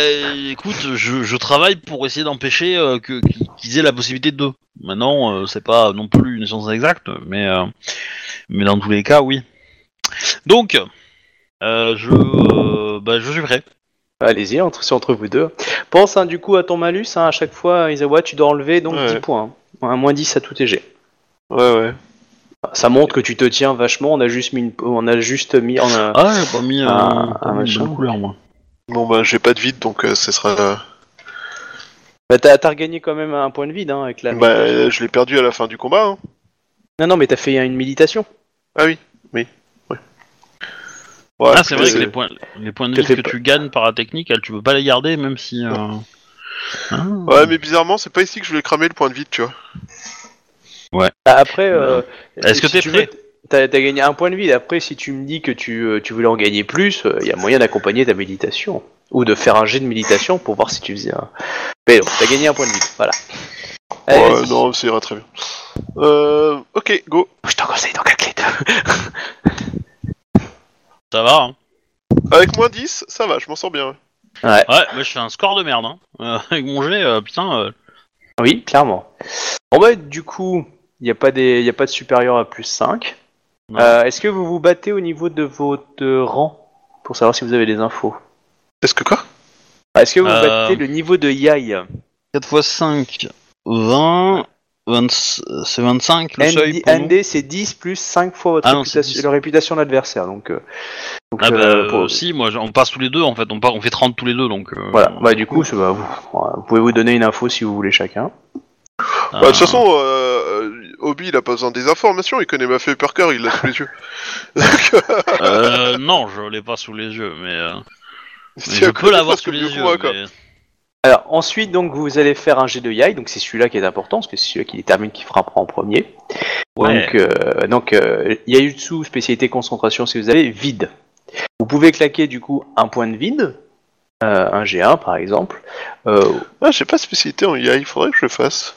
écoute, je, je travaille pour essayer d'empêcher euh, que qu'ils qu'ils aient la possibilité de deux. Maintenant, euh, c'est pas non plus une science exacte, mais euh, mais dans tous les cas, oui. Donc, euh, je euh, bah je suis prêt. Allez-y, entre, c'est entre vous deux. Pense hein, du coup à ton malus, hein, à chaque fois, Isawa, tu dois enlever donc Ouais. 10 points. hein. Un moins 10 à tout TG. Ouais, ouais. Ça montre que tu te tiens vachement, on a juste mis, une- on a juste mis en un... Ah, j'ai pas mis euh, Un- pas un mis de machin. bonne couleur moi. Bon, bah, j'ai pas de vide, donc euh, ce sera. euh, Bah, t'as, t'as regagné quand même un point de vide hein, avec la... Bah, euh, je l'ai perdu à la fin du combat. Hein. Non, non, mais t'as fait une méditation. Ah oui, oui. Ouais. Ouais, Ah, c'est vrai que les points, les points de vie que pas- tu gagnes par la technique, tu peux pas les garder même si. euh, ah. Ouais, mais bizarrement, c'est pas ici que je voulais cramer le point de vide, tu vois. Bah, après, euh, Est-ce que t'es tu prêt veux, T'as, gagné un point de vide. Après, si tu me dis que tu, euh, tu voulais en gagner plus, il y a moyen d'accompagner ta méditation. Ou de faire un jet de méditation pour voir si tu faisais un... Mais non, t'as gagné un point de vide, voilà. Allez, Ouais, vas-y. non, ça ira très bien. Euh, ok, go. Je te conseille d'en calculer deux. Ça va. Hein. Avec moins 10, ça va, je m'en sors bien. ouais. Ouais, bah, je fais un score de merde. Hein. Euh, avec mon jet, euh, putain. euh, oui, clairement. Bon bah, du coup, il n'y a, pas des- y a pas de supérieur à plus 5. Non. Euh, est-ce que vous vous battez au niveau de votre rang Pour savoir si vous avez des infos? Est-ce que quoi? Est-ce que vous Euh, battez le niveau de Yai? 4 x 5, 20. 20 c'est 25 le seuil ND, pour nous ND, c'est 10 plus 5 fois votre Ah non, c'est réputation, 10. la réputation de l'adversaire. Donc, euh, donc, Ah bah euh, pour- euh, si, moi on passe tous les deux en fait, on, part, on fait 30 tous les deux donc. euh, Voilà, bah, du coup, bah, vous, pouvez vous donner une info si vous voulez chacun. euh, Bah, de toute façon, euh, Obi, il a pas besoin des informations, il connaît ma feuille par cœur, il l'a sous les yeux. euh, non, je l'ai pas sous les yeux, mais, euh, mais je peux l'avoir sous les yeux. moi, quoi. mais- Alors, ensuite, donc, vous allez faire un jet de Yai, donc c'est celui-là qui est important, parce que c'est celui qui détermine qui frappera en premier. Ouais. Donc, euh, donc euh, Yaijutsu, spécialité concentration, si vous avez, vide. Vous pouvez claquer, du coup, un point de vide, euh, un G1 par exemple. Euh, Ah, j'ai pas de spécialité en IA, il faudrait que je le fasse.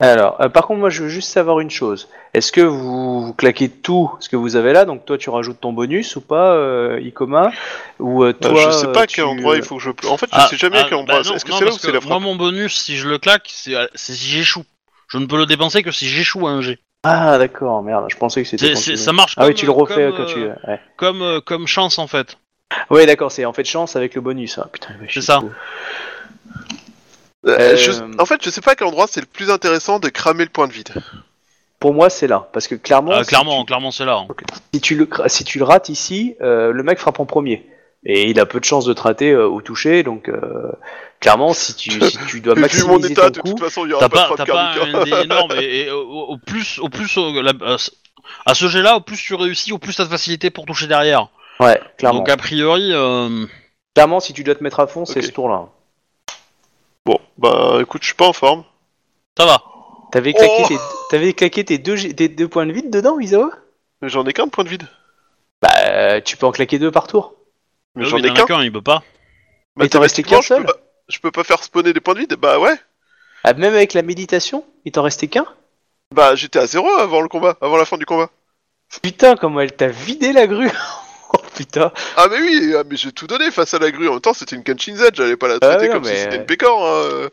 Alors, euh, par contre, moi, je veux juste savoir une chose. Est-ce que vous, vous claquez tout ce que vous avez là? Donc, toi, tu rajoutes ton bonus ou pas, euh, Ikoma? Ou euh, Euh, toi, je sais pas à euh, quel tu- endroit il faut que je. En fait, je Ah, sais jamais à ah, quel endroit. bah non, Est-ce que c'est là ou c'est la Moi, frappe mon bonus, si je le claque, c'est c'est si j'échoue. Je ne peux le dépenser que si j'échoue à un G. Ah, d'accord, merde, je pensais que c'était. C'est- c'est- ça marche Ah comme, oui, tu le refais comme, quand tu. Ouais, comme, comme chance en fait. Ouais, d'accord, c'est en fait chance avec le bonus. Ah, putain, chier, ça. coup. Euh, Euh, je- En fait, je sais pas à quel endroit c'est le plus intéressant de cramer le point de vide. Pour moi, c'est là, parce que clairement, si clairement, tu- clairement c'est là. hein. si tu le, si tu le rates ici, euh, le mec frappe en premier. Et il a peu de chances de te rater euh, au toucher, donc euh, clairement, si tu, si tu dois Vu mon maximiser état, ton de coup, toute façon, il y aura T'as pas, pas, de pas un dé énorme et, et au, au plus, au plus, au- la- à ce- jet-là, au plus tu réussis, au plus t'as de facilité pour toucher derrière. ouais, clairement. Donc a priori, euh, Clairement, si tu dois te mettre à fond, c'est ce tour-là. Bon, bah écoute, je suis pas en forme. ça va. T'avais claqué, Oh tes, t'avais claqué tes, deux, G- tes deux points de vide dedans, Isawa? Mais j'en ai qu'un de point de vide. Bah, tu peux en claquer deux par tour. Mais Euh, j'en ai qu'un. qu'un, il peut pas. Mais t'en restait qu'un Mathématiquement, je peux seul pas- Je peux pas faire spawner des points de vide Bah ouais. Ah, même avec la méditation, il t'en restait qu'un? Bah j'étais à zéro avant le combat, avant la fin du combat. Putain, comment elle t'a vidé la grue putain Ah mais oui, ah, mais j'ai tout donné face à la grue. En même temps, c'était une Kenshin Z, j'allais pas la Ah traiter comme mais- si c'était une pécore. Hein.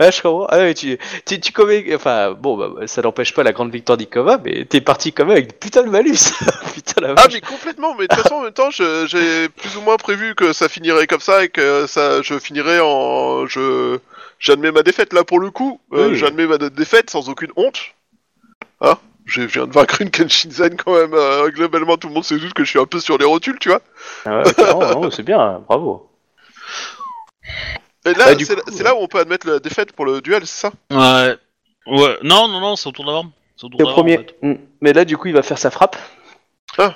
Ah, je comprends. Ah, ouais, tu, tu, tu commets... Enfin, bon, bah, ça n'empêche pas la grande victoire d'Ikoma, mais t'es parti quand même avec putain de malus Putain la Ah mais complètement, mais de toute façon en même temps j'ai plus ou moins prévu que ça finirait comme ça et que ça je finirais en je j'admets ma défaite là pour le coup, euh, Oui. j'admets ma défaite sans aucune honte. Hein je viens de vaincre une Kenshin Zen quand même, euh, globalement tout le monde se doute que je suis un peu sur les rotules, tu vois. ah ouais, non, non, c'est bien, bravo. Et là Bah, c'est coup, là où on peut admettre la défaite pour le duel, c'est ça? Ouais. Ouais. Non, non, non, c'est au tour d'avant. C'est au tour C'est le d'avant, en premier. fait. Mm. Mais là, du coup, il va faire sa frappe.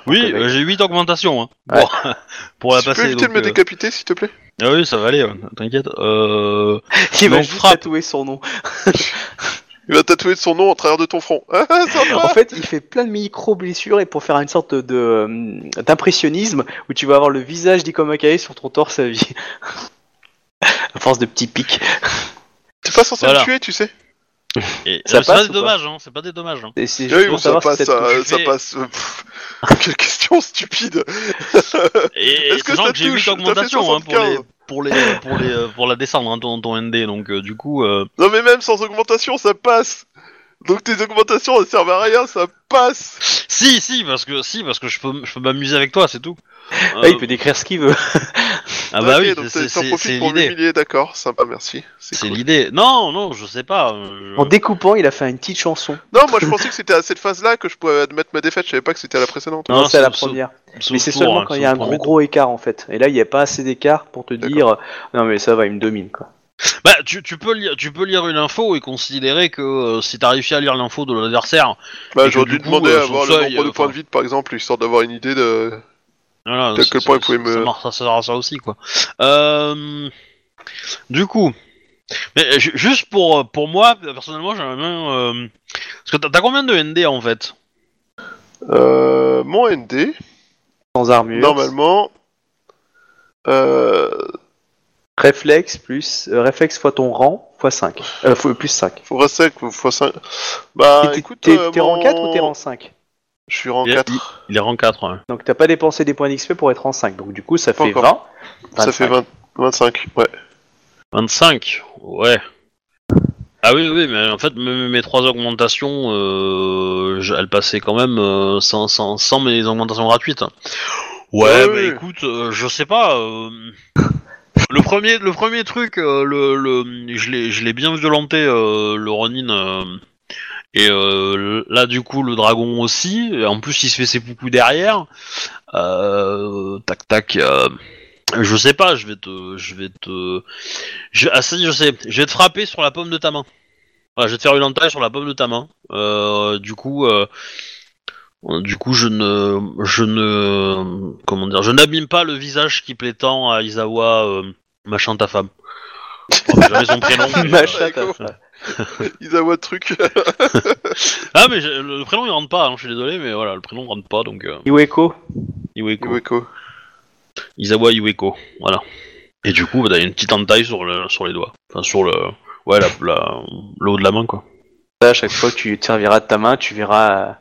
Oui, avec- euh, j'ai 8 augmentations. Hein. Ouais. Bon, pour la Tu peux passer. éviter donc, de me euh, décapiter s'il te plaît? Ah oui, ça va aller, ouais, t'inquiète. Euh... Il va juste frappe. tatouer son nom. Il va tatouer son nom en travers de ton front. Ah, En fait, il fait plein de micro-blessures et pour faire une sorte de euh, d'impressionnisme où tu vas avoir le visage d'Ikomakae sur ton torse à vie. à force de petits pics. T'es pas censé Voilà. le tuer, tu sais Et, Ça c'est passe pas des dommages, hein. C'est pas des dommages. Hein. Et c'est Oui, bon, ça si passe, cette ça, touche- ça fais- passe. pff, Quelle question stupide Est-ce que ça que j'ai 8 touche fait augmentations hein, pour les. 75. pour les pour les euh, pour la descendre hein, ton, ton ND donc euh, du coup euh, Non mais même sans augmentation, ça passe. Donc tes augmentations elles servent à rien, ça passe. si si parce que si parce que je peux je peux m'amuser avec toi c'est tout. Ah, Euh, il peut décrire ce qu'il veut. Ah bah Ok, oui donc c'est t'en c'est- profites c'est pour l'idée d'accord, sympa, merci. C'est cool. l'idée non non je sais pas euh, je- En découpant, il a fait une petite chanson. Non, moi je pensais que c'était à cette phase-là que je pouvais admettre ma défaite, je savais pas que c'était à la précédente. Non, Non, c'est à la première. Mais c'est seulement hein, quand il y a un gros écart en fait. Et là, il n'y a pas assez d'écart pour te dire non mais ça va, il me domine quoi. Bah, tu, tu peux lire, tu peux lire une info et considérer que euh, si t'as réussi à lire l'info de l'adversaire, Bah j'aurais dû demander euh, à avoir le nombre de euh, points de vide par exemple, histoire d'avoir une idée de... voilà, De quel ça- point il ça- pouvait me- ça, marche, ça sert à ça aussi, quoi. Euh, du coup, mais ju- juste pour pour moi, personnellement, j'aimerais bien. euh, Parce que t'as combien de ND en fait? Euh, mon ND, Sans armure. normalement... Euh, Réflexe plus euh, réflexe fois ton rang fois 5. Euh, fois, plus 5. faut rester avec fois 5. Bah t'es écoute... t'es- euh, t'es rang mon- 4 ou t'es rang 5 Je suis rang Il- 4. Il est rang 4. ouais. Donc t'as pas dépensé des points d'XP pour être rang 5. Donc du coup ça Pas fait encore. 20. Ça fait 20... 25, ouais. 25, ouais. Ah oui, oui, mais en fait, mes, mes trois augmentations, euh, je- elles passaient quand même euh, sans, sans, sans mes augmentations gratuites. Ouais, Ouais, bah oui. écoute, euh, je sais pas. euh, le premier, le premier truc, euh, le, le, je l'ai, je l'ai bien violenté, euh, le Ronin. euh, et euh, là, du coup, le dragon aussi. En plus, il se fait ses coucous derrière. Euh, tac, tac. euh, je sais pas, je vais te, je vais te, je, ah si, je sais, je vais te frapper sur la paume de ta main. Voilà, je vais te faire une entaille sur la paume de ta main. Euh, du coup, euh, du coup, je ne, je ne, comment dire, je n'abîme pas le visage qui plaît tant à Isawa, euh, machin ta femme. J'ai jamais son prénom. Machin, d'accord. t'as- Isawa truc. ah mais le, le prénom il rentre pas, hein, je suis désolé, mais voilà, le prénom rentre pas, donc euh, Iweko. Iweko. Iweko. Isawa Iweko, voilà. Et du coup, bah, t'as une petite entaille sur, le, sur les doigts. Enfin, sur le. Ouais, la, la- le haut de la main, quoi. Ça, à chaque fois que tu te serviras de ta main, tu verras euh,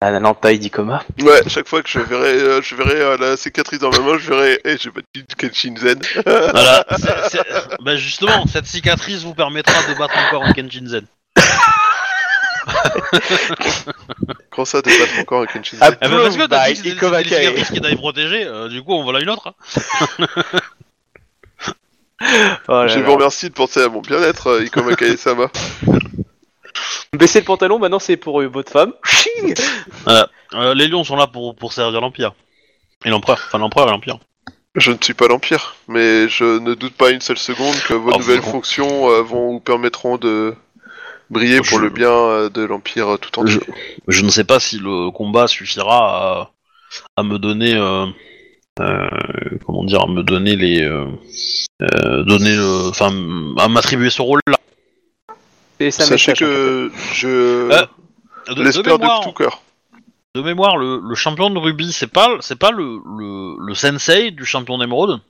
un entaille d'Ikoma. Ouais, chaque fois que je verrai, euh, je verrai euh, la cicatrice dans ma main, je verrai, eh, j'ai battu Kenshin Zen. Voilà. c'est- c'est- Bah, justement, cette cicatrice vous permettra de battre encore un Kenshin Zen. Quand ça, t'es pas encore un Kenshin Ah, Zen Eh ben, parce que t'as By dit que c'était Ikoma c'était les cicatrices qui t'avaient protégé, euh, du coup, on voilà une autre. hein. Oh là Je là. vous remercie de penser à mon bien-être, euh, Ikoma Kae-sama. Baissez le pantalon, maintenant c'est pour euh, votre femme. Ching Euh, les lions sont là pour, pour servir l'Empire. Et l'Empereur. Enfin, l'Empereur et l'Empire. Je ne suis pas l'Empire, mais je ne doute pas une seule seconde que vos Ah, nouvelles fonctions euh, vont vous permettront de briller pour Je- le bien euh, de l'Empire euh, tout entier. Je ne sais pas si le combat suffira à, à me donner. euh, euh, comment dire, à me donner les. euh, euh, donner le. Enfin, à m'attribuer ce rôle-là. Et ça Sachez message, en que je Euh, De, de l'espère mémoire, de tout cœur. de mémoire, le, le champion de rugby, c'est pas, c'est pas le, le, le sensei du champion d'émeraude.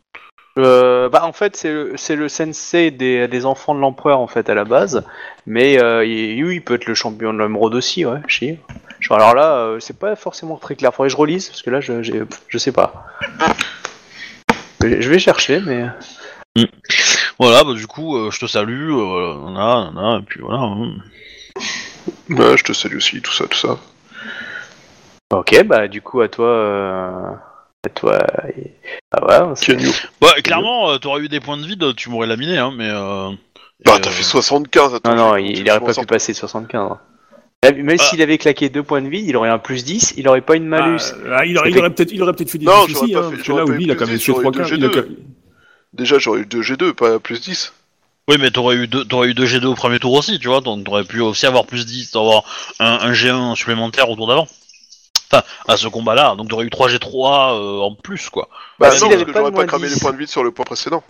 Euh, bah en fait c'est le, c'est le sensei des, des enfants de l'empereur en fait à la base, mais euh, il, oui il peut être le champion de l'émeraude aussi ouais. chi. Genre, alors là euh, c'est pas forcément très clair. Faudrait que je relise parce que là je, je sais pas. Je je vais chercher mais Voilà, bah du coup, euh, je te salue, euh, voilà, voilà, et puis voilà. hein. Ouais, je te salue aussi, tout ça, tout ça. ok bah du coup à toi euh, à toi et- ah ouais c'est- Kenyu. Bah, clairement, euh, t'aurais eu des points de vide, tu m'aurais laminé, hein, mais. Euh, Bah, et, t'as euh, fait 75 attends, Non, non, il, il aurait m'en pas sors pu passer de 75. hein. Même même Ah. s'il avait claqué deux points de vie, il aurait un plus 10, il aurait pas une malus. Ah, il aurait, il aurait peut-être, il aurait peut-être fait des Non, soucis, j'aurais pas hein, fait- parce que j'aurais là, pas oui, il a plus quand même 10, fait j'aurais 3 eu deux quarts. il a G2. quand- Déjà, j'aurais eu 2 G2, pas plus 10. Oui, mais t'aurais eu deux, t'aurais eu deux G2 au premier tour aussi, tu vois, donc t'aurais pu aussi avoir plus 10, avoir un, un G1 supplémentaire au tour d'avant. Enfin, à ce combat-là, donc t'aurais eu 3 G3 euh, en plus, quoi. Bah, non, parce que j'aurais le pas cramé 10. les points de vie sur le point précédent.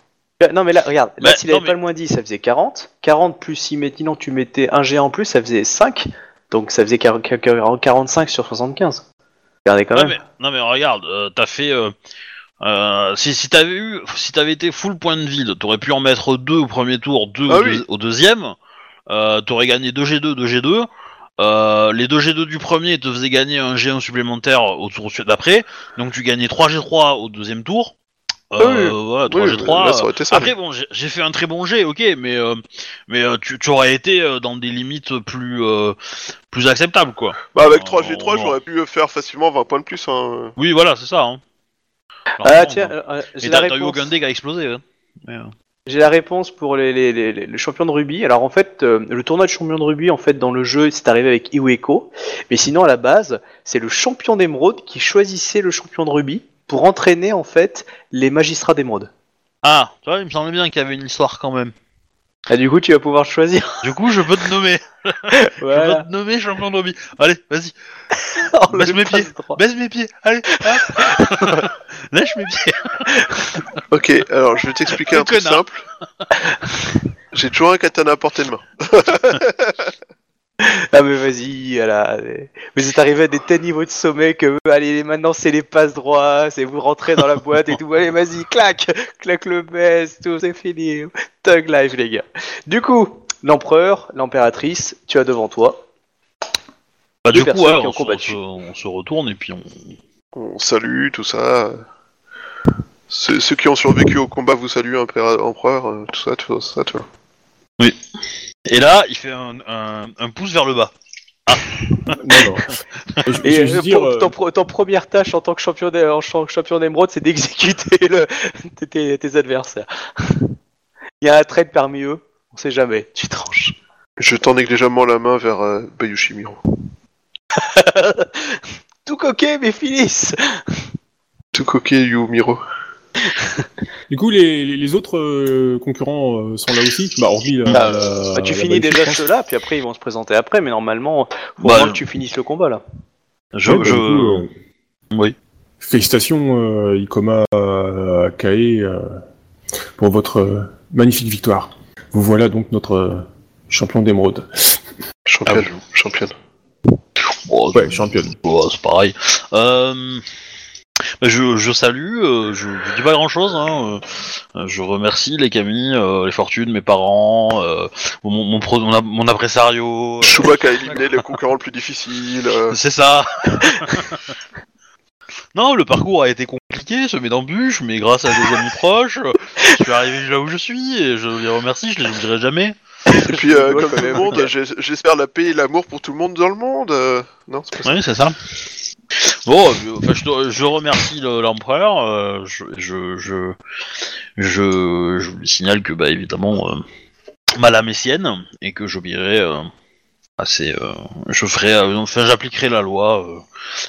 Euh, Non mais là, regarde, là Bah, s'il non, avait mais- pas le moins 10, ça faisait 40. 40 plus si maintenant tu mettais un G en plus, ça faisait 5. Donc ça faisait 40 45 sur 75. Regardez quand Non même. mais, non mais regarde, euh, t'as fait... euh, euh, si si t'avais eu, si t'avais été full point de vide, t'aurais pu en mettre deux au premier tour, deux Ah au, oui. deux- au deuxième. Euh, t'aurais gagné 2 G2, 2 G2. Euh, les 2 G2 du premier te faisaient gagner un G1 supplémentaire au tour d'après. Donc tu gagnais 3 G3 au deuxième tour. Euh, Oui, voilà, Oui, 3G3. là, ça aurait été ça. Après, bon, j'ai fait un très bon jet, ok, mais, euh, mais euh, tu, tu aurais été euh, dans des limites plus, euh, plus acceptables, quoi. Bah, avec Oh, 3G3, non. j'aurais pu faire facilement 20 points de plus. Hein. Oui, voilà, c'est ça. Hein. Ah tiens, euh, euh, j'ai la réponse. aucun dé qui a explosé. hein. Mais, euh, J'ai la réponse pour les, les, les, les- les champions de rugby. Alors en fait, euh, le tournoi de champion de rugby, en fait, dans le jeu, c'est arrivé avec Iweko. Mais sinon, à la base, c'est le champion d'émeraude qui choisissait le champion de rugby pour entraîner en fait les magistrats d'émeraude. Ah, tu vois, il me semblait bien qu'il y avait une histoire quand même. Ah, du coup, tu vas pouvoir choisir. Du coup, je peux te nommer. Je peux Voilà. te nommer champion de rugby. Allez, vas-y, Baisse mes passe pieds. droit. baisse mes pieds. Allez, hop. Lâche mes pieds. Ok, alors je vais t'expliquer Le un truc connard. simple. J'ai toujours un katana à portée de main. Ah mais vas-y, voilà. Vous êtes arrivé à des tels niveaux de sommet que allez maintenant c'est les passes droits, c'est vous rentrez dans la boîte et tout. Allez vas-y, clac, clac le best, tout c'est fini. Thug life les gars. Du coup, l'empereur, l'impératrice, tu as devant toi. Bah, Deux du coup, personnes ouais, qui ont on, se- combattu. on se, on se retourne et puis on. On salue, tout ça. Ceux, ceux qui ont survécu au combat vous saluent, impéra- empereur, euh, tout ça, tout ça, tu vois. Et là, il fait un, un, un pouce vers le bas. Non, non. Je, je Et vais juste dire, pour- ton, première tâche en tant que champion en d'émeraude, c'est d'exécuter le- tes, tes adversaires. Il y a un trade parmi eux, on sait jamais, tu tranches. Je tends négligemment la main vers euh, Bayushi Miro. Tout coquet, mais Phyllis Tout coquet, Yu Miro. Du coup, les, autres euh, concurrents euh, sont là aussi. Bah, hormis Bah, la- Bah, tu la finis déjà ceux-là, puis après ils vont se présenter après, mais normalement, faut Bah, je- que tu finisses le combat là. Je. Ouais, bah, je... du coup, euh, Oui. Félicitations, euh, Ikoma euh, Kae, euh, pour votre euh, magnifique victoire. Vous voilà donc notre euh, champion d'émeraude. Championne, Ah championne. Oh, Ouais, championne. Oh, c'est pareil. Euh, bah, je, je salue, euh, je, je dis pas grand chose. Hein, euh, je remercie les Camille, euh, les Fortunes, mes parents, mon, mon, pro- mon, mon impresario. Chewbacca a éliminé le concurrent le plus difficile. C'est ça. non, le parcours a été compliqué, semé d'embûches, mais grâce à des amis proches, je suis arrivé là où je suis et je les remercie, je les oublierai jamais. Et puis, comme tout le monde, j'espère la paix et l'amour pour tout le monde dans le monde. Non, c'est pas ça. Oui, c'est ça. Bon, euh, je, je remercie le- l'empereur. euh, je, je, je, je, je signale que, bah, évidemment, euh, ma lame est sienne et que j'obéirai euh, euh, je ferai, enfin, j'appliquerai la loi.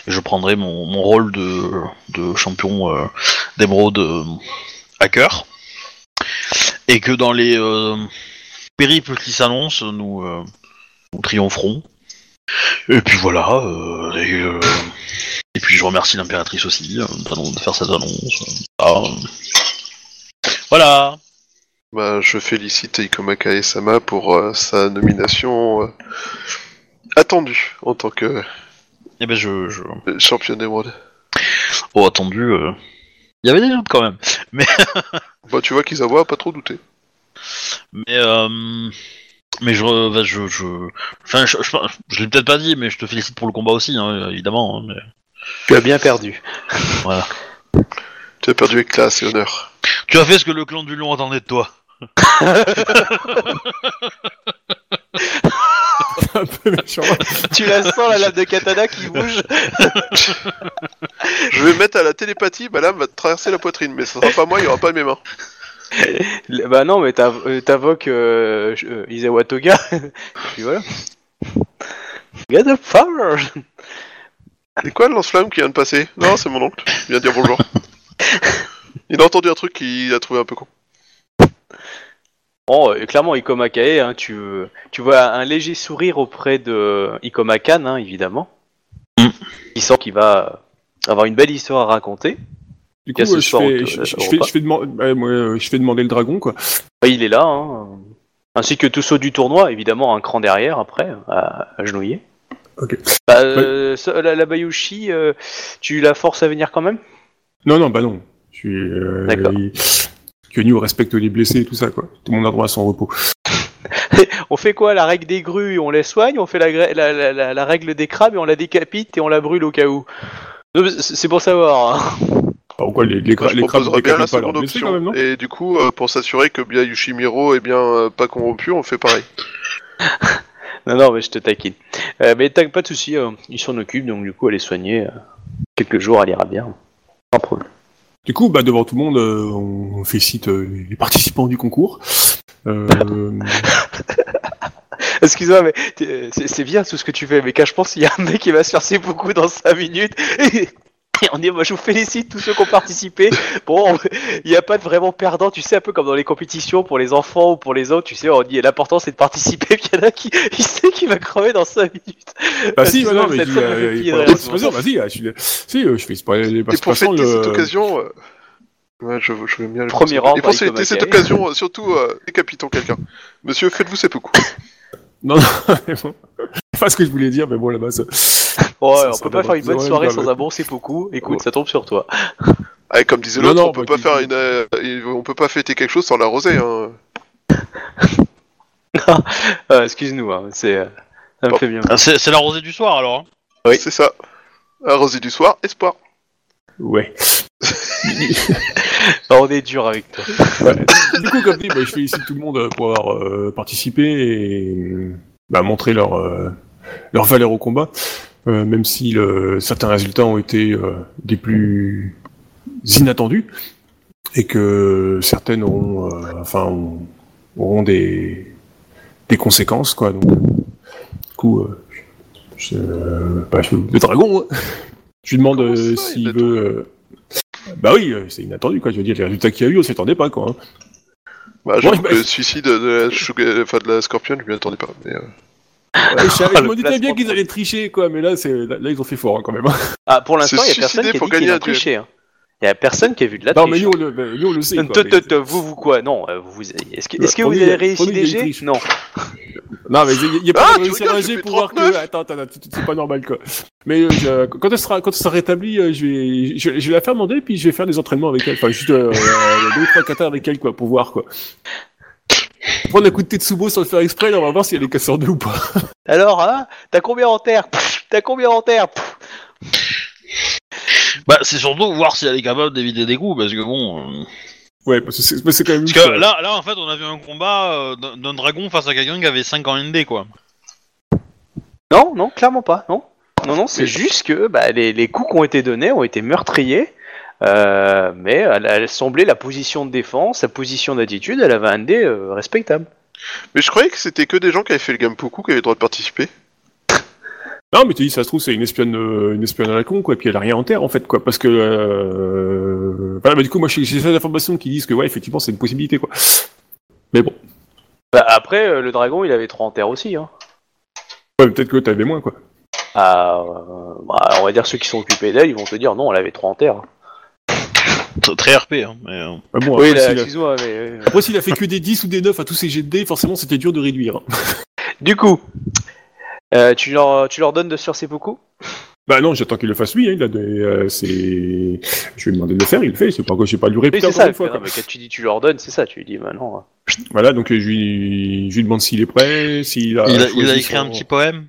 et je prendrai mon, mon rôle de, de champion d'émeraude euh, à cœur. Et que dans les périples qui s'annoncent, nous, nous triompherons. Et puis voilà. euh, et, euh, et puis je remercie l'impératrice aussi euh, de faire cette annonce. ah. Voilà. Bah, je félicite Ikoma Kae-sama pour euh, sa nomination euh, attendue en tant que Et ben je, je... euh, championne d'émeraude. Oh attendu. Il y avait des doutes quand même. Bah, tu vois qu'Isawa a pas trop douté. Mais mais je, bah, je, je, enfin, je, je, je l'ai peut-être pas dit, mais je te félicite pour le combat aussi, hein, évidemment. hein, mais Tu as bien perdu. voilà. Tu as perdu avec classe et honneur. Tu as fait ce que le clan du lion attendait de toi. Un peu méchant. tu la sens la lame de katana qui bouge Je vais mettre à la télépathie, bah là, va te traverser la poitrine, mais ça sera pas moi, il y aura pas mes mains. Bah non, mais euh, t'invoques euh, euh, Izawa Toga. Et puis voilà. Get the power C'est quoi le lance-flamme qui vient de passer? Non, c'est mon oncle. Il vient de dire bonjour. Il a entendu un truc qu'il a trouvé un peu con. Bon, euh, clairement, Ikoma Kae, hein, tu, tu vois un léger sourire auprès de Ikoma Kan, hein, évidemment. Mm. Il sent qu'il va avoir une belle histoire à raconter. Du coup, je, fais, je, je- je, euh, je demander le dragon, quoi. Bah, il est là, hein, ainsi que tous ceux du tournoi, évidemment, un cran derrière après, à, à genouiller. Ok. Bah, euh, ça, la, la Bayushi, euh, tu la forces à venir quand même? Non, non, bah non. Euh, D'accord. il- respecte les blessés et tout ça, quoi. Tout le monde a droit à son repos. On fait quoi? La règle des grues, on les soigne? On fait la, la, la, la- la règle des crabes et on la décapite et on la brûle au cas où? C'est c'est pour savoir. hein. Alors quoi, les, les, je les crabes proposerais bien la décapent pas leurs seconde blessés, option. quand même, non et du coup, euh, pour s'assurer que bien Yushimiro est bien euh, pas corrompu, on fait pareil. Non, non, mais je te taquine. Euh, mais t'as pas de soucis, euh, il s'en occupe, donc du coup, elle est soignée. euh, quelques jours, elle ira bien. Sans problème. Du coup, bah, devant tout le monde, euh, on félicite euh, les participants du concours. Euh, Excuse-moi, mais c'est c'est bien tout ce que tu fais, mais quand je pense qu'il y a un mec qui va se faire ses beaucoup dans 5 minutes. Et on dit, moi je vous félicite tous ceux qui ont participé. Bon, il n'y a pas de vraiment perdant, tu sais, un peu comme dans les compétitions pour les enfants ou pour les autres, tu sais, on dit l'important c'est de participer, puis il y en a qui il sait qu'il va crever dans 5 minutes. bah si, bah, non, mais euh, il participation, vas-y, euh, je suis- si, euh, je fais pas les Et pour cette occasion, euh, ouais, je, je veux bien le Premier rang, Et pour fêter cette occasion, surtout, euh, décapitons quelqu'un. Monsieur, faites-vous seppuku. Non, non, mais bon. C'est pas ce que je voulais dire, mais bon, la base. Ouais, Ça, on ça peut pas faire une ça bonne soirée ça sans un bon c'est beaucoup. Écoute, Ouais. ça tombe sur toi. Ah, et comme disait l'autre, on peut pas faire une, euh, on peut pas fêter quelque chose sans l'arroser. Hein. Euh, Excuse-nous, hein, c'est euh, ça me Bon. fait bien. Ah, C'est la rosée du soir alors. hein. Oui. C'est ça. Arroser du soir, espoir. Ouais. on est dur avec toi. Ouais. Du coup, comme dit, bah, je félicite tout le monde euh, pour avoir euh, participé et bah, montré leur, euh, leur valeur au combat, euh, même si le- certains résultats ont été euh, des plus inattendus et que certaines auront, euh, enfin, auront- des, des conséquences, quoi. Donc, du coup, euh, je, euh, bah, je- le dragon, hein. je lui demande euh, s'il veut. Bah oui, euh, c'est inattendu, quoi. Je veux dire, les résultats qu'il y a eu, on s'y attendait pas, quoi. hein. Bah, j'avoue Ouais, bah, que le suicide de la, Shuga- enfin, de la Scorpion, je m'y attendais pas. Mais, euh, Ouais, je, Le me doutais bien qu'ils allaient tricher, quoi, mais là, c'est, là, ils ont fait fort, hein, quand même. Ah, pour l'instant, il y a personne qui a pour dit triché. hein. Il y a personne qui a vu de la non, mais nous, on le, mais nous, on le sait, quoi. Mais- vous, vous quoi? Non, euh, vous, est-ce que, est-ce que vous avez réussi triche. Non. Non, mais il n'y a pas Ah, de réussir un fait pour voir que... 39. Attends, attends, attends, c'est pas normal, quoi. Mais euh, quand, elle sera, quand sera rétablie, euh, je vais, je, vais la faire demander, puis je vais faire des entraînements avec elle. Enfin, juste deux ou trois katas avec elle, quoi, pour voir, quoi. Prendre un coup de Tetsubo sans le faire exprès, on va voir si elle est casseur d'eux ou pas. Alors, hein? T'as combien en terre? T'as combien en terre? Bah c'est surtout voir si elle est capable d'éviter des coups parce que bon. euh, Ouais, parce que c'est, mais c'est quand même... Parce que là, là en fait on a vu un combat euh, d'un d'un dragon face à quelqu'un qui avait 5 en ND quoi. Non, non, clairement pas. Non, non, non. C'est juste que bah, les, les coups qui ont été donnés ont été meurtriers. euh, mais elle, elle semblait la position de défense, la position d'attitude, elle avait un dé euh, respectable. mais je croyais que c'était que des gens qui avaient fait le Gampoku qui avaient le droit de participer. Non, mais tu dis, ça se trouve, c'est une espionne, euh, une espionne à la con, quoi, et puis elle a rien en terre, en fait, quoi, parce que, euh... voilà, bah, du coup, moi, j'ai ces informations qui disent que, ouais, effectivement, c'est une possibilité, quoi. Mais bon, Bah, après, euh, le dragon, il avait trois en terre aussi. Hein. ouais, mais peut-être que t'avais moins, quoi. Ah, euh, bah, on va dire ceux qui sont occupés d'elle, ils vont te dire non, elle avait trois en terre. Très- Très RP hein. Mais, euh, Bah, bon, oui, après, s'il a... excuse-moi, mais. après, s'il a fait que des 10 ou des 9 à tous ses jets de dés, forcément, c'était dur de réduire. hein. Du coup, euh, tu, leur, tu leur donnes de sur ces beaucoup? Bah non, j'attends qu'il le fasse lui, hein, il a des, euh, c'est... Je lui demander de le faire, il le fait, c'est pas que j'ai pas lui Oui, répéter c'est encore ça. une fois, non, quoi. mais quand tu dis tu leur donnes, c'est ça. Tu lui dis maintenant. euh, Voilà, donc, je lui, je lui demande s'il est prêt, s'il a... il, a, choisi il a écrit son- un petit poème?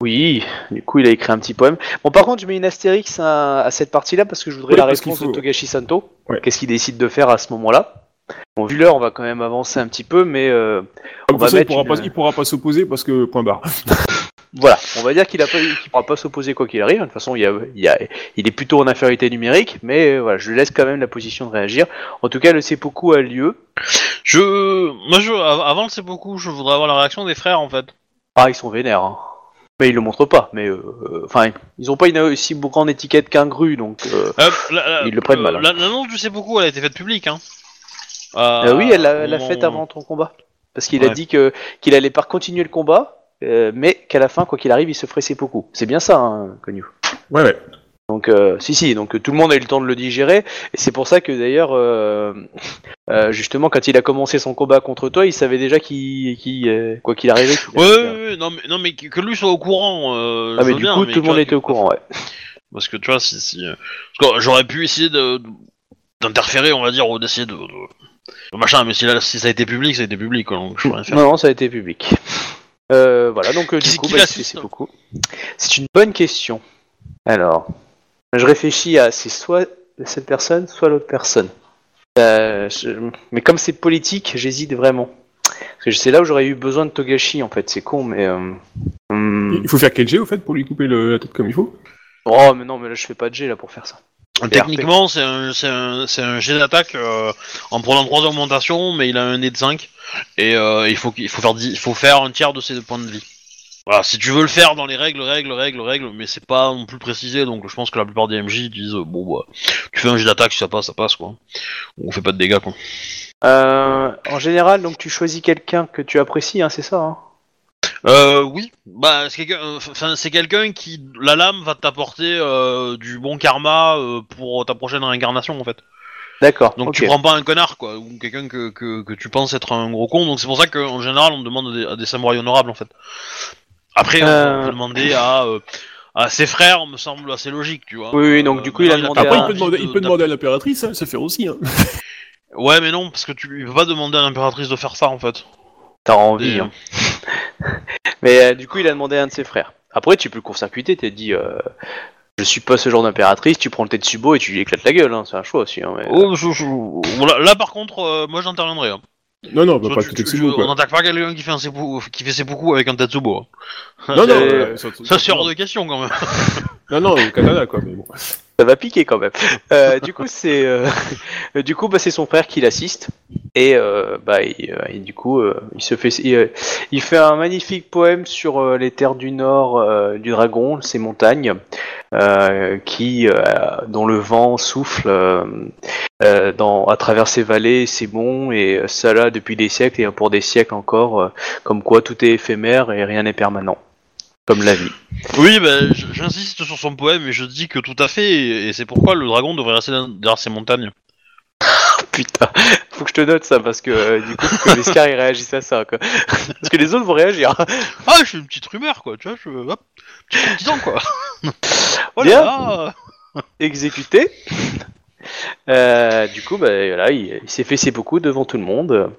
Oui, du coup, il a écrit un petit poème. Bon, par contre, je mets une astérix à, à cette partie-là parce que je voudrais Oui, la réponse faut- de Togashi Santo. Ouais. Qu'est-ce qu'il décide de faire à ce moment-là? Bon, vu l'heure, on va quand même avancer un petit peu, mais euh, on va façon, il pourra, une- pas, il pourra pas s'opposer parce que, point barre. voilà. On va dire qu'il qu'il pourra pas s'opposer quoi qu'il arrive. De toute façon, il, y a, il, y a- il est plutôt en infériorité numérique, mais euh, voilà, je lui laisse quand même la position de réagir. En tout cas, le seppuku a lieu. Je, moi je, av- avant le c'est beaucoup, je voudrais avoir la réaction des frères en fait. Ah, ils sont vénères. Hein. Mais ils le montrent pas. Mais euh, euh, enfin, ils ont pas une aussi grande étiquette qu'un gru, donc. euh, Euh, la- la- Ils le prennent euh, mal, hein. la- L'annonce du c'est beaucoup, elle a été faite publique hein. Euh, oui, elle l'a faite avant ton combat. Parce qu'il a dit que qu'il allait pas continuer le combat, euh, mais qu'à la fin, quoi qu'il arrive, il se ferait ses beaucoup. C'est bien ça, hein, Connu. Ouais, ouais. Donc, euh, si, si, donc tout le monde a eu le temps de le digérer, et c'est pour ça que d'ailleurs, euh, euh, justement, quand il a commencé son combat contre toi, il savait déjà qu'il, qu'il, euh, quoi qu'il arrivait. qu'il Ouais, ouais, ouais, non mais non mais que lui soit au courant. Euh, Ah, mais du bien, coup, mais tout le monde était au courant, ouais. Parce que tu vois, si, si euh, parce que j'aurais pu essayer de d'interférer, on va dire, ou d'essayer de, de- de machin, mais si, là, si ça a été public, ça a été public, quoi, donc je faire. Non, non, ça a été public. Euh, voilà, donc euh, du c'est coup, qui bah, c'est beaucoup. C'est une bonne question. Alors, je réfléchis à c'est soit cette personne, soit l'autre personne. Euh, je- Mais comme c'est politique, j'hésite vraiment. Parce que c'est là où j'aurais eu besoin de Togashi en fait, c'est con, mais. euh, hum, Il faut faire quel jet au fait pour lui couper le- la tête comme il faut? Oh, mais non, mais là je fais pas de G là pour faire ça. Techniquement, c'est un, c'est un, c'est un jet d'attaque euh, en prenant 3 augmentations, mais il a un nez de 5 et euh, il faut il faut faire dix- il faut faire un tiers de ses points de vie. Voilà, si tu veux le faire dans les règles, règles, règles, règles, mais c'est pas non plus précisé, donc je pense que la plupart des MJ disent euh, bon bah tu fais un jet d'attaque, si ça passe, ça passe quoi. On fait pas de dégâts quoi. Euh, en général, donc tu choisis quelqu'un que tu apprécies, hein, c'est ça hein? Euh, oui, bah c'est quelqu'un, euh, enfin, c'est quelqu'un qui la lame va t'apporter euh, du bon karma euh, pour ta prochaine réincarnation en fait. D'accord. Donc ok. tu prends pas un connard quoi, ou quelqu'un que, que, que tu penses être un gros con. Donc c'est pour ça qu'en général on demande à des, à des samouraïs honorables en fait. Après on Euh. peut demander à, euh, à ses frères, me semble assez logique, tu vois. Oui, oui, donc du coup, il a maintenant, demandé Après, à- il peut demander, il peut de- demander à l'impératrice, hein, ça fait aussi. Hein. Ouais mais non parce que tu il peut pas demander à l'impératrice de faire ça en fait. T'as envie. Des- hein. Mais euh, du coup, il a demandé à un de ses frères. Après, tu peux le court-circuiter, t'as dit. euh, Je suis pas ce genre d'impératrice, tu prends le Tetsubo et tu lui éclates la gueule, hein, c'est un choix aussi. Hein, mais, euh, Oh, je- je- voilà, là par contre euh, moi j'interviendrai. hein. Non, non, bah, Soit pas tu- tout tu- Tetsubo, tu- quoi. on n'attaque pas quelqu'un qui fait un seppuku- qui fait seppuku avec un Tetsubo. hein. Non, non, euh, Ça c'est hors de question quand même. Non, non, au Canada, quoi, mais bon. Ça va piquer quand même. Euh, du coup, c'est euh, du coup, bah, c'est son frère qui l'assiste. Et euh, bah, il, euh, et du coup, il se fait, il, il fait un magnifique poème sur les terres du nord du dragon, ces montagnes, qui, dont le vent souffle dans, à travers ces vallées, c'est bon. Et ça là depuis des siècles et pour des siècles encore, comme quoi tout est éphémère et rien n'est permanent, comme la vie. Oui, bah, j- j'insiste sur son poème et je dis que tout à fait, et, et c'est pourquoi le dragon devrait rester dans- derrière ces montagnes. Putain, faut que je te note ça parce que euh, du coup, que Lescar il réagisse à ça quoi. Parce que les autres vont réagir. Ah, je fais une petite rumeur, quoi, tu vois, je... Hop, petit partisan, quoi. voilà. Bien. Exécuté. Euh, du coup, bah, voilà, il, il s'est fait ses beaucoup devant tout le monde.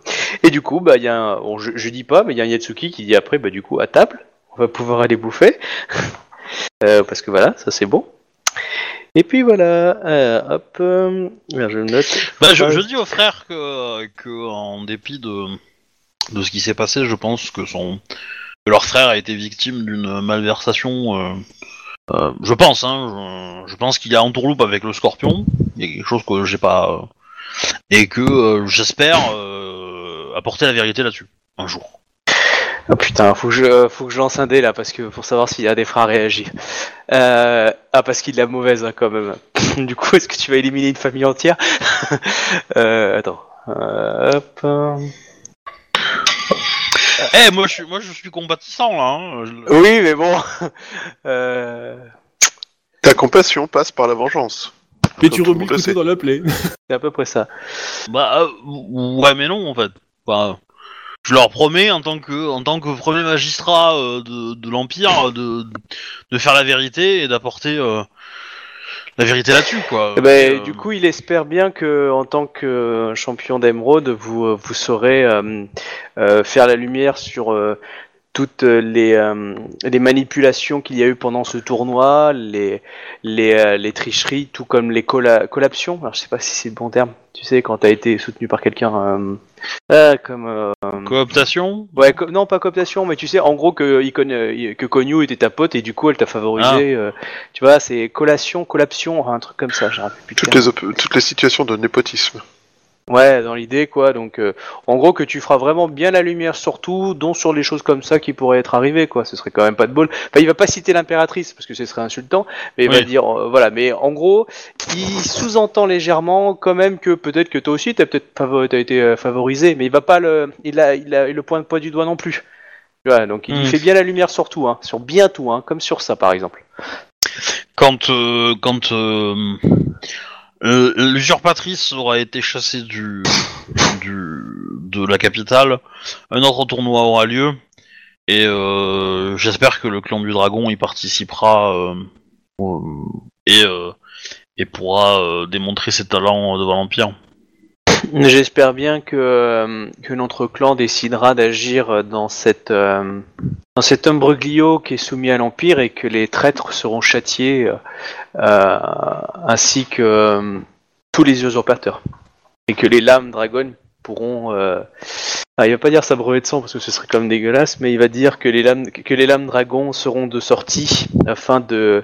Et du coup, bah, il y a un, bon, je, je dis pas, mais il y a un Yatsuki qui dit après, bah, du coup, à table, on va pouvoir aller bouffer. Euh, parce que voilà, ça c'est bon. Et puis voilà, euh, hop, euh, je note. Bah, je, dis au frère que, en dépit de, de ce qui s'est passé, je pense que son leur frère a été victime d'une malversation. euh, je pense, hein, je, je pense qu'il y a entourloupe avec le scorpion. Il y a quelque chose que j'ai pas. et que j'espère apporter la vérité là-dessus un jour. Oh putain, faut que je, faut que je lance un dé là parce que pour savoir s'il y a des frères réagis. Euh, ah parce qu'il est mauvaise hein, quand même. du coup, est-ce que tu vas éliminer une famille entière? Euh, Attends. Euh, hop. euh. Eh, moi je suis, moi je suis compatissant là. hein. Je- Oui, mais bon. Euh, Ta compassion passe par la vengeance. Et tu Comme tout le couteau dans la plaie. c'est à peu près ça. Bah euh, ouais mais non en fait. Bah, je leur promets en tant que en tant que premier magistrat euh, de, de l'empire de, de faire la vérité et d'apporter euh, la vérité là-dessus quoi. Eh ben, Euh, Du coup, il espère bien que, en tant que champion d'émeraude, vous, vous saurez euh, euh, faire la lumière sur euh, toutes les, euh, les manipulations qu'il y a eu pendant ce tournoi, les, les, euh, les tricheries, tout comme les colla collapsions. Alors, je sais pas si c'est le bon terme. Tu sais, quand t'as été soutenu par quelqu'un, euh, ah, comme euh, cooptation. Ouais, co- non, pas cooptation, mais tu sais, en gros, que, que Konyu était ta pote et du coup, elle t'a favorisé. euh, tu vois, c'est collation, collapsion, un truc comme ça, plus Toutes les, toutes les situations de népotisme. Ouais, dans l'idée, quoi. Donc, euh, en gros, que tu feras vraiment bien la lumière sur tout, dont sur les choses comme ça qui pourraient être arrivées, quoi. Ce serait quand même pas de bol. Enfin, il va pas citer l'impératrice, parce que ce serait insultant, mais il va dire, euh, voilà. Mais en gros, il sous-entend légèrement, quand même, que peut-être que toi aussi, t'as peut-être t'as été euh, favorisé, mais il va pas le, il a, il a, il le pointe pas du doigt non plus. Tu vois, donc il Hmm. fait bien la lumière sur tout, hein, sur bien tout, hein, comme sur ça, par exemple. Quand quand euh, l'usurpatrice aura été chassée du du de la capitale, un autre tournoi aura lieu et euh, j'espère que le clan du dragon y participera euh, et euh, et pourra démontrer ses talents devant l'empire. J'espère bien que, euh, que notre clan décidera d'agir dans cette, euh, dans cet imbroglio qui est soumis à l'Empire et que les traîtres seront châtiés euh, euh, ainsi que euh, tous les usurpateurs. Et que les lames dragon pourront... euh, ah, il va pas dire s'abreuver de sang parce que ce serait quand même dégueulasse, mais il va dire que les lames, que les lames dragons seront de sortie afin de,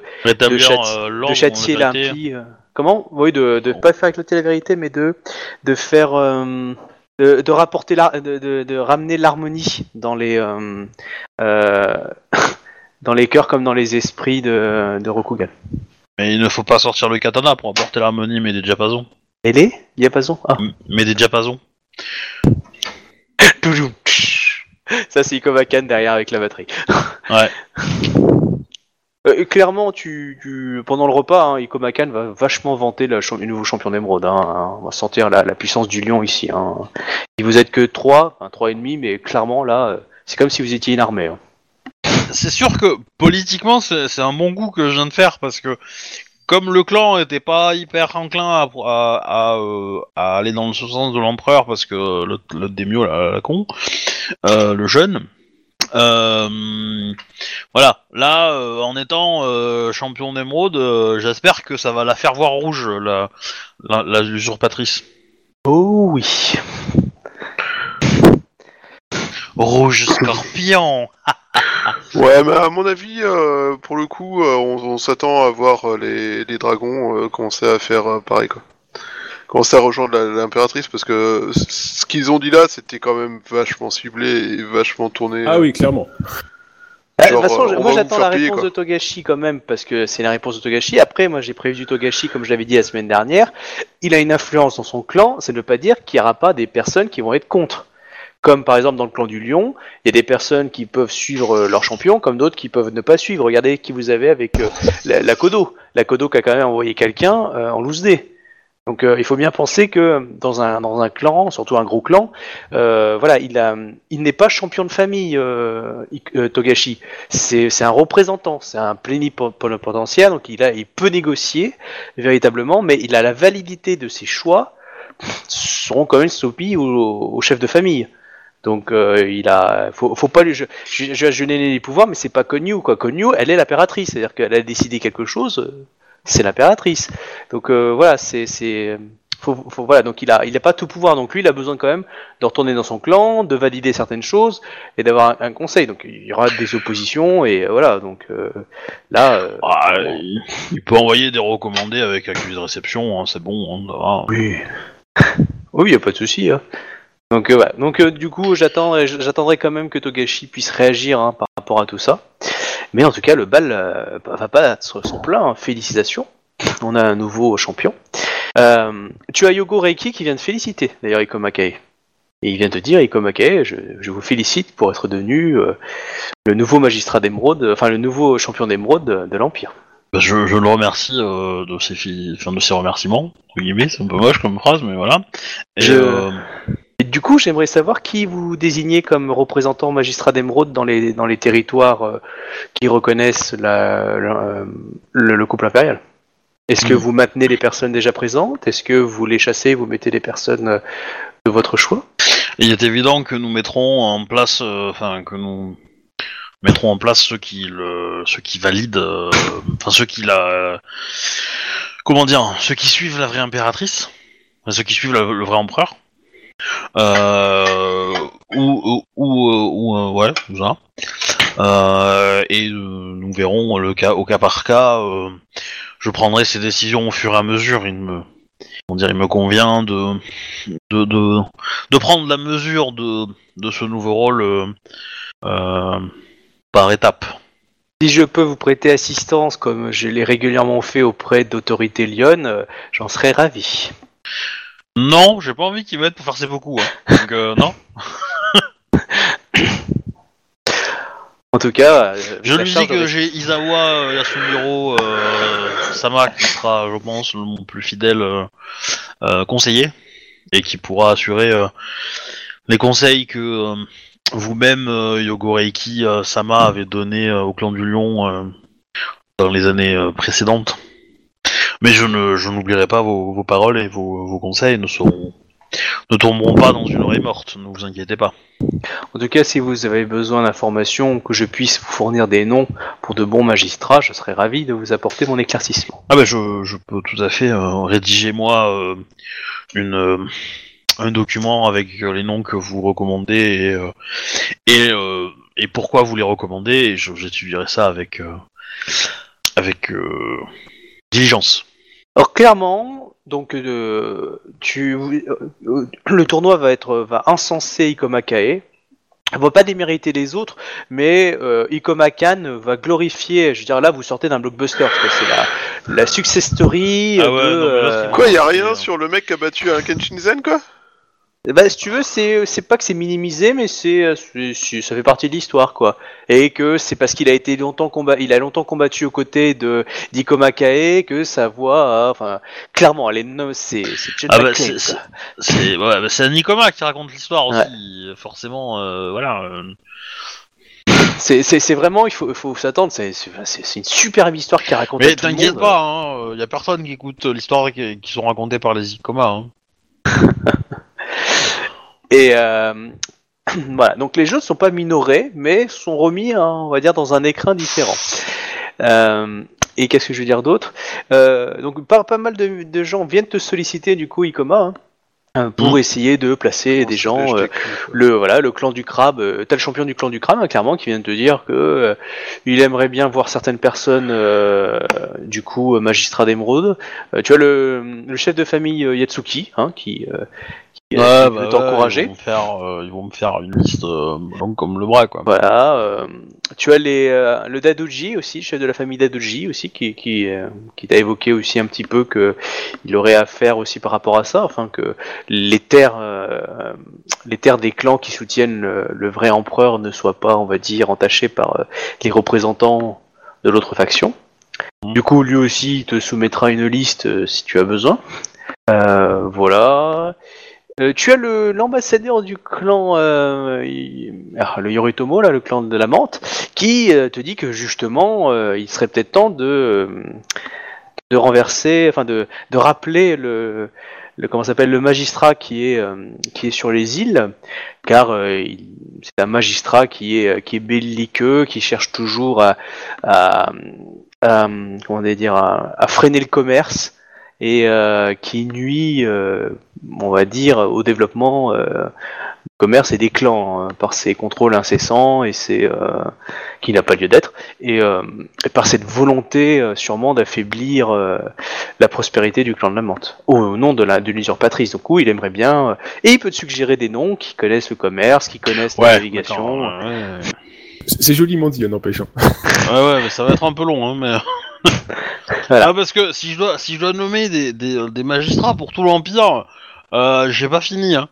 de, châti- euh, de châtier l'impie. Comment Oui, de, de pas faire éclater la vérité, mais de, de faire... euh, de, de rapporter la, de, de, de ramener l'harmonie dans les euh, euh, dans les cœurs comme dans les esprits de, de Rokugan. Mais il ne faut pas sortir le katana pour apporter l'harmonie, mais des diapasons. Et les diapasons Ah. Mais des diapasons. Toujoum. Ça c'est Ikomakan derrière avec la batterie. Ouais. Euh, clairement, tu, pendant le repas, hein, Ikomakan va vachement vanter le, nouveau champion d'émeraude. Hein, hein. On va sentir la, puissance du lion ici. Hein. Vous êtes que 3, enfin 3 et demi, mais clairement là, euh, c'est comme si vous étiez une armée. hein. C'est sûr que politiquement, c'est un bon coup que je viens de faire parce que comme le clan était pas hyper enclin à, euh, aller dans le sens de l'empereur parce que le, le démio, la, la con, euh, le jeune. Euh, voilà, là, euh, en étant euh, champion d'émeraude, euh, j'espère que ça va la faire voir rouge, la, la, la usurpatrice. Oh oui. Rouge scorpion Ouais, mais à mon avis, euh, pour le coup, euh, on, on s'attend à voir les, les dragons euh, commencer à faire euh, pareil, quoi. Commencer à rejoindre la- l'impératrice, parce que ce qu'ils ont dit là, c'était quand même vachement ciblé et vachement tourné. Ah oui, clairement. Genre, de toute façon, euh, moi j'attends la payer, réponse quoi. de Togashi quand même, parce que c'est la réponse de Togashi. Après, moi j'ai prévu Togashi, comme je l'avais dit la semaine dernière. Il a une influence dans son clan, c'est ne pas dire qu'il n'y aura pas des personnes qui vont être contre. Comme par exemple dans le clan du lion, il y a des personnes qui peuvent suivre euh, leur champion, comme d'autres qui peuvent ne pas suivre. Regardez qui vous avez avec euh, la, la Kodo. La Kodo qui a quand même envoyé quelqu'un euh, en loose day. Donc euh, il faut bien penser que dans un, dans un clan, surtout un gros clan, euh, voilà, il, n'est pas champion de famille, euh, Togashi c'est un représentant, c'est un plénipotentiaire, donc il, a, il peut négocier véritablement, mais il a la validité de ses choix seront quand même soumis au, chef de famille. Donc il a, faut, faut pas lui, je, je, je, les pouvoirs, mais c'est pas Konyu quoi. Konyu, elle est l'impératrice, c'est-à-dire qu'elle a décidé quelque chose, c'est l'impératrice. Donc euh, voilà, c'est, c'est, faut, faut- voilà, donc il a, il a pas tout pouvoir, donc lui il a besoin quand même de retourner dans son clan, de valider certaines choses et d'avoir un, un conseil. Donc il y aura des oppositions et euh, voilà, donc euh, là. euh, Ah, il, il peut envoyer des recommandés avec accusé de réception, hein, c'est bon. hein. Oui. oui, y a pas de souci. Hein. Donc voilà. Donc du coup, j'attends, j'attendrai quand même que Togashi puisse réagir hein, par rapport à tout ça. Mais en tout cas, le bal euh, va pas être son plein. hein. Félicitations. On a un nouveau champion. Euh, tu as Yogo Reiki qui vient de féliciter d'ailleurs Iko Makai. Et il vient de dire, Iko Makai, je, je vous félicite pour être devenu euh, le nouveau magistrat d'émeraude, enfin le nouveau champion d'émeraude de, de l'Empire. Bah, je, je le remercie euh, de ses fi- enfin, de ses remerciements. entre guillemets, C'est un peu moche comme phrase, mais voilà. Et, Je- Et du coup, j'aimerais savoir qui vous désignez comme représentant magistrat d'émeraude dans les, dans les territoires euh, qui reconnaissent la, la- euh, le, le couple impérial. Est-ce que Hmm. vous maintenez les personnes déjà présentes? Est-ce que vous les chassez, vous mettez les personnes euh, de votre choix? Il est évident que nous mettrons en place, enfin que nous mettrons en place ceux qui le, ceux qui valident, euh, enfin ceux qui la, comment dire, ceux qui suivent la vraie impératrice, enfin, ceux qui suivent la- le vrai empereur, euh, ou ou, ou, euh, euh, ouais, ça. Et nous verrons le cas au cas par cas. je prendrai ces décisions au fur et à mesure. Il me, on dirait, il me convient de, de, de, de prendre la mesure de, de ce nouveau rôle par étape. Si je peux vous prêter assistance, comme je l'ai régulièrement fait auprès d'autorités Lyon, euh, j'en serais ravi. Non, j'ai pas envie qu'ils m'aident pour faire ses beaucoup. Hein. Donc euh, non. En tout cas, euh, Je lui dis que j'ai Isawa euh, Yasumiro euh, Sama qui sera, je pense, mon plus fidèle euh, euh, conseiller et qui pourra assurer euh, les conseils que euh, vous-même, euh, Yogoreiki euh, Sama, avez donné euh, au clan du Lion euh, dans les années euh, précédentes. Mais je ne, je n'oublierai pas vos, vos paroles et vos, vos conseils ne seront ne tomberont pas dans une oreille morte. Ne vous inquiétez pas. En tout cas, si vous avez besoin d'informations, que je puisse vous fournir des noms pour de bons magistrats, je serais ravi de vous apporter mon éclaircissement. Ah bah je, je peux tout à fait euh, rédiger moi euh, une euh, un document avec les noms que vous recommandez et euh, et, et pourquoi vous les recommandez et j'étudierai ça avec avec diligence. Alors clairement, donc euh, tu, euh, le tournoi va être va incenser Ikoma Kae. Elle va pas démériter les autres, mais euh, Ikoma Kan va glorifier. Je veux dire, là, vous sortez d'un blockbuster. quoi. C'est la, la success story Ah de. ouais, non, mais là, euh, c'est Quoi, y a rien Euh, sur le mec qui a battu un Kenshinzen, quoi? Bah, si tu veux, c'est c'est pas que c'est minimisé, mais c'est euh, c'est- ça fait partie de l'histoire, quoi. Et que c'est parce qu'il a été longtemps combat, il a longtemps combattu aux côtés de d'Ikoma Kae que sa voix, a- enfin, clairement, elle est no- c'est c'est John Ah bah, McClane, c'est- quoi. C'est ouais, bah, c'est Nicoma qui raconte l'histoire aussi. Forcément, euh, voilà. euh, C'est c'est c'est vraiment, il faut il faut s'attendre. C'est c'est c'est- c'est une superbe histoire qui raconte. Mais t'inquiète pas, hein, y a personne qui écoute euh, l'histoire qui, qui sont racontées par les Icoma. Hein. Et euh, voilà, donc les jeux ne sont pas minorés, mais sont remis, hein, on va dire, dans un écrin différent. Euh, et qu'est-ce que je veux dire d'autre? Euh, Donc pas, pas mal de, de gens viennent te solliciter du coup Icoma hein, pour Mm. essayer de placer des gens. euh, le voilà, le clan du crabe. euh, T'as le champion du clan du crabe, hein, clairement, qui vient de te dire que euh, il aimerait bien voir certaines personnes, euh, du coup, magistrat d'émeraude. Euh, tu as le, le chef de famille euh, Yatsuki, hein, qui, euh, qui, euh, qui veut t'encourager. Ils vont, me faire, euh, ils vont me faire une liste euh, longue comme le bras, quoi. Voilà. tu as les, le Dadoji aussi, chef de la famille Dadoji aussi, qui, qui, qui t'a évoqué aussi un petit peu que il aurait à faire aussi par rapport à ça, enfin que les terres, les terres des clans qui soutiennent le, le vrai empereur ne soient pas, on va dire, entachées par les représentants de l'autre faction. Mhm. Du coup, lui aussi il te soumettra une liste euh, si tu as besoin. Euh, voilà. Euh, tu as le l'ambassadeur du clan, euh, ah, le Yoritomo, là, le clan de la menthe, qui euh, te dit que justement, il serait peut-être temps de de renverser, enfin de, de rappeler le, comment s'appelle le magistrat qui est qui est sur les îles, car c'est un magistrat qui est qui est belliqueux, qui cherche toujours à, comment dire à freiner le commerce et euh, qui nuit, euh, on va dire, au développement euh, du commerce et des clans hein, par ses contrôles incessants et ses euh, qui n'a pas lieu d'être et, euh, et par cette volonté euh, sûrement d'affaiblir euh, la prospérité du clan de la menthe au nom de la de l'usurpatrice. Donc oui, il aimerait bien euh, et il peut te suggérer des noms qui connaissent le commerce, qui connaissent la navigation. d'accord, ouais, ouais. C'est joliment dit, n'empêche. hein. Ouais, ouais, mais ça va être un peu long, hein, mais. Voilà. Ah, parce que si je dois, si je dois nommer des, des, des magistrats pour tout l'Empire, euh, j'ai pas fini, hein.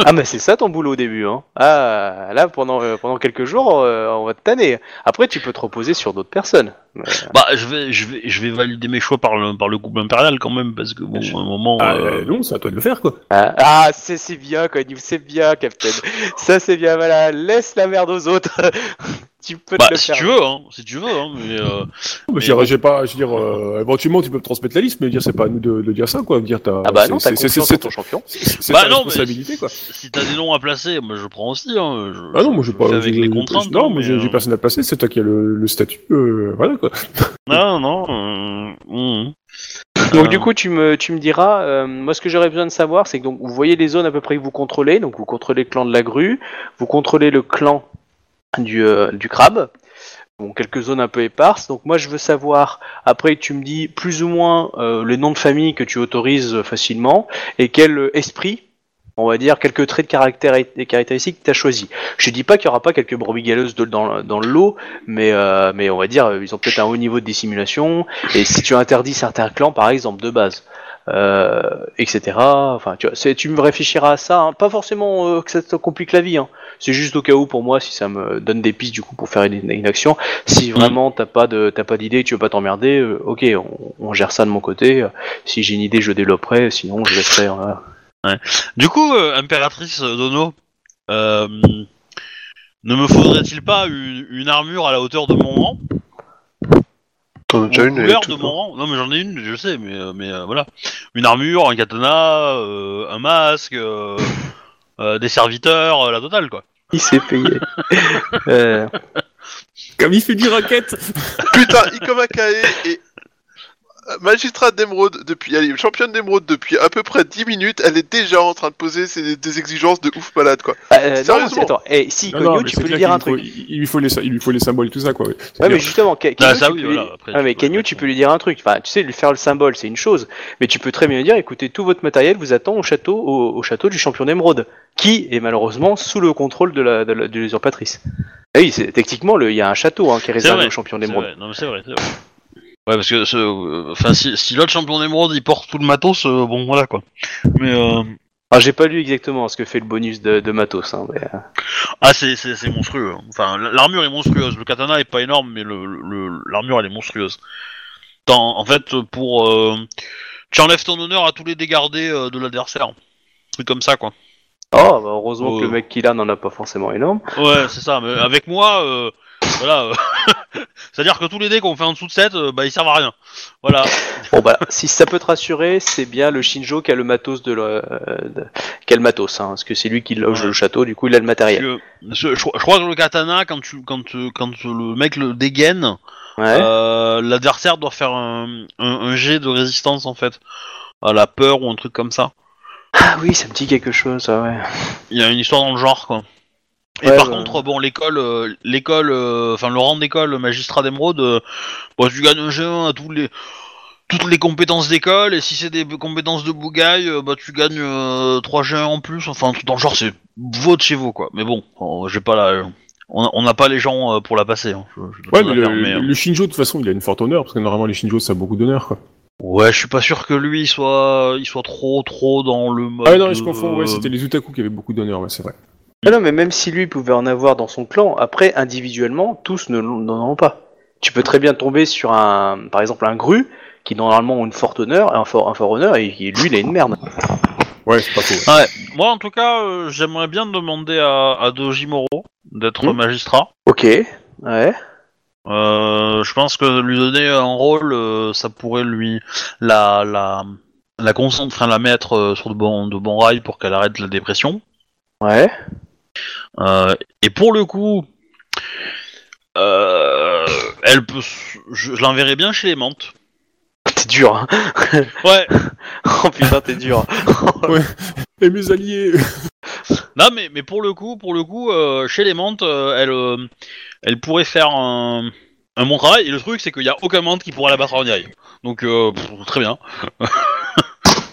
Ah mais c'est ça ton boulot au début hein. Ah là pendant euh, pendant quelques jours euh, on va te tanner. Après tu peux te reposer sur d'autres personnes. Mais- Bah, je vais, je vais, je vais valider mes choix par le, par le groupe impérial quand même, parce que bon, à un moment. Ah, euh, euh, non, c'est à toi de le faire, quoi. Ah, ah, c'est c'est bien quoi, c'est bien Captain. Ça c'est bien voilà, laisse la merde aux autres. tu peux te Bah, le si faire. tu veux, hein, si tu veux, hein, mais. Euh... Mais Mais je j'ai pas, je veux dire, euh, éventuellement, tu peux me transmettre la liste, mais dire, c'est pas à nous de, de dire ça, quoi. Dire, t'as, Ah bah non, c'est- ton champion. c'est Bah ta non, mais- responsabilité, quoi. Si t'as des noms à placer, moi je prends aussi, hein. Je, Ah non, moi, j'ai pas, fais avec les contraintes. Non, hein, moi, mais, j'ai euh, personne à placer, c'est toi qui as le, le statut, euh, voilà, quoi. Non, non. euh, hum. Donc Euh, du coup tu me tu me diras, euh, moi ce que j'aurais besoin de savoir c'est que donc vous voyez les zones à peu près que vous contrôlez, donc vous contrôlez le clan de la grue, vous contrôlez le clan du euh, du crabe. Bon, quelques zones un peu éparses. Donc moi, je veux savoir. Après, tu me dis plus ou moins euh, le nom de famille que tu autorises facilement et quel esprit, on va dire, quelques traits de caractère et caractéristiques que tu as choisi. Je dis pas qu'il y aura pas quelques brebis galeuses dans, dans le mais euh, mais on va dire euh, ils ont peut-être un haut niveau de dissimulation. Et si tu interdis certains clans, par exemple, de base. Euh, etc. Enfin, tu vois, tu me réfléchiras à ça. hein. Pas forcément euh, que ça te complique la vie. Hein. C'est juste au cas où pour moi, si ça me donne des pistes du coup pour faire une, une action. Si vraiment t'as pas de t'as pas d'idée, tu veux pas t'emmerder, euh, ok, on, on gère ça de mon côté. Euh, Si j'ai une idée, je développerai. Sinon, je laisserai. euh, Du coup, impératrice Dono, ne me faudrait-il pas une, une armure à la hauteur de mon rang? T'en as déjà une de mon rang. Non, mais j'en ai une, je sais, mais, euh, mais euh, voilà. Une armure, un katana, euh, un masque, euh, euh, des serviteurs, euh, la totale, quoi. Il s'est payé. Euh, Comme il fait du racket Putain, Ikoma Kae est euh, magistrat d'émeraude depuis, elle est championne d'émeraude depuis à peu près 10 minutes, elle est déjà en train de poser ses- des exigences de ouf malade quoi. euh, non, Sérieusement c'est- attends. Eh, si, Non, non, tu peux lui dire un faut- truc. Il lui faut les, il lui faut les symboles et tout ça, quoi. ouais. Mais justement, Ke- Ah, Kenyu, tu oui, peux lui- voilà, tu peux tu peux dire un truc. Enfin, tu sais, lui faire le symbole, c'est une chose. Mais tu peux très bien lui dire, écoutez, tout votre matériel vous attend au château, au, au château du champion d'émeraude, qui est malheureusement sous le contrôle de la, de la- de l'usurpatrice. Ah oui, c'est- techniquement, il y a un château hein, qui est réservé au champion d'émeraude. Non, mais c'est vrai, c'est vrai. Ouais, parce que, ce- enfin, si, si l'autre champion d'émeraude il porte tout le matos, euh, bon, voilà quoi. Mais, euh, Alors, j'ai pas lu exactement ce que fait le bonus de, de matos. Hein, mais, euh, ah, c'est, c'est, c'est monstrueux. hein. Enfin, l'armure est monstrueuse. Le katana est pas énorme, mais le, le- l'armure elle est monstrueuse. T'en- en fait, pour, euh, tu enlèves ton honneur à tous les dégardés euh, de l'adversaire. Un truc comme ça, quoi. Oh, bah, heureusement Oh. que le mec qu'il a n'en a pas forcément énorme. Ouais, c'est ça. Mais avec moi, euh, voilà. C'est-à-dire que tous les dés qu'on fait en dessous de 7, euh, bah, ils servent à rien. Voilà. Bon bah, si ça peut te rassurer, c'est bien le Shinjo qui a le matos de, le, euh, de- qui a le matos, hein, parce que c'est lui qui loge le château, du coup il a le Parce matériel. que, je, je crois- je crois que le katana, quand tu, quand, euh, quand le mec le dégaine, Ouais. euh, l'adversaire doit faire un, un, un jet de résistance en fait à la peur ou un truc comme ça. Ah oui, ça me dit quelque chose, ça, ouais. Il y a une histoire dans le genre quoi. Et Ouais, par ouais. contre, bon, l'école, euh, l'école, euh, enfin le rang d'école magistrat d'émeraude, euh, bon, tu gagnes un G1 à tous les, toutes les compétences d'école, et si c'est des compétences de bougaille, euh, bah tu gagnes euh, 3 G1 en plus, enfin dans le genre, c'est votre chez vous quoi. Mais bon, j'ai pas la, on n'a pas les gens euh, pour la passer. Hein. Je- Ouais, mais le mais, euh, Shinjo, de toute façon, il a une forte honneur, parce que normalement, les Shinjo, ça a beaucoup d'honneur, quoi. Ouais, je suis pas sûr que lui il soit, il soit trop, trop dans le mode. Ah, non, je confonds, ouais, c'était les Utaku qui avaient beaucoup d'honneur, ouais, c'est vrai. Non, mais même si lui pouvait en avoir dans son clan, après, individuellement, tous ne l'en- n'en ont pas. Tu peux très bien tomber sur un, par exemple, un gru, qui normalement ont une forte honneur, un fort, un fort honneur, et qui, lui, il a une merde. Ouais, c'est pas faux. ouais. Moi, en tout cas, euh, j'aimerais bien demander à, à Dojimoro d'être Hmm. magistrat. Ok, ouais. Euh, je pense que lui donner un rôle, euh, ça pourrait lui la la la concentrer, enfin, la mettre euh, sur de bons de bons rails pour qu'elle arrête la dépression. Ouais. Euh, et pour le coup, euh, elle peut, s- je, je l'enverrai bien chez les Mantes. T'es dur, hein. Ouais. oh putain, t'es dur. Et mes alliés Non, mais, mais pour le coup, pour le coup, euh, chez les Mantes, euh, elle, euh, elle pourrait faire un, un bon travail. Et le truc, c'est qu'il n'y a aucun Mante qui pourra la battre en direct. Donc, euh, pff, très bien.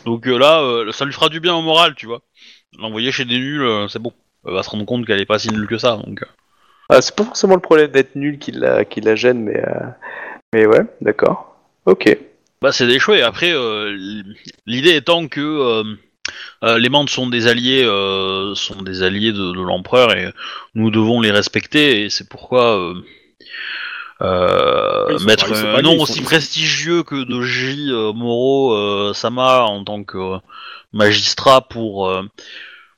Donc euh, là, euh, ça lui fera du bien au moral, tu vois. L'envoyer chez des nuls, euh, c'est bon. Elle va se rendre compte qu'elle est pas si nulle que ça. Donc, euh. Ah, c'est pas forcément le problème d'être nul qui la, qui la gêne, mais, euh, mais ouais, d'accord. Ok. Bah, c'est d'échouer. Après, euh, l'idée étant que euh, euh, les Mantes sont des alliés, euh, sont des alliés de, de l'empereur et nous devons les respecter. Et c'est pourquoi euh, euh, mettre un pas nom aussi sont- prestigieux que Doji euh, Moro euh, Sama en tant que magistrat pour euh,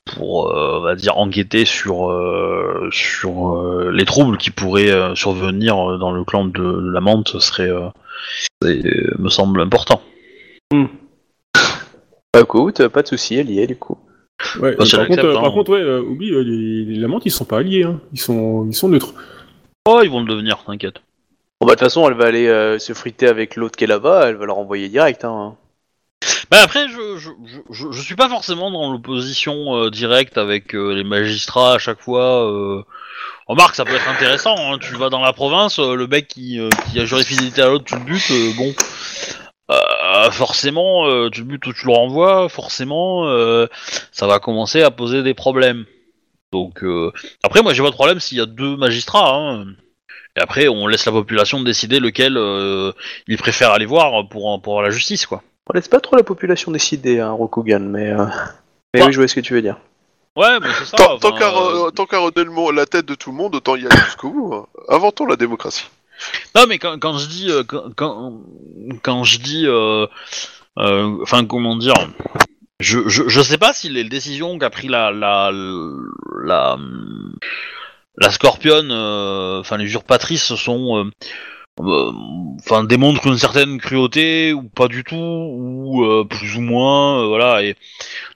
pour euh, on va dire enquêter sur euh, sur euh, les troubles qui pourraient euh, survenir dans le clan de, de la Mante serait euh, me semble important. Bah écoute, pas de souci, elle y est du coup. Ouais, Bah, par, contre, l'accepte, euh, hein. par contre, ouais, euh, oublie, euh, les, les Lamantes, ils sont pas alliés, hein. Ils sont, ils sont neutres. Oh, ils vont le devenir, t'inquiète. Bon bah de toute façon, elle va aller euh, se friter avec l'autre qui est là-bas, elle va leur envoyer direct. Hein. Bah après, je, je, je, je- suis pas forcément dans l'opposition euh, directe avec euh, les magistrats à chaque fois. Euh... Remarque, ça peut être intéressant. hein. Tu vas dans la province, euh, le mec qui, euh, qui a juré fidélité à l'autre, tu le butes. euh, bon, forcément, tu le butes ou tu le renvoies. Forcément, ça va commencer à poser des problèmes. Donc après, moi, j'ai pas de problème s'il y a deux magistrats. Hein. Et après, on laisse la population décider lequel il préfère aller voir pour, pour la justice, quoi. On laisse pas trop la population décider, hein, Rokugan, mais... Euh... Mais Bah. oui, je vois ce que tu veux dire. Ouais, mais c'est ça. Tant, tant enfin, qu'à euh, tant qu'à redonner le la tête de tout le monde, autant y aller jusqu'au bout. hein. Inventons la démocratie. Non, mais quand, quand je dis, euh, quand, quand, quand je dis, euh, euh, enfin, comment dire, je, je, je sais pas si les décisions qu'a pris la, la, la, la Scorpion, euh, enfin les usurpatrices sont, euh, enfin démontre une certaine cruauté ou pas du tout ou euh, plus ou moins euh, voilà et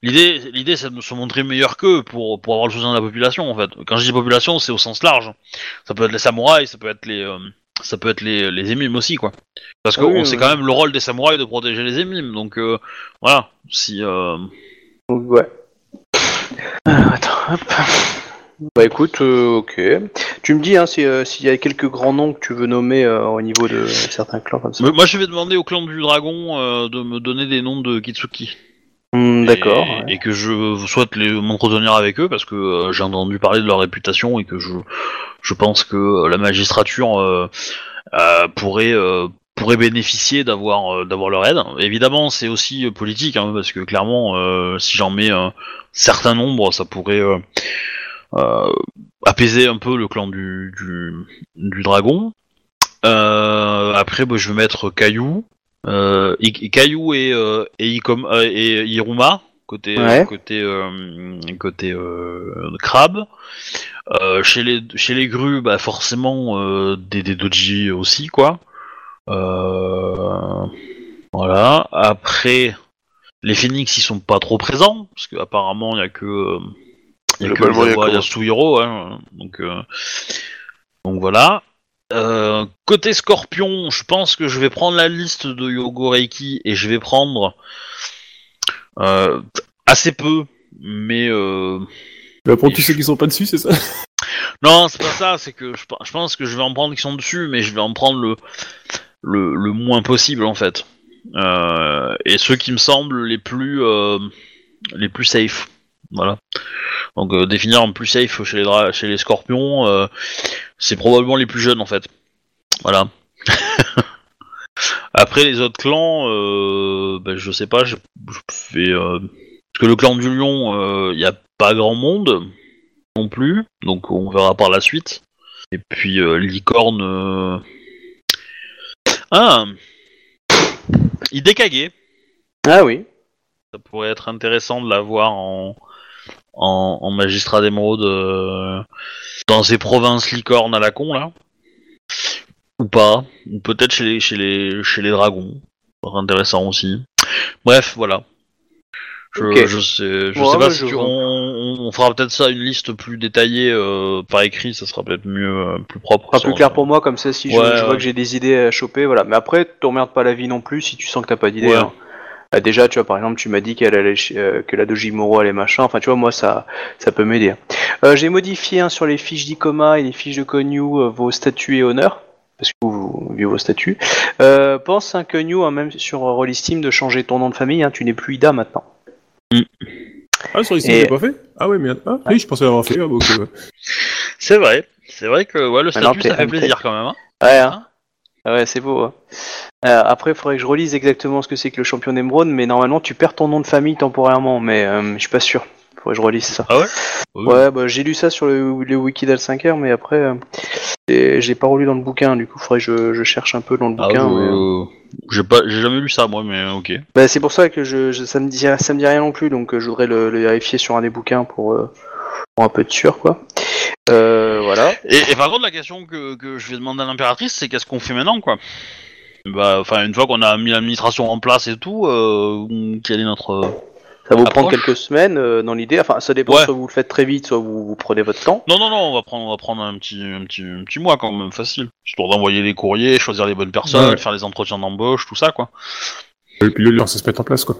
l'idée l'idée c'est de se montrer meilleur qu'eux pour pour avoir le soutien de la population en fait. Quand je dis population c'est au sens large. Ça peut être les samouraïs ça peut être les euh, ça peut être les les émimes aussi quoi. Parce Ah qu'on oui, sait quand même le rôle des samouraïs de protéger les émimes donc euh, voilà. Si euh, Ouais. Alors, attends, hop. Bah écoute, euh, ok. Tu me dis hein, si, euh, s'il y a quelques grands noms que tu veux nommer euh, au niveau de certains clans comme ça. moi moi, je vais demander au clan du dragon euh, de me donner des noms de Kitsuki Hmm, D'accord. Et, ouais. et que je souhaite les m'entretenir avec eux parce que euh, j'ai entendu parler de leur réputation et que je, je pense que la magistrature euh, euh, pourrait, euh, pourrait bénéficier d'avoir euh, d'avoir leur aide. Évidemment, c'est aussi euh, politique hein, parce que clairement, euh, si j'en mets un certain nombre, ça pourrait apaiser un peu le clan du, du, du dragon. Euh, après, bah, je vais mettre Caillou. Euh, I- Caillou et, euh, et, euh, Iruma, côté, Ouais. côté, euh, côté euh, crabe. Euh, chez, les, chez les grues, bah, forcément, euh, des, des doji aussi, quoi. Euh, voilà. Après, les phoenix, ils sont pas trop présents, parce qu'apparemment, il y a que. Euh, il y a Globalement, il y hein, donc, euh, donc voilà. Euh, côté Scorpion, je pense que je vais prendre la liste de Yogo Reiki et je vais prendre euh, assez peu, mais euh, Tu vas prendre tous ceux qui sont pas dessus, c'est ça? Non, c'est pas ça. C'est que je, pe- je pense que je vais en prendre qui sont dessus, mais je vais en prendre le le, le moins possible en fait. Euh, et ceux qui me semblent les plus euh, les plus safe. Voilà. Donc euh, définir un plus safe chez les dra- chez les scorpions, euh, c'est probablement les plus jeunes en fait. Voilà. Après les autres clans, euh, ben, je sais pas, je, je fais parce que le clan du lion, il y a pas grand monde non plus, donc on verra par la suite. Et puis licorne, ah, Hidekage. Ah oui. Ça pourrait être intéressant de l'avoir en, en, en magistrat d'émeraude euh, dans ces provinces licornes à la con là. Ou pas. Ou peut-être chez les, chez, les, chez les dragons. Intéressant aussi. Bref, voilà. Je, je sais, je Ouais, sais pas si tu- on, on fera peut-être ça une liste plus détaillée euh, par écrit, ça sera peut-être mieux, euh, plus propre. Pas plus clair pour moi, comme ça, si je, Ouais, je vois ouais. que j'ai des idées à choper, voilà. Mais après, t'emmerdes pas la vie non plus si tu sens que t'as pas d'idée. Ouais. hein. Bah, déjà, tu vois, par exemple, tu m'as dit qu'elle allait, euh, que la Dojimoro allait machin. Enfin, tu vois, moi, ça, ça peut m'aider. hein. Euh, j'ai modifié hein, sur les fiches d'Icoma et les fiches de Konyu euh, vos statuts et honneurs. Parce que vous, vu vos statuts. Euh, pense, hein, Konyu, hein, même sur euh, Rollistim, de changer ton nom de famille. Hein, tu n'es plus Ida maintenant. Ah, sur ici, Et- je l'ai pas fait? Ah ouais, merde. Ah, oui, je pensais l'avoir fait. ah, euh, C'est vrai, c'est vrai que ouais, le statut ça fait plaisir quand même. Hein Ouais, hein. Ouais, c'est beau. hein. Euh, après, il faudrait que je relise exactement ce que c'est que le champion d'émeraude, mais normalement, tu perds ton nom de famille temporairement, mais euh, je suis pas sûr. Faudrait que je relise ça. ah ouais? Oui. Ouais, bah, j'ai lu ça sur le, le wiki d'Al 5R, mais après, euh, pas relu dans le bouquin, du coup, faudrait que je, je cherche un peu dans le Ah, bouquin. mais, euh, euh, j'ai pas, j'ai jamais lu ça moi, mais ok. bah, c'est pour ça que je, je- ça, me dit, ça me dit rien non plus, donc euh, je voudrais le, le vérifier sur un des bouquins pour, euh, pour un peu de sûr, quoi. Euh, voilà. Et, et par contre, la question que, que je vais demander à l'impératrice, c'est qu'est-ce qu'on fait maintenant, quoi? Bah, enfin, une fois qu'on a mis l'administration en place et tout, euh, quel est notre... Ça va vous prendre quelques semaines euh, dans l'idée? Enfin, ça dépend. Ouais. Soit vous le faites très vite, soit vous, vous prenez votre temps. Non, non, non, on va prendre, on va prendre un petit, un petit, un petit mois quand même, facile. Histoire d'envoyer les courriers, choisir les bonnes personnes, Ouais. faire les entretiens d'embauche, tout ça, quoi. et puis le temps ça se met en place, quoi.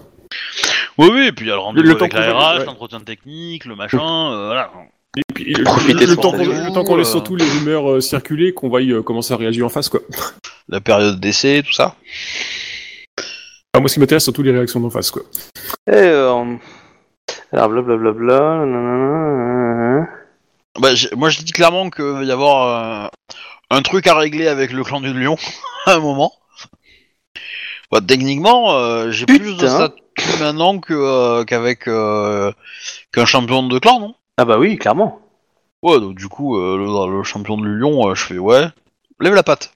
Oui, oui, et puis il y a le rendez-vous avec temps la qu'on- RH, ouais. l'entretien technique, le machin, euh, voilà. Et puis, le, Profitez le temps qu'on rendez-vous, le temps qu'on laisse euh. surtout les rumeurs euh, circuler, qu'on voie euh, commencer à réagir en face, quoi. La période d'essai, tout ça. Ah, moi, ce qui m'intéresse, c'est surtout les réactions d'en face, quoi. Et, euh, alors, blablabla. nanana. Bah, j'ai- moi je dis clairement qu'il va y avoir euh, un truc à régler avec le clan du lion à un moment. Bah, techniquement, euh, j'ai plus de Putain. statut maintenant que, euh, qu'avec euh, qu'un champion de clan, non? Ah bah oui, clairement. Ouais, donc du coup, euh, le, le champion du lion, euh, je fais ouais, lève la patte.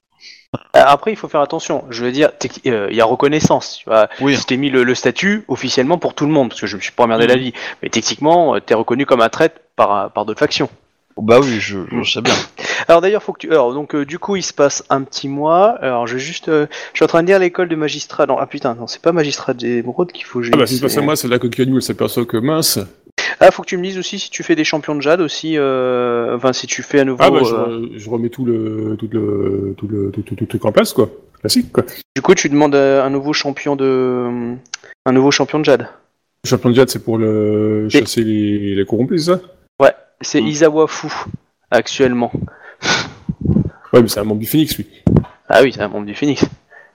Euh, Après, il faut faire attention. Je veux dire, euh, il y a reconnaissance. Tu vois. Oui. Je t'ai mis le, le statut officiellement pour tout le monde, parce que je me suis pas emmerdé la Mhm. vie. Mais techniquement, euh, t'es reconnu comme un traître par, par d'autres factions. Bah oui, je, je sais bien. Alors d'ailleurs, faut que tu. Alors donc euh, du coup, il se passe un petit mois. Alors je vais juste. euh, Je suis en train de lire l'école de magistrat. Non, ah putain, non, c'est pas magistrat d'émeraude qu'il faut. que Ah bah si passe c'est- à moi, c'est la coquille elle s'aperçoit que mince. Ah, faut que tu me dises aussi si tu fais des champions de jade aussi. euh, Enfin, si tu fais à nouveau. Ah bah je, euh, je remets tout le tout le tout le tout, tout, tout, truc en place quoi. Classique quoi. Du coup, tu demandes euh, un nouveau champion de. Un nouveau champion de jade. Le champion de jade c'est pour le Et- chasser les, les corrompus, c'est ça? Ouais, c'est Mm. Isawa Fu actuellement. Ouais mais c'est un membre du Phoenix lui. Ah oui, c'est un membre du Phoenix.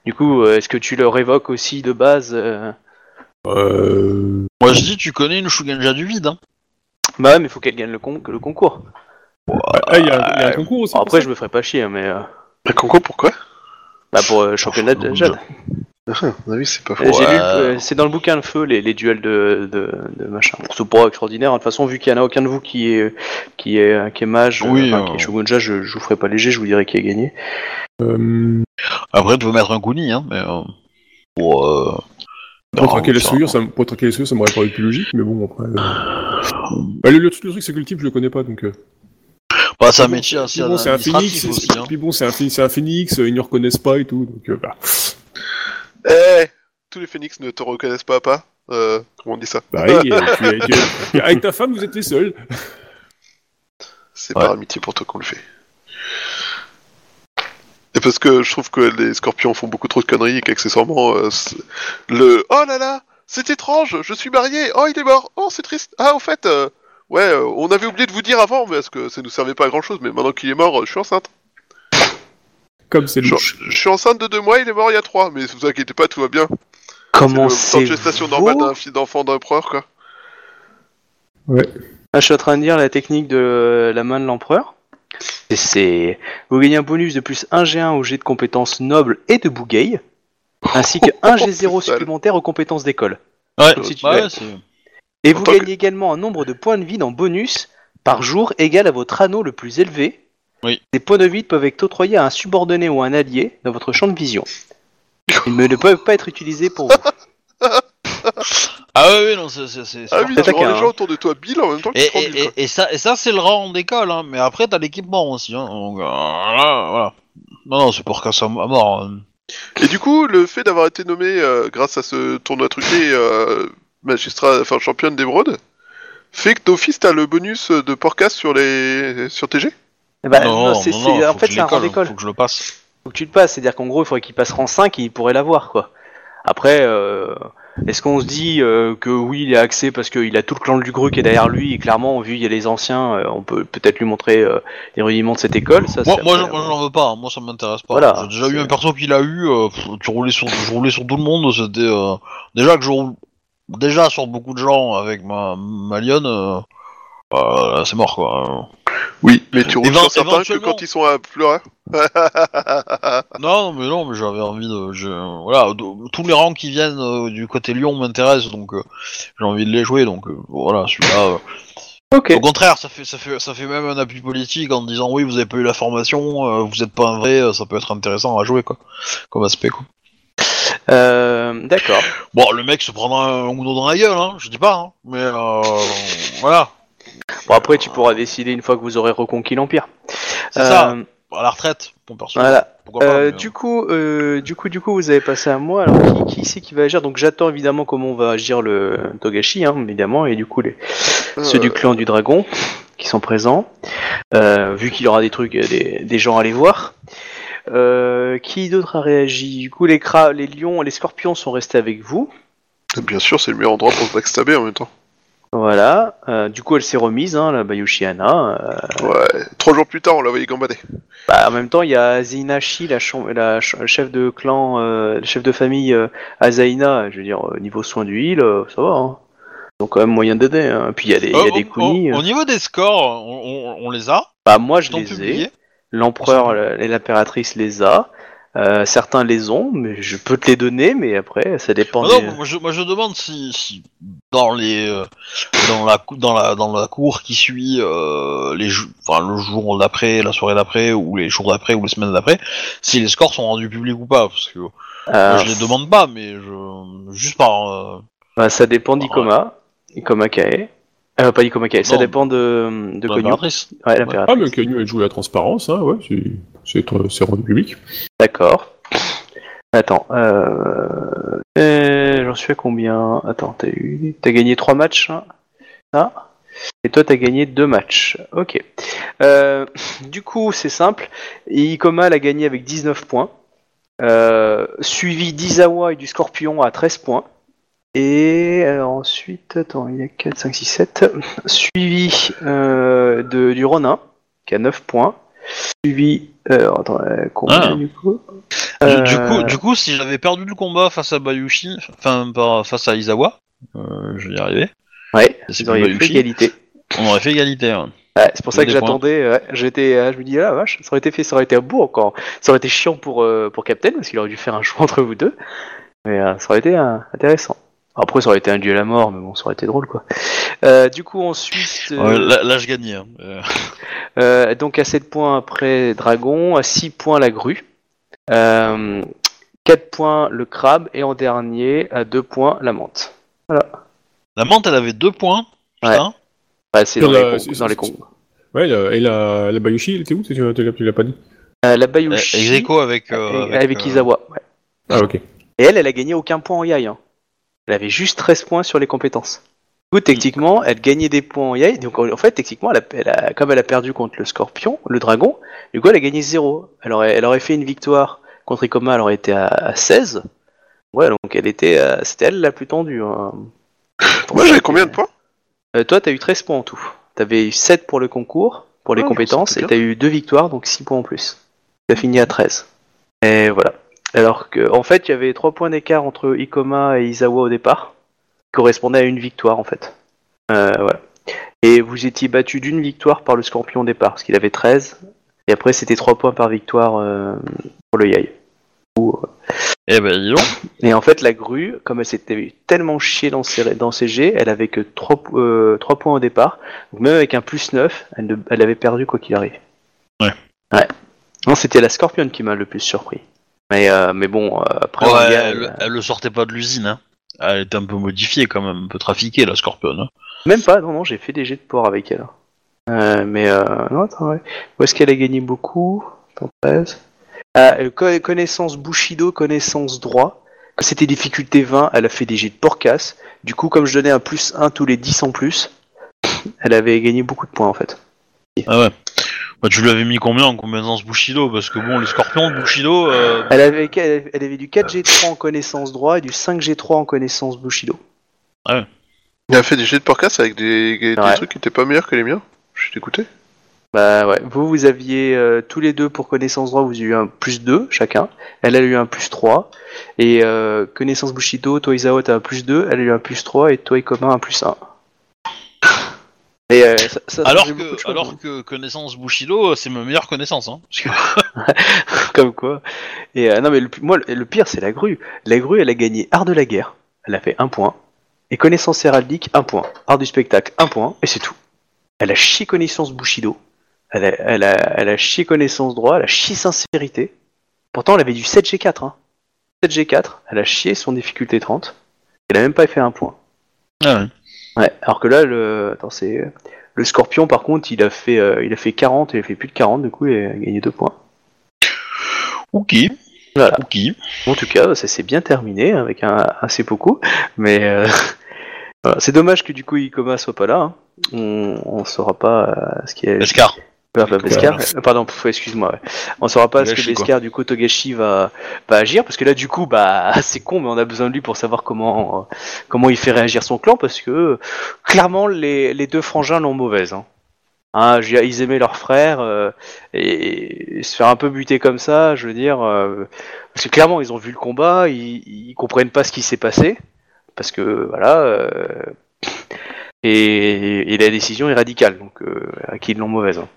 Du coup, est-ce que tu le révoques aussi de base euh Euh... Moi je dis, tu connais une Shugenja du vide, hein. Bah ouais, mais faut qu'elle gagne le, con- le concours. Ah il y, a un- il y a un concours aussi. Bon, après, ça je me ferai pas chier, hein, mais. euh, Un concours pourquoi Bah pour euh, championnat de jade. Ah, c'est pas faux. Euh, J'ai Ouais. lu, euh, c'est dans le bouquin le feu, les, les duels de, de, de machin. Bon, c'est pas extraordinaire. hein. De toute façon, vu qu'il y en a aucun de vous qui est qui est qui est mage, euh, Oui, enfin, euh. qui est shogunja, je, je vous ferai pas léger, je vous dirai qui a gagné. Euh... Après, tu veux mettre un Kuni, hein, mais. Euh, pour. Euh... Pour traquer les ça- souillures, ça, me- pour traquer les souillures, ça m'aurait paru plus logique, mais bon après. euh, Bah, le, le truc, le truc, c'est que le type je le connais pas donc. Euh... Bah, c'est un métier assez bon, c'est un phoenix, aussi, hein. puis bon, c'est un, phoenix- c'est un phoenix, euh, ils ne reconnaissent pas et tout, donc euh, bah, Eh Tous les phénix ne te reconnaissent pas, pas euh, Comment on dit ça? Bah oui, tu- tu- avec ta femme, vous êtes les seuls. C'est Ouais. par amitié pour toi qu'on le fait. Et parce que je trouve que les scorpions font beaucoup trop de conneries et qu'accessoirement, euh, le Oh là là C'est étrange Je suis marié Oh, il est mort Oh, c'est triste Ah, au fait, euh, ouais, euh, on avait oublié de vous dire avant, mais parce que ça nous servait pas à grand chose, mais maintenant qu'il est mort, euh, je suis enceinte. Comme c'est Je, louche. je suis enceinte de deux mois, il est mort il y a trois, mais vous inquiétez pas, tout va bien. Comment c'est le temps de gestation normale d'un fils d'enfant d'empereur, quoi. Ah, je suis en train de dire la technique de la main de l'empereur. C'est vous gagnez un bonus de plus 1 G1 au jet de compétences nobles et de bougaye, ainsi que 1 G0 Oh, putain. supplémentaire aux compétences d'école. Ouais, Si tu bah ouais. Et En vous que- gagnez également un nombre de points de vie en bonus par jour égal à votre anneau le plus élevé. Oui. Ces points de vie peuvent être octroyés à un subordonné ou à un allié dans votre champ de vision. Ils ne peuvent pas être utilisés pour vous. Ah ouais, ouais, non, c'est. c'est- c'est- Ah oui, tu taquin, les hein. gens autour de toi Bill en même temps que Et, tu te rends Bill, et, quoi. et, et ça, et ça c'est le rang d'école, hein. mais après t'as l'équipement aussi. Hein. Donc, euh, voilà, voilà. Non, non, c'est pour à mort. hein. Et du coup, le fait d'avoir été nommé euh, grâce à ce tournoi truqué euh, magistrat, enfin championne d'émeraude, fait que d'office t'as le bonus de podcast sur les sur TG. Eh ben, non, non, c'est- non, c'est- non, en faut fait, que je c'est un rang l'école, d'école. Faut que je le passe. Faut que tu le passes, c'est-à-dire qu'en gros, il faudrait qu'il passe rang 5 et il pourrait l'avoir, quoi. Après, euh, est-ce qu'on se dit euh, que oui, il est axé parce qu'il a tout le clan du Gru qui est derrière lui et clairement, vu il y a les anciens, euh, on peut peut-être lui montrer euh, les rudiments de cette école. Ça, Moi, moi, moi, j'en veux pas. hein. Moi, ça m'intéresse pas. Voilà, J'ai déjà eu un perso qui l'a eu. pff, tu roulais sur, je roulais sur tout le monde. C'était euh, déjà que je roule déjà sur beaucoup de gens avec ma ma lionne. euh, c'est mort quoi. Oui, mais tu roules sur certains que quand ils sont à pleurer. Non, mais non, mais j'avais envie de, je- voilà, de- tous les rangs qui viennent euh, du côté Lyon m'intéressent, donc euh, j'ai envie de les jouer, donc euh, voilà, celui-là. euh, Ok. Au contraire, ça fait, ça fait, ça fait même un appui politique en disant oui, vous avez pas eu la formation, euh, vous êtes pas un vrai, euh, ça peut être intéressant à jouer quoi, comme aspect quoi. Euh, D'accord. Bon, le mec se prendra un Uno dans la gueule, hein, je dis pas, hein, mais euh, voilà, Bon, après, tu pourras décider une fois que vous aurez reconquis l'Empire. c'est ça, Euh, à la retraite, mon perso. Voilà. Pourquoi pas, Euh, mais, du coup, euh, du coup, du coup, vous avez passé à moi. Alors, qui, qui c'est qui va agir? Donc, j'attends évidemment comment va agir le Togashi, hein, évidemment, et du coup, les, ceux du clan du dragon qui sont présents, euh, vu qu'il y aura des trucs, des, des gens à aller voir. Euh, qui d'autre a réagi? Du coup, les, cra les lions, les scorpions sont restés avec vous. Bien sûr, c'est le meilleur endroit pour se backstabber en même temps. Voilà. Euh, du coup, elle s'est remise, hein, la Bayushiana. Euh, Ouais. Trois jours plus tard, on la voyait gambader. bah, en même temps, il y a Zinashi, la, la ch- chef de clan, euh, le chef de famille euh, Azaina. Je veux dire, euh, niveau soin d'huile, euh, ça va. Hein. Donc, quand même moyen d'aider. Hein. Puis, il y a des, il y a Euh, des au- kunis. au, au niveau des scores, on, on- on les a, Bah, moi, je les ai. L'empereur et l'impératrice les a. Euh, certains les ont, mais je peux te les donner, mais après, ça dépend Ah non, des... moi je, moi je demande si, si dans les euh, dans la dans la dans la cour qui suit euh, les enfin le jour d'après, la soirée d'après ou les jours d'après ou les semaines d'après, si les scores sont rendus publics ou pas parce que moi, Euh, je les demande pas mais je juste par bah, ça dépend Ah, d'Ikoma, Ikoma Kae. Euh, pas Ikomake, ça Non. dépend de, de Bah, Ah, mais Kenyu a joué la transparence, hein, ouais, c'est- c'est c'est rendu public. D'accord. Attends, euh... euh, j'en suis à combien? Attends, t'as eu, t'as gagné trois matchs, hein? Ah. Et toi, t'as gagné deux matchs. Ok. Euh, du coup, c'est simple. Ikoma l'a gagné avec 19 points, euh, suivi d'Izawa et du Scorpion à 13 points. Et euh, ensuite, attends, il y a 4, 5, 6, 7. Suivi euh, de, du Ronin, qui a 9 points. Suivi. Euh, attends, euh, combien Ah. du coup? Du, Euh, du coup, du coup, si j'avais perdu le combat face à Bayushi, enfin par- face à Izawa, euh, je vais y arriver. Ouais, C'est pas fait égalité. On aurait fait égalité. ouais. Ouais, c'est pour ça que j'attendais. ouais, j'étais, euh, je me dis ah vache, ça aurait été fait, ça aurait été beau encore. Ça aurait été chiant pour pour Captain parce qu'il aurait dû faire un choix entre vous deux. Mais ça aurait été intéressant. Après, ça aurait été un duel à mort, mais bon, ça aurait été drôle quoi. Euh, du coup, ensuite, euh, Ouais, là, là, je gagnais. hein. Euh, euh, donc à 7 points après Dragon, à 6 points la grue, euh, 4 points le crabe et en dernier à 2 points la menthe. La menthe, elle avait deux points. Ouais. putain. Ouais, c'est dans, la- les, dans cons. Ouais, et la, la Bayushi, elle était où? Tu, tu, l'as- pas dit Euh, la Bayushi avec, euh, avec, avec euh, Izawa. ouais. Ah, ok. Et elle, elle a gagné aucun point en Yai. hein. Elle avait juste 13 points sur les compétences. Du coup, techniquement, elle gagnait des points en Yai. Donc, en fait, techniquement, elle a, elle a- comme elle a perdu contre le scorpion, le dragon, du coup, elle a gagné 0. Elle aurait, elle aurait fait une victoire contre Ikoma, elle aurait été à, à 16. Ouais, donc elle était, euh, c'était elle la plus tendue. hein. Moi j'avais combien de points? Euh, Toi, t'as eu 13 points en tout. T'avais eu 7 pour le concours, pour les compétences, et t'as eu 2 victoires, donc 6 points en plus. T'as fini à 13. Et voilà. Alors que, en fait, il y avait 3 points d'écart entre Ikoma et Izawa au départ, qui correspondait à une victoire, en fait. Euh, voilà. Et vous étiez battu d'une victoire par le scorpion au départ, parce qu'il avait 13. Et après, c'était 3 points par victoire euh, pour le Yai. Ou, Eh ben, dis donc. et en fait, la grue, comme elle s'était tellement chiée dans ses, dans ses jets, elle avait que 3, points au départ. Donc même avec un plus 9, elle, elle avait perdu quoi qu'il arrive. Ouais. Ouais. Non, c'était la Scorpion qui m'a le plus surpris. Mais, euh, mais bon, euh, après, Ouais, en gars, elle, euh, elle le sortait pas de l'usine. Hein. Elle était un peu modifiée quand même, un peu trafiquée la Scorpion. hein. même pas, non, non, j'ai fait des jets de port avec elle. Euh, mais euh, non, attends, ouais. Où est-ce qu'elle a gagné beaucoup? Attends, 13. Ah, euh, co- connaissance Bushido, connaissance droit. Quand c'était difficulté 20, elle a fait des jets de porcasse. Du coup, comme je donnais un plus 1 tous les 10 en plus, elle avait gagné beaucoup de points en fait. Ah ouais. Bah, tu lui avais mis combien en compétence Bushido? Parce que bon, les scorpions de Bushido. euh, Elle avait, elle elle avait du 4G3 en connaissance droit et du 5G3 en connaissance Bushido. Il a fait des jets de podcast avec des, des Ouais. trucs qui étaient pas meilleurs que les miens. Je suis dégoûté. Bah ouais, vous, vous aviez euh, tous les deux pour connaissance droit, vous avez eu un plus 2 chacun. Elle a eu un plus 3. Et euh, connaissance Bushido, toi Isao, t'as un plus 2, elle a eu un plus 3 et toi Ikoma un plus 1. Et euh, ça, ça Alors que, choses, hein. que connaissance Bushido, c'est ma meilleure connaissance. Hein. Parce que- Comme quoi. Et euh, non mais le, moi le- le pire c'est la grue. La grue elle a gagné art de la guerre, elle a fait un point. Et connaissance héraldique, un point. Art du spectacle, un point. Et c'est tout. Elle a chié connaissance Bushido. Elle a, elle, a, elle a chié connaissance droit, elle a chié sincérité. Pourtant elle avait du 7G4. Hein. 7G4, elle a chié son difficulté 30. Elle a même pas fait un point. Ah ouais. Ouais, alors que là, le, attends, c'est le Scorpion par contre, il a fait, euh, il a fait 40, il a fait plus de 40, du coup, il a gagné 2 points. Ok. Voilà. Ok. En tout cas, ça s'est bien terminé avec un, un seppuku, mais euh, voilà. c'est dommage que du coup Ikoma soit pas là. hein. On, on saura pas euh, ce qui est. Escar. Beskar, euh, pardon, excuse-moi. ouais. On saura pas ce que quoi. Beskar, du coup, Togashi va, va agir, parce que là, du coup, bah, c'est con, mais on a besoin de lui pour savoir comment, euh, comment il fait réagir son clan, parce que euh, clairement, les, les deux frangins l'ont mauvaise. Hein. Hein, ils aimaient leur frère, euh, et, et se faire un peu buter comme ça, je veux dire, euh, parce que clairement, ils ont vu le combat, ils, ils comprennent pas ce qui s'est passé, parce que voilà. et, et la décision est radicale, donc à qui ils l'ont mauvaise. hein.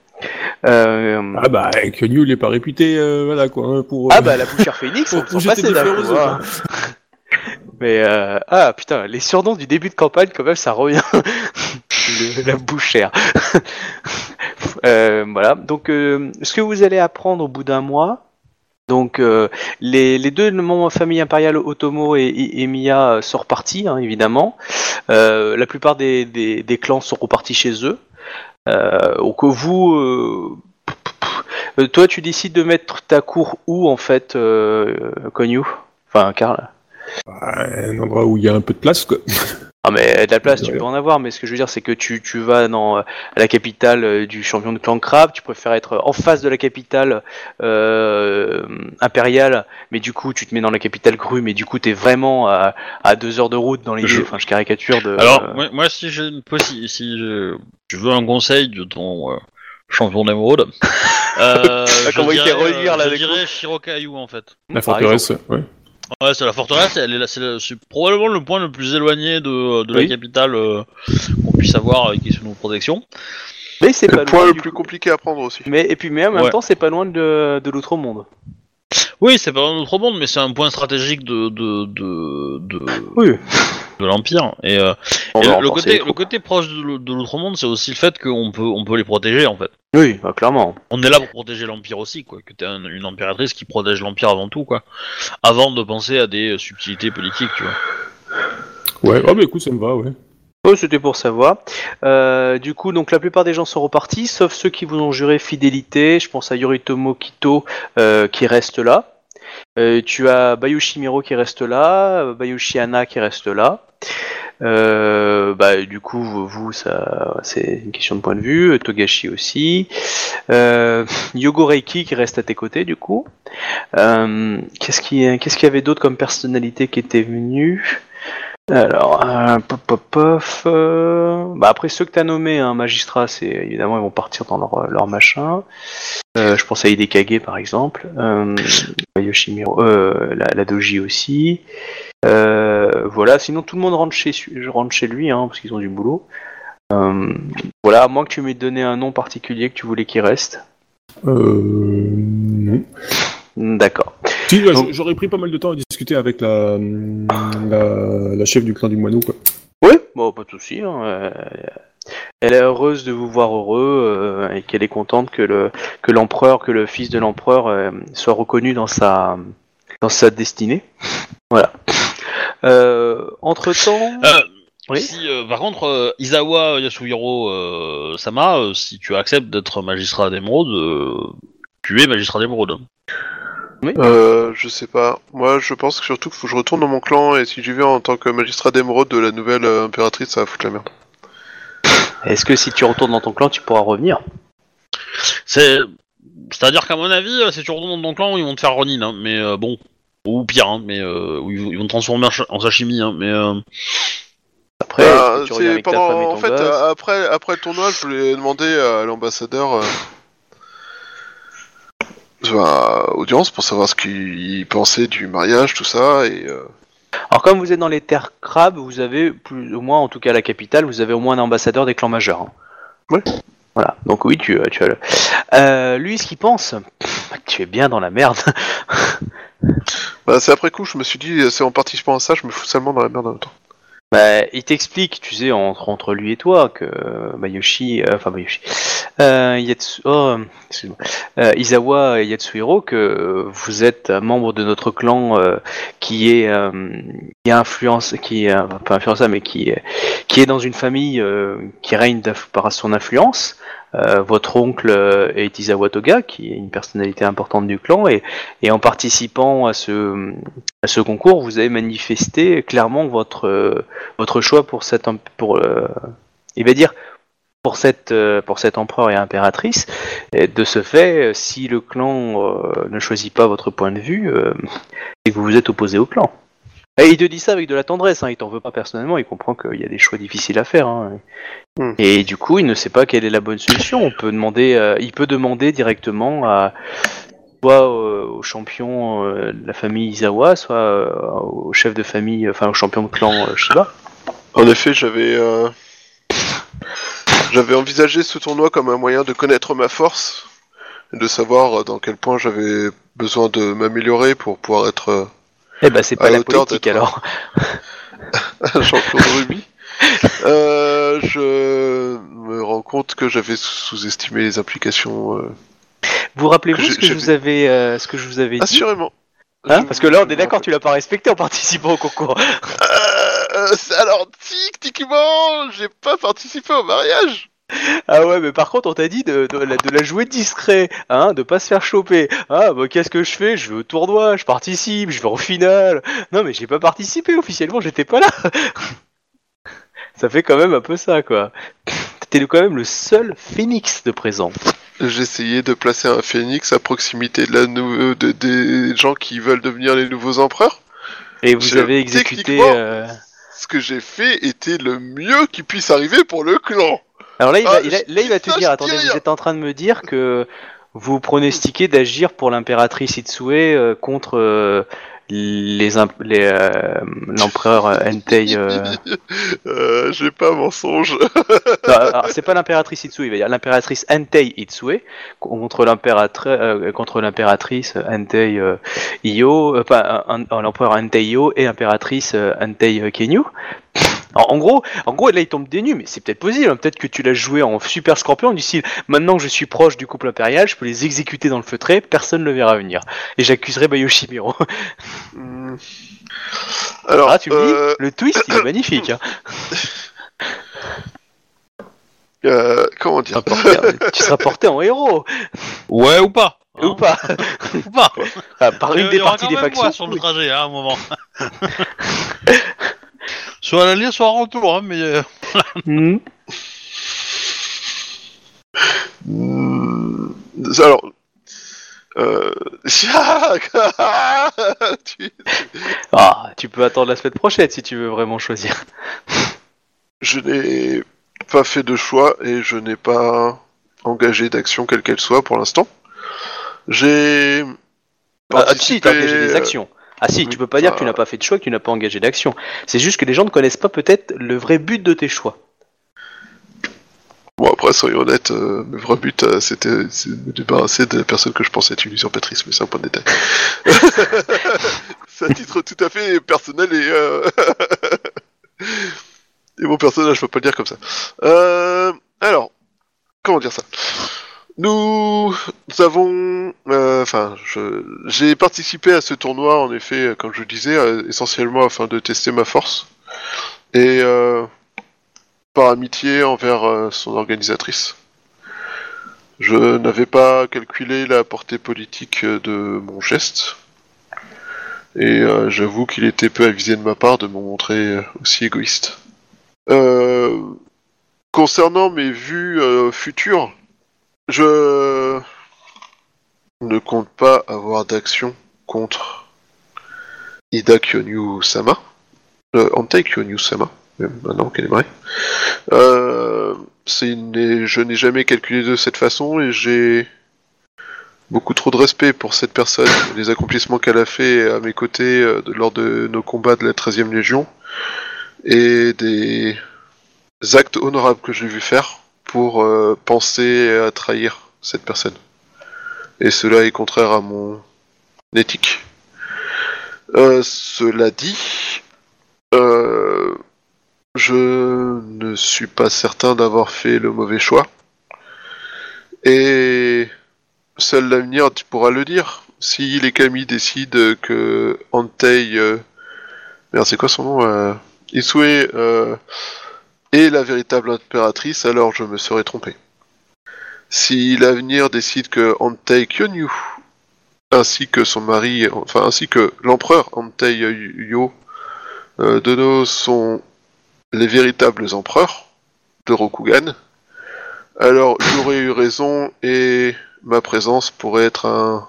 Euh, Ah bah, Kenyu, il est pas réputé, euh, voilà quoi, hein, pour... ah euh, bah la bouchère phoenix, pour- on s'en passait autres, Mais euh, ah putain, les surnoms du début de campagne quand même, ça revient. Le- la bouchère. Euh, voilà. Donc, euh, ce que vous allez apprendre au bout d'un mois, Donc euh, les, les deux membres de la famille impériale, Otomo et, et, euh, sont repartis, hein, évidemment. Euh, la plupart des, des, des clans sont repartis chez eux. Euh, donc vous, euh, euh, toi, tu décides de mettre ta cour où en fait, euh, Konyu Enfin, Karl? Un endroit où il y a un peu de place. Ah mais de la place tu peux en avoir, mais ce que je veux dire c'est que tu, tu vas dans euh, la capitale euh, du champion de clan Crab, tu préfères être en face de la capitale euh, impériale, mais du coup tu te mets dans la capitale grue, mais du coup t'es vraiment à, à deux heures de route dans les Je- enfin je caricature de... Alors, euh, moi, moi, si j'ai une possi- si je, je veux un conseil de ton euh, champion d'émeraude, euh, je comment il fait dirais, relire, là, je dirais en fait. La par forteresse, ouais. Ouais, c'est la forteresse, elle est là, c'est, le- c'est probablement le point le plus éloigné de, de Oui. la capitale euh, qu'on puisse avoir et qui est sous nos protections. Mais c'est pas le point loin le du plus coup. compliqué à prendre aussi. Mais et puis mais en même Ouais. temps c'est pas loin de, de l'outre-monde. Oui, c'est pas dans notre monde, mais c'est un point stratégique de de de de, Oui. de l'empire. Et, euh, et le, côté le côté proche de, l'au- de l'autre monde, c'est aussi le fait qu'on peut on peut les protéger en fait. Oui, bah, clairement. On est là pour protéger l'Empire aussi, quoi. Que t'es un- une impératrice qui protège l'Empire avant tout, quoi. Avant de penser à des subtilités politiques, tu vois. Ouais, oh, bah écoute, ça me va, ouais. Oh, c'était pour savoir. Euh, du coup, donc la plupart des gens sont repartis, sauf ceux qui vous ont juré fidélité. Je pense à Yoritomo Kito euh, qui reste là. Euh, tu as Bayushi Miro qui reste là, Bayushi Hana qui reste là. Bah, du coup, vous, ça, c'est une question de point de vue. Togashi aussi. Euh, Yogo Reiki qui reste à tes côtés, du coup. Qu'est-ce qu'est-ce qu'il y avait d'autre comme personnalité qui était venue? Alors, euh, pop, pop, pof, euh, bah après ceux que t'as nommés, hein, magistrats, c'est évidemment ils vont partir dans leur, leur machin. Euh, je pense à Hidekage par exemple, euh, Yoshimiro, euh, la, la Doji aussi. Euh, voilà, sinon tout le monde rentre chez, rentre chez lui, hein, parce qu'ils ont du boulot. Euh, voilà, à moins que tu m'aies donné un nom particulier que tu voulais qu'il reste. Euh. Non. D'accord. Si, ouais, Donc- j'aurais pris pas mal de temps à discuter avec la, la, la chef du clan du moineau, quoi. Oui, bon, pas de souci. hein, euh, Elle est heureuse de vous voir heureux euh, et qu'elle est contente que le que l'empereur, que le fils de l'empereur euh, soit reconnu dans sa dans sa destinée. Voilà. Euh, entre temps, Euh, Oui. Si, euh, par contre, euh, Izawa Yasuhiro euh, Sama, euh, si tu acceptes d'être magistrat d'émeraude, euh, tu es magistrat d'émeraude. Euh, je sais pas. Moi, je pense que surtout qu'il faut que je retourne dans mon clan et si j'y vais en tant que magistrat d'émeraude de la nouvelle euh, impératrice, ça va foutre la merde. est-ce que si tu retournes dans ton clan, tu pourras revenir? C'est, c'est-à-dire qu'à mon avis, euh, si tu retournes dans ton clan, ils vont te faire Ronin, hein, mais euh, bon, ou pire, hein, mais euh, ou ils vont ils vont te transformer en, cha- en sashimi, hein, mais euh, Après, Bah, est-ce que tu reviens c'est avec ta pendant, femme et ton en fait, gosse. euh, après, après le tournoi, je voulais demander à l'ambassadeur euh, audience pour savoir ce qu'il pensait du mariage, tout ça, et euh, Alors comme vous êtes dans les terres crabes, vous avez plus ou moins, en tout cas à la capitale, vous avez au moins un ambassadeur des clans majeurs. hein. Ouais. Voilà. Donc oui, tu, tu as le. Euh, lui, ce qu'il pense, tu es bien dans la merde. bah, c'est après coup, je me suis dit, c'est en participant à ça, je me fous seulement dans la merde en même temps. Bah, il t'explique, tu sais, entre, entre lui et toi, que Bayoshi, euh, enfin Bayoshi, euh, Yatsu, oh, euh, Izawa et Yatsuhiro, que vous êtes un membre de notre clan euh, qui est euh, qui influence, qui est, euh, pas influençable, mais qui est, qui est dans une famille euh, qui règne par son influence. Euh, votre oncle euh, est Izawa Toga, qui est une personnalité importante du clan, et, en participant à ce, concours, vous avez manifesté clairement votre euh, choix pour euh, euh, cet empereur et impératrice. De ce fait euh, si le clan euh, ne choisit pas votre point de vue euh, c'est que vous vous êtes opposé au clan et il te dit ça avec de la tendresse hein, il t'en veut pas personnellement il comprend qu'il y a des choix difficiles à faire hein. Hmm. et du coup il ne sait pas quelle est la bonne solution on peut demander euh, il peut demander directement à soit euh, au champion euh, de la famille Izawa, soit euh, au chef de famille, enfin au champion de clan Shiba. En effet, j'avais j'avais envisagé ce tournoi comme un moyen de connaître ma force, de savoir dans quel point j'avais besoin de m'améliorer pour pouvoir être Eh ben c'est pas la politique alors. un champion de rugby. Euh, je me rends compte que j'avais sous-estimé les implications. euh, Vous rappelez-vous ce que je vous avais, euh, ce que je vous avais dit? Assurément. Hein? Parce que là, on est d'accord, tu l'as pas respecté en participant au concours. Euh, c'est- alors, techniquement, j'ai pas participé au mariage. Ah ouais, mais par contre, on t'a dit de, de la, de la jouer discret, hein, de pas se faire choper. Ah, bah qu'est-ce que je fais? Je vais au tournoi, je participe, je vais en finale. Non, mais j'ai pas participé officiellement, j'étais pas là. ça fait quand même un peu ça, quoi. T'étais le- quand même le seul phénix de présent. Essayé de placer un phénix à proximité de la nou- de- des gens qui veulent devenir les nouveaux empereurs. Et vous Je- avez exécuté. euh, Ce que j'ai fait était le mieux qui puisse arriver pour le clan. Alors là, il va, Ah, il a- là, il va te dire. Attendez, rien. vous êtes en train de me dire que vous pronostiquez d'agir pour l'impératrice Itsue euh, contre euh, les, imp- les euh, l'empereur Entei. j'ai pas mensonge. Non, alors, c'est pas l'impératrice Itsue, il va dire l'impératrice Entei Itsue contre l'impératrice contre l'impératrice Entei un- un- l'empereur Entei Iyo et l'impératrice Entei Kenyu. Alors, en gros, en gros, là il tombe des nues, mais c'est peut-être possible. hein. Peut-être que tu l'as joué en super scorpion du style. Maintenant que je suis proche du couple impérial, je peux les exécuter dans le feutré, personne ne le verra venir. Et j'accuserai Bayoshimiro. Hmm. Alors, Ah, tu me euh, dis, le twist il est magnifique. Hein. euh, comment dire Porté- tu seras porté en héros, Ouais ou pas hein ou pas Ou pas Ah, Par une Il y des aura parties quand des même factions. moi sur le trajet hein, à un moment. soit à l'aller, soit en retour, hein, mais euh, Mhm. Hmm, Alors, euh... tu- Ah, tu peux attendre la semaine prochaine si tu veux vraiment choisir. je n'ai pas fait de choix et je n'ai pas engagé d'action quelle qu'elle soit pour l'instant. J'ai Ah, ah, si, t'as engagé des euh, actions. Ah si, oui, tu peux pas dire que tu bah- n'as pas fait de choix, que tu n'as pas engagé d'action. C'est juste que les gens ne connaissent pas peut-être le vrai but de tes choix. Bon après soyons honnêtes, euh, le vrai but euh, c'était de me débarrasser de la personne que je pensais être une usurpatrice, mais c'est un point de détail. c'est à titre tout à fait personnel et euh... et mon personnage, je peux pas le dire comme ça. Alors, comment dire ça? Nous avons, euh, enfin, j'ai participé à ce tournoi en effet, comme je le disais, euh, essentiellement afin de tester ma force et euh, par amitié envers son organisatrice. Je n'avais pas calculé la portée politique de mon geste. Et j'avoue qu'il était peu avisé de ma part de me montrer aussi égoïste. Concernant mes vues futures, je ne compte pas avoir d'action contre Ida Kyonyu-sama. Euh, Antei Kyonyu-sama, même maintenant qu'elle est mariée. Euh, je n'ai jamais calculé de cette façon et j'ai beaucoup trop de respect pour cette personne, les accomplissements qu'elle a fait à mes côtés euh, lors de nos combats de la 13e Légion et des actes honorables que j'ai vu faire pour euh, penser à trahir cette personne. Et cela est contraire à mon éthique. Euh, cela dit, euh, je ne suis pas certain d'avoir fait le mauvais choix. Et seul l'avenir tu pourras le dire. Si les Kami décident que Antei... Merde, c'est quoi son nom. Isue est la véritable impératrice, alors je me serais trompé. Si l'avenir décide que Antei Kyonyu, ainsi que son mari, enfin ainsi que l'empereur Antei Yo euh, Dono sont les véritables empereurs de Rokugan, alors j'aurais eu raison et ma présence pourrait être un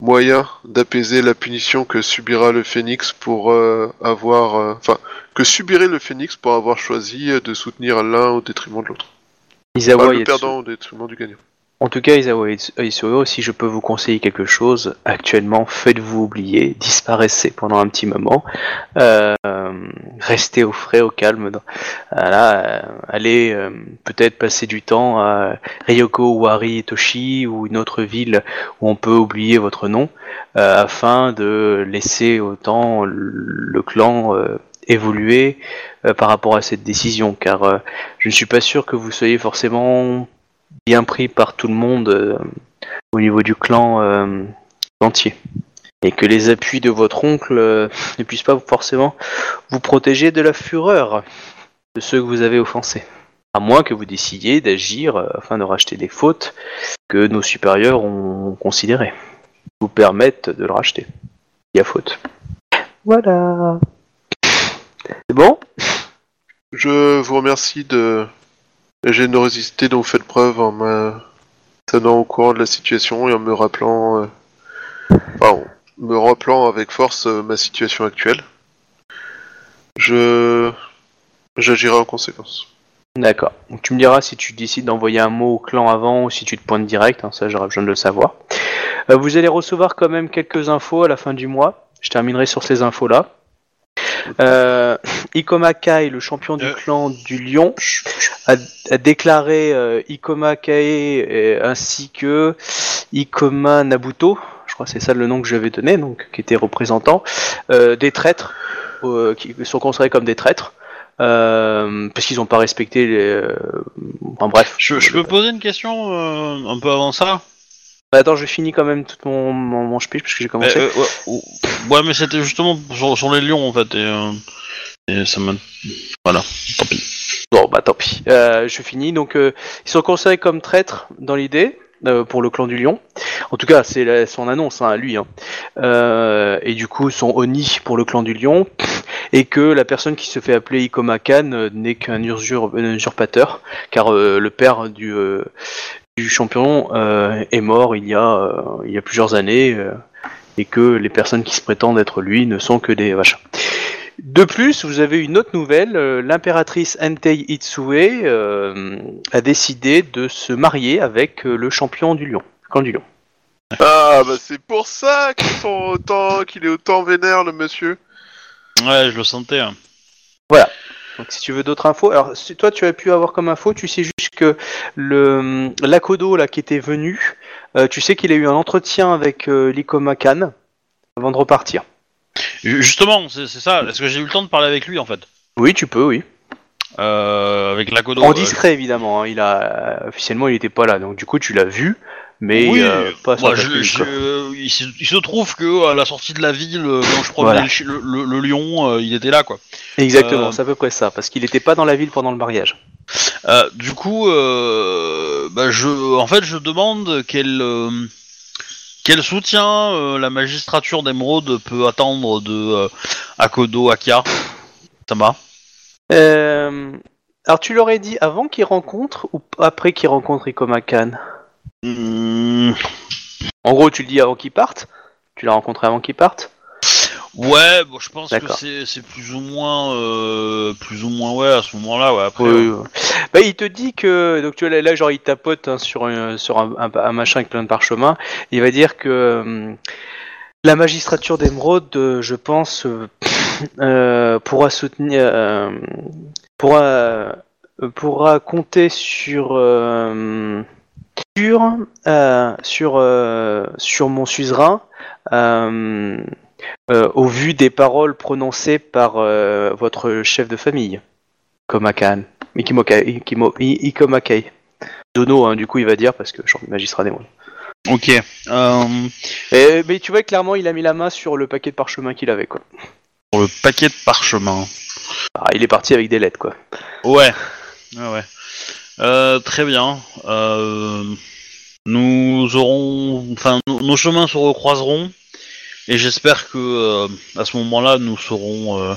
moyen d'apaiser la punition que subira le phénix pour euh, avoir... euh, Enfin, que subirait le phénix pour avoir choisi euh, de soutenir l'un au détriment de l'autre. Isawa Enfin, le Yatsu- perdant au détriment du gagnant. En tout cas, Isawa Isuo, si je peux vous conseiller quelque chose, actuellement, faites-vous oublier, disparaissez pendant un petit moment, euh, restez au frais, au calme. dans- euh, euh, peut-être passer du temps à Ryoko Wari Toshi ou une autre ville où on peut oublier votre nom, euh, afin de laisser autant le clan euh, évoluer euh, par rapport à cette décision, car euh, je ne suis pas sûr que vous soyez forcément bien pris par tout le monde euh, au niveau du clan euh, entier. Et que les appuis de votre oncle euh, ne puissent pas forcément vous protéger de la fureur de ceux que vous avez offensés. À moins que vous décidiez d'agir euh, afin de racheter des fautes que nos supérieurs ont considérées. Vous permettent de le racheter. Il y a faute. Voilà. C'est bon? Je vous remercie de la générosité dont vous faites preuve en me tenant au courant de la situation et en me rappelant, euh, me rappelant avec force euh, ma situation actuelle. Je j'agirai en conséquence. D'accord. Donc tu me diras si tu décides d'envoyer un mot au clan avant ou si tu te pointes direct, hein, ça j'aurais besoin de le savoir. Euh, vous allez recevoir quand même quelques infos à la fin du mois. Je terminerai sur ces infos-là. Euh, Ikoma Kai, le champion du Euh. clan du Lion, a, a déclaré euh, Ikoma Kai euh, ainsi que Ikoma Nabuto, crois c'est ça le nom que j'avais donné, donc qui était représentant, euh, des traîtres, euh, qui sont considérés comme des traîtres. euh, parce qu'ils n'ont pas respecté les. enfin bref. Je, je peux poser une question euh, un peu avant ça? Bah, Attends, je finis quand même tout mon, mon, mon speech parce que j'ai commencé. Euh, ouais, ou- ouais, mais c'était justement sur, sur les lions en fait. Et, et ça m'a. Voilà, tant pis. Bon, bah tant pis. Je finis. Donc, ils sont considérés comme traîtres dans l'idée euh, pour le clan du lion. En tout cas, c'est son annonce hein, à lui. Hein. Euh, et du coup, son oni pour le clan du lion. Et que la personne qui se fait appeler Ikoma Khan euh, n'est qu'un usurpateur, car le père du, champion est mort il y a, il y a plusieurs années, et que les personnes qui se prétendent être lui ne sont que des machins. De plus, vous avez une autre nouvelle. euh, L'impératrice Entei Itsue euh, a décidé de se marier avec euh, le champion du lion, le clan du lion. Ah bah c'est pour ça qu'ils sont autant qu'il est autant vénère le monsieur. Ouais, je le sentais. hein. Donc, si tu veux d'autres infos, alors si toi tu as pu avoir comme info, tu sais juste que le l'Akodo là qui était venu, euh, tu sais qu'il a eu un entretien avec euh, l'Ikoma Khan avant de repartir. Ju- Justement, c'est c'est ça. Est-ce que j'ai eu le temps de parler avec lui en fait? Oui, tu peux, oui. euh, Avec la Kodo en euh, discret évidemment. hein, il a officiellement il était pas là, donc du coup tu l'as vu, mais Oui, euh, pas sur moi, la je- clinique, je- quoi. euh, il, se, il se trouve que à la sortie de la ville, euh, quand je promenais Voilà. le chi- le, le- le lion, euh, il était là quoi. Exactement, euh, c'est à peu près ça, parce qu'il était pas dans la ville pendant le mariage. Euh, du coup, euh, bah, je, en fait, je demande quel, euh, quel soutien euh, la magistrature d'Emeraude peut attendre de euh, Akodo Akia? Ça va? Euh, alors tu l'aurais dit avant qu'il rencontre ou après qu'il rencontre Ikoma Khan Hmm, En gros, tu le dis avant qu'il parte? Tu l'as rencontré avant qu'il parte? Ouais, bon, je pense que c'est c'est plus ou moins, euh, plus ou moins ouais à ce moment-là. Ouais, après. Oui, euh, oui. Bah, il te dit que donc tu vois là, là, genre il tapote hein, sur un, sur un, un- un machin avec plein de parchemins. Il va dire que euh, la magistrature d'Emeraude, euh, je pense, euh, euh, pourra soutenir, euh, pourra euh, pourra compter sur sur sur sur mon suzerain. Euh, au vu des paroles prononcées par euh, votre chef de famille, Komakan. Ikomakei. Dono, hein, du coup, il va dire, parce que je suis magistrat des mots. Ok. Euh, Et- Mais tu vois, clairement, il a mis la main sur le paquet de parchemin qu'il avait, quoi. pour le paquet de parchemin. Ah, il est parti avec des lettres, quoi. Ouais. Ouais, ouais. Euh, très bien. Euh, nous aurons, enfin, nos, nos chemins se recroiseront et j'espère que euh, à ce moment-là, nous serons euh,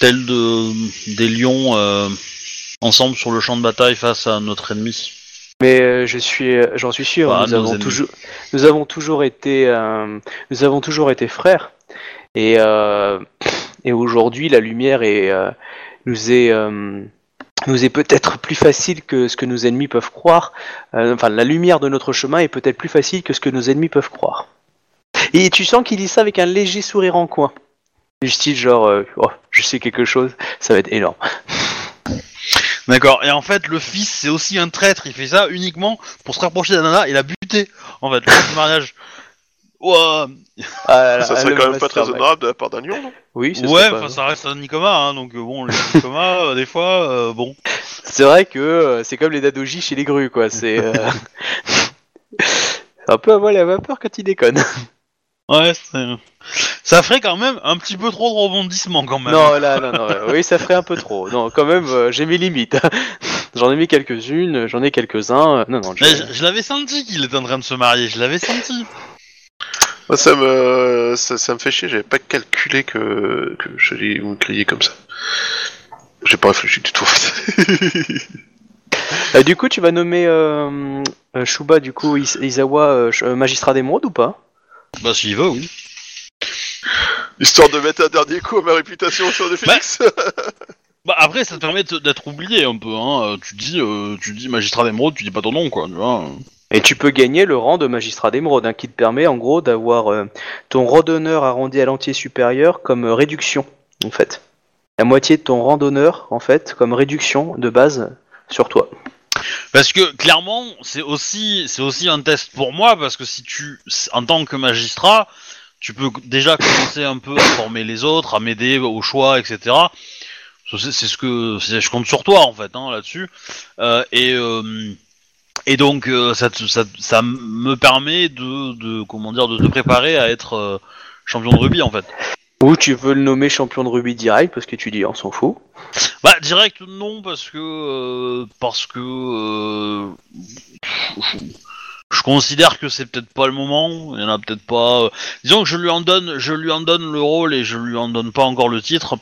tels de des lions euh, ensemble sur le champ de bataille face à notre ennemi. Mais euh, je suis, euh, j'en suis sûr, Bah, nous, avons ennemis. toujours, nous avons toujours été, euh, nous avons toujours été frères. Et, et aujourd'hui, la lumière est, nous est, nous est peut-être plus facile que ce que nos ennemis peuvent croire. Euh, enfin, la lumière de notre chemin est peut-être plus facile que ce que nos ennemis peuvent croire. Et tu sens qu'il dit ça avec un léger sourire en coin. Du style genre, euh, oh, je sais quelque chose, ça va être énorme. D'accord. Et en fait, le fils, c'est aussi un traître. Il fait ça uniquement pour se rapprocher d'Anana et la buter. En fait, le jour du mariage. Ouah. Ah, ça là, serait le quand même pas très honorable de la part d'un lion, non? Oui, ce Ouais, serait pas- enfin, ça reste un Nikoma, hein, donc euh, bon, les Nikoma, euh, des fois, euh, bon. C'est vrai que euh, c'est comme les dadoji chez les grues, quoi. C'est. euh, Un peu avoir la vapeur quand il déconne. Ouais, c'est- ça ferait quand même un petit peu trop de rebondissements quand même. Non, là, non, non, oui, ça ferait un peu trop. Non, quand même, euh, j'ai mes limites. j'en ai mis quelques-unes, j'en ai quelques-uns. euh, Non, non, je- Mais je, je l'avais senti qu'il était en train de se marier, je l'avais senti. Moi, ça me, ça, ça me fait chier, j'avais pas calculé que, que j'allais me griller comme ça. J'ai pas réfléchi du tout. Euh, du coup, tu vas nommer euh, euh, Shuba, du coup, Is- Izawa, euh, ch- euh, magistrat d'émeraude ou pas? Bah s'il veut, oui. Histoire de mettre un dernier coup à ma réputation sur des Phoenix. Bah après, ça te permet de- d'être oublié un peu. Hein. Euh, Tu dis, euh, tu dis magistrat d'émeraude, tu dis pas ton nom, quoi. Tu vois. Et tu peux gagner le rang de magistrat d'émeraude, hein, qui te permet en gros d'avoir euh, ton rang d'honneur arrondi à l'entier supérieur comme euh, réduction, en fait. La moitié de ton rang d'honneur, en fait, comme réduction de base sur toi. Parce que clairement, c'est aussi, c'est aussi un test pour moi parce que si tu, en tant que magistrat, tu peux déjà commencer un peu à former les autres, à m'aider au choix, etc. C'est ce que, je compte sur toi en fait hein, là-dessus. Euh, et euh, et donc euh, ça, te- ça, ça me permet de, de, comment dire, de te préparer à être euh, champion de rugby en fait. Ou tu veux le nommer champion de rugby direct, parce que tu dis on s'en fout? Bah direct non parce que euh, parce que euh, je, je considère que c'est peut-être pas le moment. Il y en a peut-être pas. euh, disons que je lui en donne je lui en donne le rôle et je lui en donne pas encore le titre.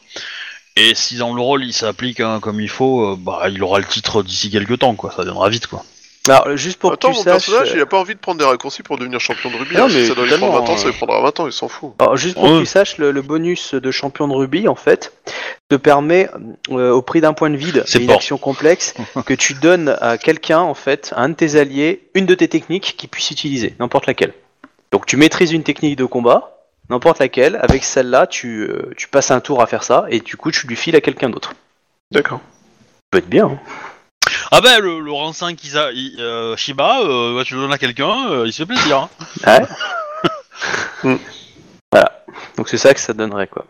Et si dans le rôle il s'applique hein, comme il faut, euh, bah il aura le titre d'ici quelques temps quoi. Ça viendra vite quoi. Alors, juste pour Attends, que tu mon saches... personnage, il a pas envie de prendre des raccourcis pour devenir champion de rugby. Non, hein. Si mais ça doit lui prendre 20 ans, ça euh. lui prendra 20 ans, il s'en fout. Alors, juste pour Ouais. que tu saches, le, le bonus de champion de rugby, en fait, te permet, euh, au prix d'un point de vide C'est et une fort. action complexe, que tu donnes à quelqu'un, en fait, à un de tes alliés, une de tes techniques qu'il puisse utiliser, n'importe laquelle. Donc, tu maîtrises une technique de combat, n'importe laquelle, avec celle-là, tu, euh, tu passes un tour à faire ça, et du coup, tu lui files à quelqu'un d'autre. D'accord. Ça peut être bien. hein. Ah ben le, le rang 5 Isa, I- euh, Shiba, euh, bah, tu le donnes à quelqu'un, euh, il se fait plaisir. hein. Ouais. Hmm. Voilà. Donc c'est ça que ça donnerait quoi.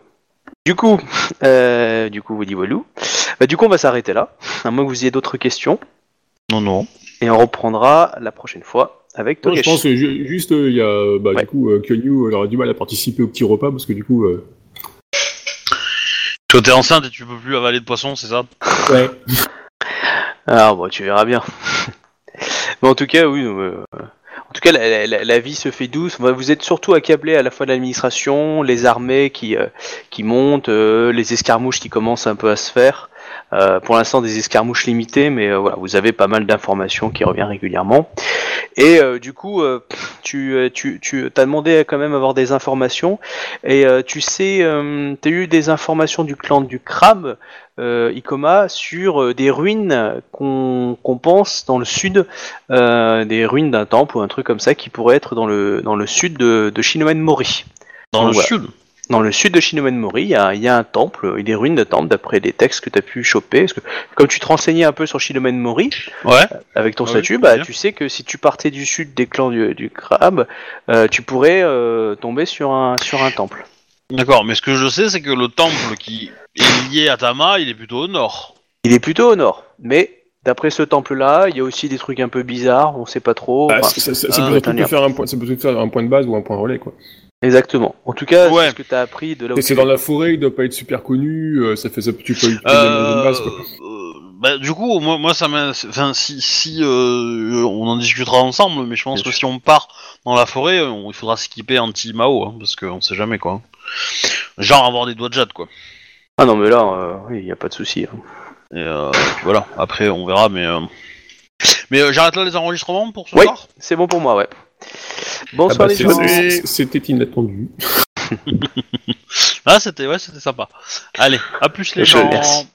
Du coup, euh, du coup, Woody Walou. Bah, du coup, on va s'arrêter là. À moins que vous ayez d'autres questions. Non non. Et on reprendra la prochaine fois avec Non, je pense que ju- juste, euh, il y a, euh, bah, Ouais. du coup, euh, Kenyu, elle aura du mal à participer au petit repas parce que du coup, euh, Toi t'es enceinte et tu peux plus avaler de poisson, c'est ça? Ouais. Ah bon, tu verras bien. Mais en tout cas, oui. euh, en tout cas, la, la- vie se fait douce. Vous êtes surtout accablé à la fois de l'administration, les armées qui, euh, qui montent, euh, les escarmouches qui commencent un peu à se faire. Euh, pour l'instant, des escarmouches limitées, mais euh, voilà, vous avez pas mal d'informations qui reviennent régulièrement. Et euh, du coup, tu, tu, tu as demandé à quand même avoir des informations. Et tu sais, tu as eu des informations du clan du crabe, Ikoma, sur des ruines qu'on qu'on pense dans le sud, des ruines d'un temple ou un truc comme ça qui pourrait être dans le, dans le sud de, de Shinomen Mori. Dans Donc, le voilà. sud? Dans le sud de Shinomen Mori, il y a, il y a un temple des ruines de temple d'après les textes que tu as pu choper. Parce que, comme tu te renseignais un peu sur Shinomen Mori, Ouais. avec ton Ah statut, bah, tu sais que si tu partais du sud des clans du, du crabe, euh, tu pourrais euh, tomber sur un, sur un temple. D'accord, mais ce que je sais, c'est que le temple qui est lié à Tama, il est plutôt au nord. Il est plutôt au nord, mais d'après ce temple-là, il y a aussi des trucs un peu bizarres, on sait pas trop. Bah, Enfin, ça, ça, ça, ah, ça peut faire un point, ça peut faire un point de base ou un point relais, quoi. Exactement. En tout cas, Ouais. c'est ce que tu as appris de là C'est dans la forêt, il doit pas être super connu, euh, ça fait ça, tu peux Euh, base, quoi. euh, bah, du coup, moi, moi ça m'a. Enfin, si, si euh, on en discutera ensemble, mais je pense Bien que si on part dans la forêt, on- il faudra s'équiper anti-Mao, hein, parce qu'on sait jamais quoi. Genre avoir des doigts de jade, quoi. Ah non, mais là, euh, oui, il n'y a pas de souci. hein. Et, euh, voilà, après on verra, mais. euh, Mais euh, j'arrête là les enregistrements pour ce Oui. soir? C'est bon pour moi, ouais. Ah Bonsoir bah, les gens. C'était inattendu. Ah, c'était ouais, c'était sympa. Allez, à plus les Je- gens. merci.